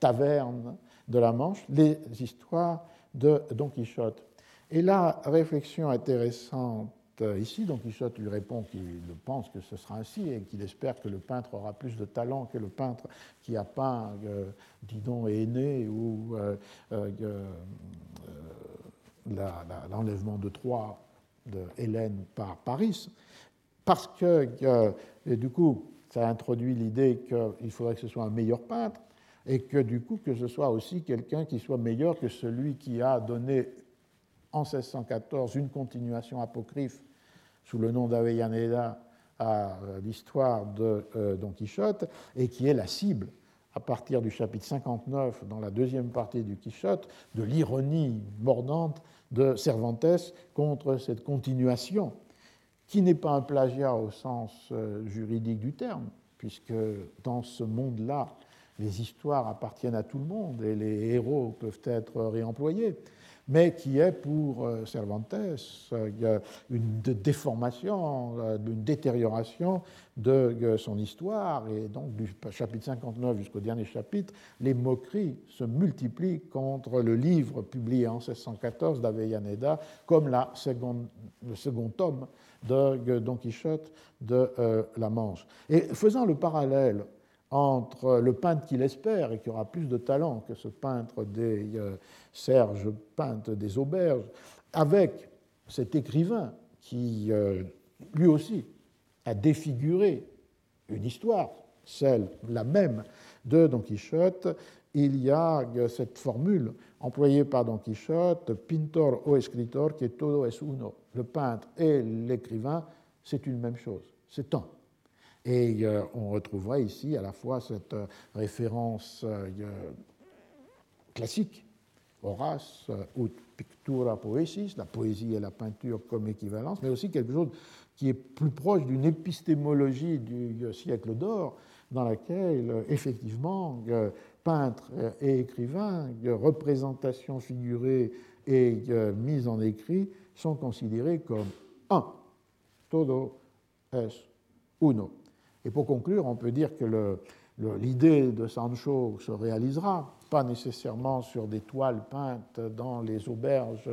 tavernes de la Manche, les histoires de Don Quichotte. Et la réflexion intéressante euh, ici, donc Quichotte lui répond qu'il pense que ce sera ainsi et qu'il espère que le peintre aura plus de talent que le peintre qui a peint euh, Didon et Aîné ou euh, l'enlèvement de Troie de Hélène par Paris, parce que, du coup, ça introduit l'idée qu'il faudrait que ce soit un meilleur peintre, et que du coup, que ce soit aussi quelqu'un qui soit meilleur que celui qui a donné en 1614 une continuation apocryphe sous le nom d'Avellaneda à euh, l'histoire de euh, Don Quichotte, et qui est la cible à partir du chapitre 59, dans la deuxième partie du Quichotte, de l'ironie mordante de Cervantes contre cette continuation, qui n'est pas un plagiat au sens euh, juridique du terme, puisque dans ce monde-là, les histoires appartiennent à tout le monde et les héros peuvent être réemployés mais qui est pour euh, Cervantes euh, une déformation, euh, une détérioration de son histoire. Et donc, du chapitre 59 jusqu'au dernier chapitre, les moqueries se multiplient contre le livre publié en 1614 d'Avellaneda comme le second tome de Don Quichotte de la Manche. Et faisant le parallèle entre le peintre qu'il espère et qui aura plus de talent que ce peintre des euh, Serge, peintre des auberges, avec cet écrivain qui euh, lui aussi a défiguré une histoire, celle, la même de Don Quichotte, il y a euh, cette formule employée par Don Quichotte, pintor o escritor que todo es uno. Le peintre et l'écrivain, c'est une même chose, c'est un. Et euh, on retrouvera ici à la fois cette euh, référence euh, classique, Horace, ut pictura poesis, la poésie et la peinture comme équivalence, mais aussi quelque chose qui est plus proche d'une épistémologie du siècle d'or, dans laquelle, effectivement, peintre et écrivain, représentation figurée et mise en écrit sont considérés comme un. Todo es uno. Et pour conclure, on peut dire que l'idée de Sancho se réalisera, pas nécessairement sur des toiles peintes dans les auberges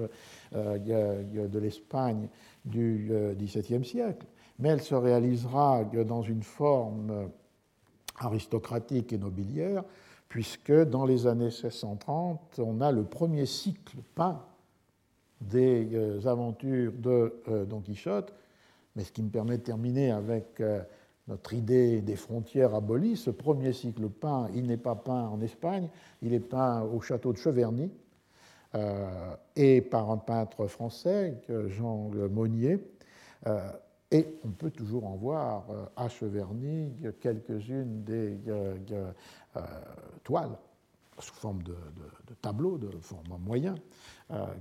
euh, de l'Espagne du XVIIe euh, siècle, mais elle se réalisera dans une forme aristocratique et nobiliaire, puisque dans les années 1630, on a le premier cycle peint des euh, aventures de Don Quichotte, mais ce qui me permet de terminer avec notre idée des frontières abolies, ce premier cycle peint, il n'est pas peint en Espagne, il est peint au château de Cheverny, euh, et par un peintre français, Jean Monnier. Euh, et on peut toujours en voir euh, à Cheverny quelques-unes des toiles sous forme de, de, de tableaux, de format moyen,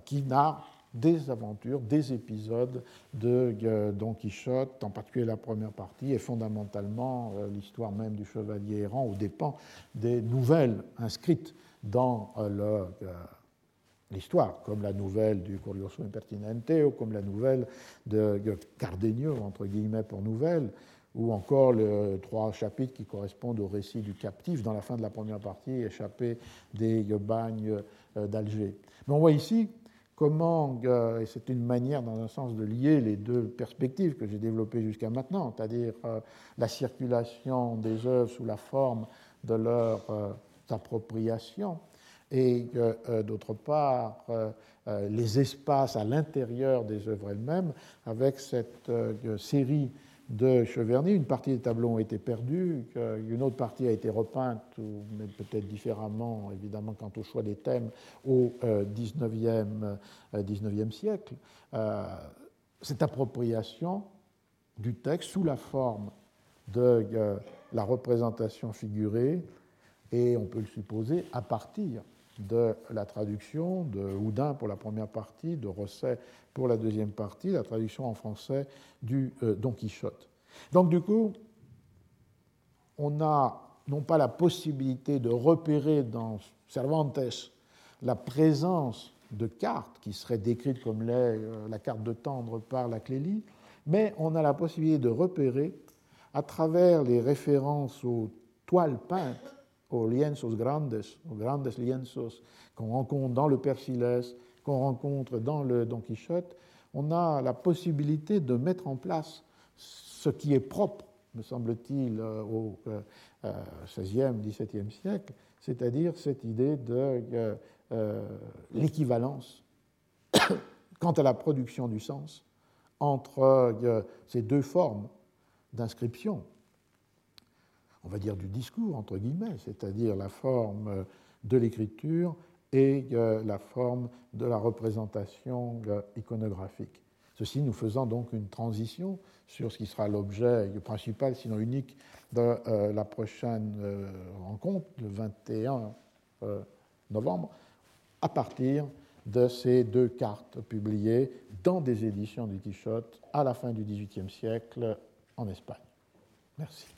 qui narrent des aventures, des épisodes de euh, Don Quichotte, en particulier la première partie, et fondamentalement euh, l'histoire même du chevalier errant, au dépend des nouvelles inscrites dans euh, l'histoire, comme la nouvelle du Curioso Impertinente, ou comme la nouvelle de Cardenio, entre guillemets pour nouvelle, ou encore les trois chapitres qui correspondent au récit du captif dans la fin de la première partie, échappé des bagnes d'Alger. Mais on voit ici comment, euh, et c'est une manière dans un sens de lier les deux perspectives que j'ai développées jusqu'à maintenant, c'est-à-dire euh, la circulation des œuvres sous la forme de leur euh, appropriation, et d'autre part les espaces à l'intérieur des œuvres elles-mêmes, avec cette série de Cheverny. Une partie des tableaux ont été perdus, une autre partie a été repeinte, mais peut-être différemment, évidemment, quant au choix des thèmes, au XIXe euh, siècle. Euh, cette appropriation du texte sous la forme de euh, la représentation figurée, et on peut le supposer à partir de la traduction de Houdin pour la première partie, de Rosset pour la deuxième partie, la traduction en français du euh, Don Quichotte. Donc du coup, on a non pas la possibilité de repérer dans Cervantes la présence de cartes qui seraient décrites comme euh, la carte de tendre par la Clélie, mais on a la possibilité de repérer à travers les références aux toiles peintes aux lienzos grandes, aux grandes lienzos qu'on rencontre dans le Persiles, qu'on rencontre dans le Don Quichotte, on a la possibilité de mettre en place ce qui est propre, me semble-t-il, euh, au XVIe, euh, XVIIe siècle, c'est-à-dire cette idée de euh, l'équivalence quant à la production du sens entre euh, ces deux formes d'inscription, on va dire du discours, entre guillemets, c'est-à-dire la forme de l'écriture et euh, la forme de la représentation euh, iconographique. Ceci nous faisant donc une transition sur ce qui sera l'objet principal, sinon unique, de la prochaine rencontre, le 21 novembre, à partir de ces deux cartes publiées dans des éditions du Quichotte à la fin du XVIIIe siècle en Espagne. Merci.